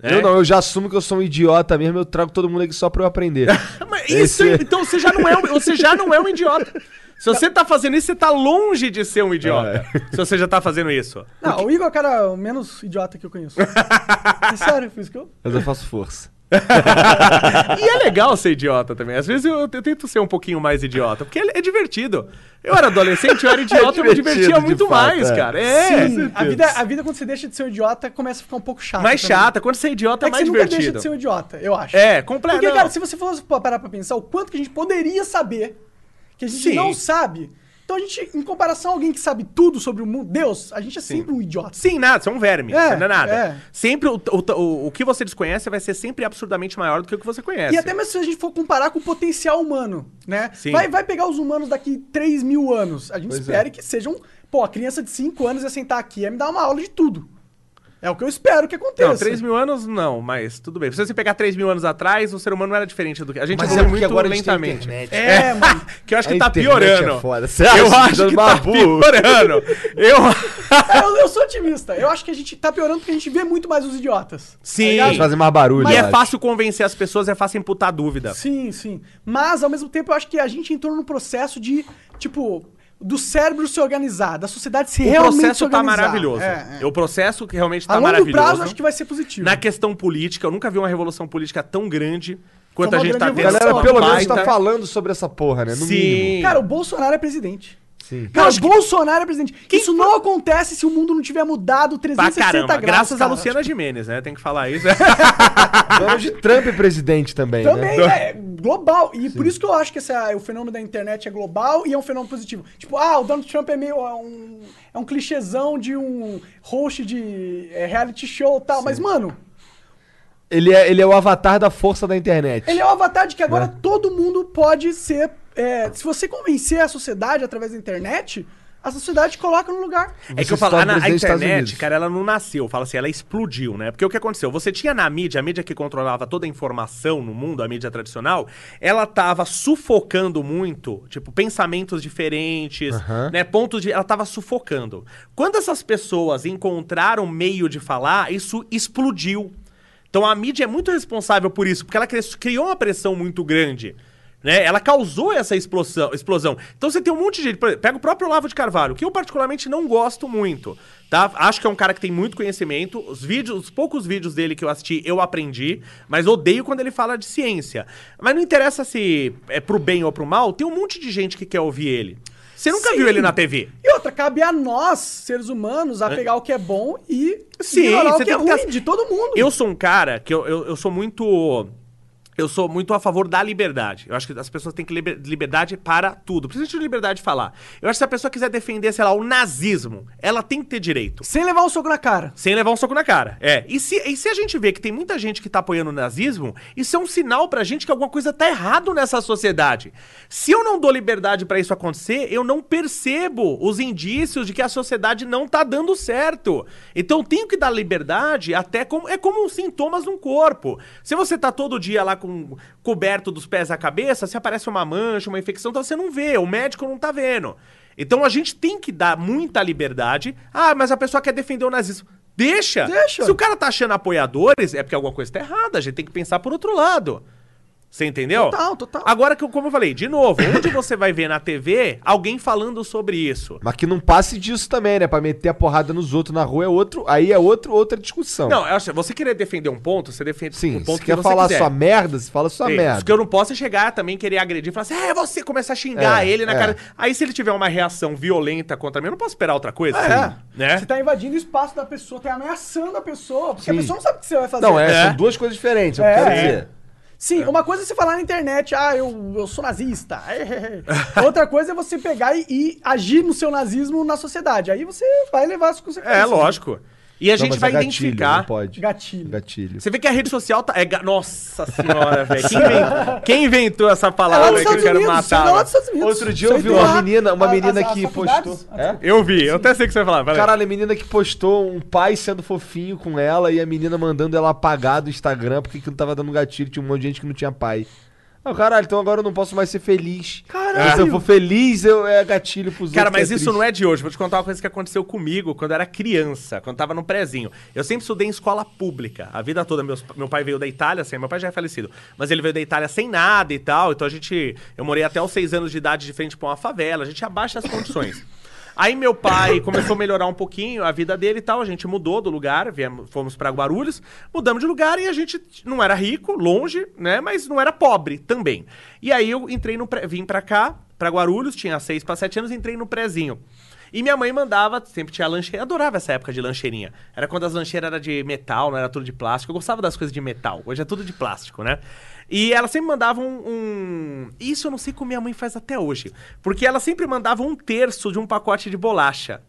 Speaker 3: Né?
Speaker 2: Eu não, eu já assumo que eu sou um idiota mesmo, eu trago todo mundo aqui só pra eu aprender.
Speaker 3: Mas isso,
Speaker 2: Esse-
Speaker 3: então você já, não é um, você já não é um idiota. Se você tá fazendo isso, você tá longe de ser um idiota.
Speaker 2: É.
Speaker 3: Se você já tá fazendo isso.
Speaker 1: Não, o Igor é o cara menos idiota que eu conheço. é sério, por isso que eu...
Speaker 2: Mas eu faço força.
Speaker 3: E é legal ser idiota também. Às vezes eu, eu tento ser um pouquinho mais idiota, porque é, é divertido. Eu era adolescente, eu era idiota, eu me
Speaker 2: divertido,
Speaker 3: divertia muito
Speaker 2: fato,
Speaker 3: mais,
Speaker 2: é.
Speaker 3: cara. É.
Speaker 1: Sim, a vida, a vida quando você deixa de ser um idiota começa a ficar um pouco chata.
Speaker 3: Mais
Speaker 1: também.
Speaker 3: chata. Quando você é idiota é,
Speaker 1: É
Speaker 3: mais
Speaker 1: você nunca deixa
Speaker 3: divertido.
Speaker 1: de ser um idiota, eu acho.
Speaker 3: É, completo.
Speaker 1: Porque,
Speaker 3: não.
Speaker 1: cara, se você fosse parar pra pensar o quanto que a gente poderia saber, que a gente
Speaker 3: Sim.
Speaker 1: não sabe. Então a gente, em comparação a alguém que sabe tudo sobre o mundo, Deus, a gente é sempre um idiota.
Speaker 3: Sim, nada, você é um verme.
Speaker 1: É,
Speaker 3: não é nada.
Speaker 1: é.
Speaker 3: Sempre o, o, o, que você desconhece vai ser sempre absurdamente maior do que o que você conhece.
Speaker 1: E até mesmo se a gente for comparar com o potencial humano, né?
Speaker 3: Sim.
Speaker 1: Vai, vai pegar os humanos daqui 3 mil anos. A gente
Speaker 2: Pois
Speaker 1: espera
Speaker 2: é.
Speaker 1: que sejam. Pô, a criança de 5 anos ia sentar aqui e ia me dar uma aula de tudo. É o que eu espero que aconteça.
Speaker 3: Não, 3 mil anos não, mas tudo bem. Se você pegar 3 mil anos atrás, o ser humano não era diferente do que. A gente
Speaker 2: Mas é
Speaker 3: muito
Speaker 2: agora
Speaker 3: lentamente.
Speaker 2: internet.
Speaker 1: É, mano.
Speaker 3: que eu acho que
Speaker 2: A
Speaker 3: tá
Speaker 2: internet
Speaker 3: piorando.
Speaker 2: é foda. Você acha
Speaker 3: eu
Speaker 2: que
Speaker 3: acho
Speaker 2: tá
Speaker 3: que tá
Speaker 2: babu?
Speaker 3: piorando. Eu.
Speaker 1: É, eu, eu sou otimista. Eu acho que a gente tá piorando porque a gente vê muito mais os idiotas.
Speaker 3: Sim.
Speaker 1: ligado?
Speaker 2: Eles fazem mais barulho.
Speaker 3: E é fácil convencer as pessoas, é fácil imputar dúvida.
Speaker 1: Sim, sim. Mas, ao mesmo tempo, eu acho que a gente entrou num processo de, tipo, do cérebro se organizar, da sociedade se
Speaker 3: O
Speaker 1: realmente se
Speaker 3: processo tá
Speaker 1: organizar.
Speaker 3: maravilhoso.
Speaker 1: É, é.
Speaker 3: O processo que realmente
Speaker 1: A
Speaker 3: tá
Speaker 1: longo
Speaker 3: maravilhoso.
Speaker 1: prazo, acho que vai ser positivo.
Speaker 3: Na questão política, eu nunca vi uma revolução política tão grande quanto
Speaker 1: Foi
Speaker 3: a gente tá tendo.
Speaker 2: A galera pelo menos tá falando sobre essa porra, né? No
Speaker 3: Sim.
Speaker 2: mínimo.
Speaker 1: Cara, o Bolsonaro é presidente.
Speaker 2: Sim.
Speaker 1: Cara, Bolsonaro é presidente. Isso não acontece se o mundo não tiver mudado
Speaker 3: Pra
Speaker 1: 360
Speaker 3: caramba.
Speaker 1: graus.
Speaker 3: Graças a
Speaker 1: cara.
Speaker 3: Luciana Gimenez, né? Tem que falar isso.
Speaker 2: Donald Trump é presidente também,
Speaker 1: Também
Speaker 2: né?
Speaker 1: é global. E por isso que eu acho que essa, o fenômeno da internet é global e é um fenômeno positivo. Tipo, ah, o Donald Trump é meio. É um, é um clichêzão de um host de é, reality show e tal. Mas, mano,
Speaker 2: Ele é, ele é o avatar da força da internet.
Speaker 1: ele é o avatar de que agora
Speaker 2: Né?
Speaker 1: todo mundo pode ser. é, se você convencer a sociedade através da internet, a sociedade coloca no lugar.
Speaker 3: É que eu falo, a, a internet, cara, ela não nasceu, fala assim, ela explodiu, né? Porque o que aconteceu? Você tinha na mídia, a mídia que controlava toda a informação no mundo, a mídia tradicional, ela tava sufocando muito, tipo, pensamentos diferentes,
Speaker 2: Aham.
Speaker 3: né? Pontos de. Ela tava sufocando. Quando essas pessoas encontraram meio de falar, isso explodiu. Então a mídia é muito responsável por isso, porque ela criou uma pressão muito grande. Né? Ela causou essa explosão, explosão. Então você tem um monte de gente. Pega o próprio Olavo de Carvalho, que eu particularmente não gosto muito. Tá? Acho que é um cara que tem muito conhecimento. Os vídeos, os poucos vídeos dele que eu assisti, eu aprendi, mas odeio quando ele fala de ciência. Mas não interessa se é pro bem ou pro mal, tem um monte de gente que quer ouvir ele. Você nunca
Speaker 1: Sim.
Speaker 3: viu ele na TV?
Speaker 1: E outra, cabe a nós, seres humanos, a pegar o que é bom e
Speaker 3: Sim, você
Speaker 1: o que é
Speaker 3: que
Speaker 1: ruim
Speaker 3: as-
Speaker 1: de todo mundo.
Speaker 3: Eu sou um cara que eu, eu, eu sou muito. Eu sou muito a favor da liberdade. Eu acho que as pessoas têm que liber- liberdade para tudo. Principalmente liberdade de falar. Eu acho que se a pessoa quiser defender, sei lá, o nazismo, ela tem que ter direito.
Speaker 1: Sem levar um soco na cara.
Speaker 3: Sem levar um soco na cara. É. E se, e se a gente vê que tem muita gente que tá apoiando o nazismo, isso é um sinal pra gente que alguma coisa tá errado nessa sociedade. Se eu não dou liberdade pra isso acontecer, eu não percebo os indícios de que a sociedade não tá dando certo. Então eu tenho que dar liberdade até como. É como sintomas no corpo. Se você tá todo dia lá com coberto dos pés à cabeça, se aparece uma mancha, uma infecção, então você não vê, o médico não tá vendo. Então a gente tem que dar muita liberdade. Ah, mas a pessoa quer defender o nazismo. Deixa.
Speaker 1: Deixa.
Speaker 3: Se o cara tá achando apoiadores, é porque alguma coisa tá errada. A gente tem que pensar por outro lado. Você entendeu?
Speaker 1: Total, total.
Speaker 3: Agora, que eu- como eu falei, de novo, onde você vai ver na TV alguém falando sobre isso?
Speaker 2: Mas que não passe disso também, né? Pra meter a porrada nos outros na rua é outro. Aí é outro, outra discussão.
Speaker 3: Não, eu acho, você querer defender um ponto, você defende
Speaker 2: Sim,
Speaker 3: um ponto
Speaker 2: se quer falar sua merda, você fala sua
Speaker 3: Isso,
Speaker 2: merda.
Speaker 3: que eu não posso é chegar também querer agredir e falar assim, é você começar a xingar
Speaker 2: É,
Speaker 3: ele na
Speaker 2: é.
Speaker 3: cara. Aí se ele tiver uma reação violenta contra mim, eu não posso esperar outra coisa.
Speaker 1: É.
Speaker 3: Né?
Speaker 1: Você tá invadindo o espaço da pessoa, tá ameaçando a pesa, porque
Speaker 2: Sim.
Speaker 1: a pessoa não sabe o que você vai fazer.
Speaker 2: Não, é,
Speaker 3: É.
Speaker 2: são duas coisas diferentes, eu
Speaker 1: É.
Speaker 2: quero
Speaker 1: É.
Speaker 2: dizer.
Speaker 1: Sim, uma coisa é você falar na internet, ah, eu, eu sou nazista. Outra coisa é você pegar e, e agir no seu nazismo na sociedade. Aí você vai levar as consequências.
Speaker 3: É, lógico. E a
Speaker 2: Não,
Speaker 3: gente
Speaker 2: mas
Speaker 3: vai
Speaker 2: é gatilho,
Speaker 3: identificar.
Speaker 2: Não pode.
Speaker 1: Gatilho.
Speaker 2: Gatilho.
Speaker 3: Você vê que a rede social tá. É ga- Nossa senhora, velho. Quem, inventou- quem inventou essa
Speaker 1: É lá
Speaker 3: palavra aí que eu quero
Speaker 1: Unidos, é
Speaker 3: matar?
Speaker 1: Estados Unidos.
Speaker 2: Outro dia eu vi uma menina, uma menina
Speaker 1: as-
Speaker 2: que
Speaker 1: as
Speaker 2: postou. É?
Speaker 3: Eu vi, eu até sei o que você vai falar.
Speaker 2: Caralho, a menina que postou um pai sendo fofinho com ela e a menina mandando ela apagar do Instagram porque aquilo tava dando gatilho, tinha um monte de gente que não tinha pai. Ah, caralho, então agora eu não posso mais ser feliz.
Speaker 1: Caralho.
Speaker 2: Se eu for feliz, eu é gatilho pros
Speaker 3: Cara, mas
Speaker 2: que
Speaker 3: isso não é de hoje. Vou te contar uma coisa que aconteceu comigo quando eu era criança, quando tava no prézinho. Eu sempre estudei em escola pública, a vida toda. Meus- meu pai veio da Itália, assim, meu pai já é falecido, mas ele veio da Itália sem nada e tal. Então a gente. Eu morei até os seis anos de idade de frente pra uma favela, a gente abaixa as condições. Aí meu pai começou a melhorar um pouquinho a vida dele e tal. A gente mudou do lugar, viemos, fomos pra Guarulhos, mudamos de lugar e a gente não era rico, longe, né? Mas não era pobre também. E aí eu entrei no pré, vim pra cá, pra Guarulhos, tinha seis pra sete anos, entrei no prézinho. E minha mãe mandava, sempre tinha lancheira, adorava essa época de lancheirinha. Era quando as lancheiras eram de metal, não era tudo de plástico. Eu gostava das coisas de metal, hoje é tudo de plástico, né? E ela sempre mandava um, um- Isso eu não sei como minha mãe faz até hoje. Porque ela sempre mandava um terço de um pacote de bolacha.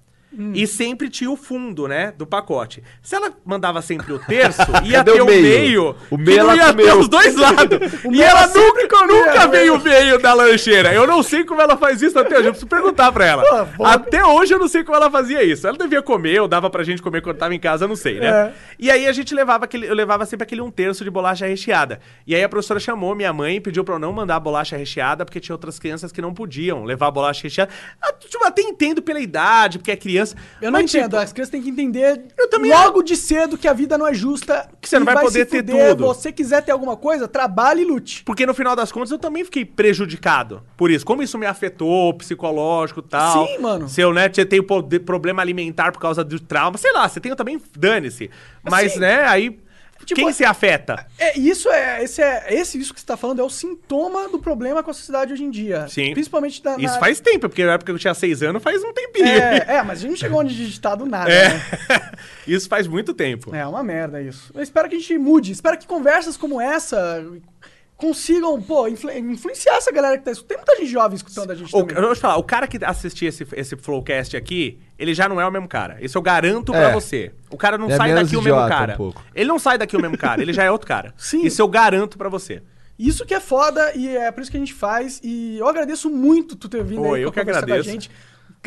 Speaker 3: E sempre tinha o fundo, né, do pacote. Se ela mandava sempre o terço, ia
Speaker 2: Cadê
Speaker 3: ter
Speaker 2: o
Speaker 3: o
Speaker 2: meio?
Speaker 3: meio.
Speaker 2: O
Speaker 3: que
Speaker 2: meio
Speaker 3: não
Speaker 2: ela
Speaker 3: ia ter
Speaker 2: comeu.
Speaker 3: os dois lados. e ela nunca,
Speaker 1: comia,
Speaker 3: nunca
Speaker 1: né?
Speaker 3: veio o meio da lancheira. Eu não sei como ela faz isso até hoje. Eu preciso perguntar pra ela.
Speaker 1: Pô.
Speaker 3: Até hoje eu não sei como ela fazia isso. Ela devia comer, ou dava pra gente comer quando tava em casa, eu não sei, né?
Speaker 1: É.
Speaker 3: E aí a gente levava aquele. Eu levava sempre aquele um terço de bolacha recheada. E aí a professora chamou minha mãe e pediu pra eu não mandar a bolacha recheada, porque tinha outras crianças que não podiam levar a bolacha recheada. Ah, tipo, até entendo pela idade, porque é criança.
Speaker 1: Eu não
Speaker 3: mas,
Speaker 1: entendo,
Speaker 3: tipo,
Speaker 1: as crianças têm que entender
Speaker 3: Eu também
Speaker 1: logo de cedo que a vida não é justa.
Speaker 3: Que você não
Speaker 1: e
Speaker 3: vai poder ter
Speaker 1: fuder.
Speaker 3: tudo.
Speaker 1: você quiser ter alguma coisa, trabalhe e lute.
Speaker 3: Porque no final das contas eu também fiquei prejudicado por isso. Como isso me afetou, psicológico e tal.
Speaker 1: Sim, mano.
Speaker 3: Se eu, né, pode- problema alimentar por causa do trauma, sei lá, você tem também, dane-se. Mas,
Speaker 1: Assim,
Speaker 3: né, aí.
Speaker 1: Tipo,
Speaker 3: quem se afeta?
Speaker 1: É, isso é, esse é, esse isso que você tá falando é o sintoma do problema com a sociedade hoje em dia.
Speaker 3: Sim.
Speaker 1: Principalmente na,
Speaker 3: Isso faz tempo, porque na época que eu tinha seis anos faz um tempinho.
Speaker 1: É, é, mas a gente não chegou onde gente tá do nada,
Speaker 3: É.
Speaker 1: né?
Speaker 3: isso faz muito tempo.
Speaker 1: É uma merda isso. Eu espero que a gente mude. Espero que conversas como essa consigam, pô, influ- influenciar essa galera que tá escutando. Tem muita gente jovem escutando a gente
Speaker 3: O,
Speaker 1: também.
Speaker 3: eu vou te falar, o cara que assistir esse, esse Flowcast aqui, ele já não é o mesmo cara. Isso eu garanto pra
Speaker 2: É.
Speaker 3: você. O cara não
Speaker 2: É
Speaker 3: sai daqui o mesmo cara.
Speaker 2: um pouco.
Speaker 3: ele não sai daqui o mesmo cara, ele já é outro cara.
Speaker 1: Sim.
Speaker 3: Isso eu garanto pra você.
Speaker 1: Isso que é foda e é por isso que a gente faz. E eu agradeço muito tu ter vindo
Speaker 3: Pô,
Speaker 1: aí
Speaker 3: eu
Speaker 1: pra
Speaker 3: que agradeço.
Speaker 1: com a gente.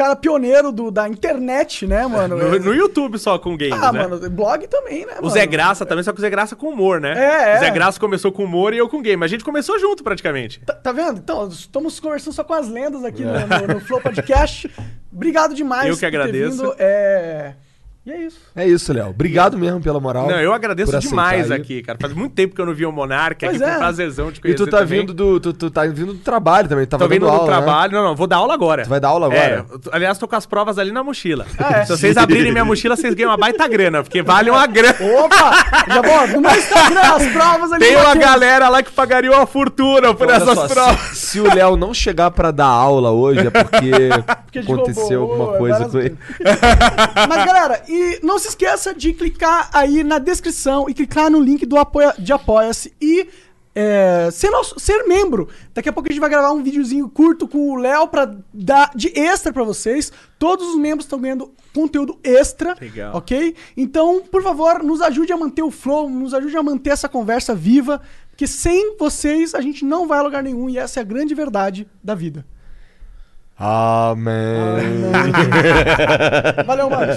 Speaker 1: Cara pioneiro do, da internet, né, mano?
Speaker 3: No, no YouTube só com games,
Speaker 1: ah,
Speaker 3: né?
Speaker 1: mano, blog também, né,
Speaker 3: O
Speaker 1: mano?
Speaker 3: Zé Graça também, só que o Zé Graça com humor, né?
Speaker 1: É, é.
Speaker 3: O Zé Graça começou com humor e eu com game. A gente começou junto praticamente.
Speaker 1: Tá, tá vendo? Então, estamos conversando só com as lendas aqui no, no- no Flow Podcast. Obrigado demais
Speaker 3: Eu que agradeço.
Speaker 1: vindo. É... E é isso.
Speaker 2: É isso, Léo. Obrigado mesmo pela moral.
Speaker 3: Não, eu agradeço demais
Speaker 2: aí.
Speaker 3: aqui, cara. Faz muito tempo que eu não vi o Monark aqui, foi
Speaker 1: é.
Speaker 3: um prazerzão de
Speaker 2: E
Speaker 3: conhecer
Speaker 2: tu tá
Speaker 3: também.
Speaker 2: vindo do. Tu, tu tá vindo do trabalho também. Tava
Speaker 3: Tô vindo
Speaker 2: dando
Speaker 3: do
Speaker 2: aula, né?
Speaker 3: trabalho. Não, não, vou dar aula agora.
Speaker 2: Tu vai dar aula agora?
Speaker 3: É, eu tô- aliás, tô com as provas ali na mochila.
Speaker 1: Ah, é?
Speaker 3: Se vocês abrirem minha mochila, vocês ganham uma baita grana, porque vale uma grana.
Speaker 1: Opa! Já vou, no meu Instagram, as provas ali.
Speaker 3: Tem uma
Speaker 1: batendo.
Speaker 3: galera lá que pagaria uma fortuna por
Speaker 2: Olha
Speaker 3: essas
Speaker 2: só,
Speaker 3: provas.
Speaker 2: se, se o Léo não chegar pra dar aula hoje é porque,
Speaker 1: Porque
Speaker 2: aconteceu
Speaker 1: roubou,
Speaker 2: alguma coisa
Speaker 1: várias
Speaker 2: com ele.
Speaker 1: Mas, galera, e não se esqueça de clicar aí na descrição e clicar no link do apoia, de Apoia-se e é, ser, nosso, ser membro. Daqui a pouco a gente vai gravar um videozinho curto com o Léo pra dar de extra pra vocês. Todos os membros estão ganhando conteúdo extra.
Speaker 3: Legal.
Speaker 1: Ok? Então, por favor, nos ajude a manter o flow, nos ajude a manter essa conversa viva. Porque sem vocês a gente não vai a lugar nenhum e essa é a grande verdade da vida.
Speaker 2: Amém.
Speaker 1: Valeu, mano.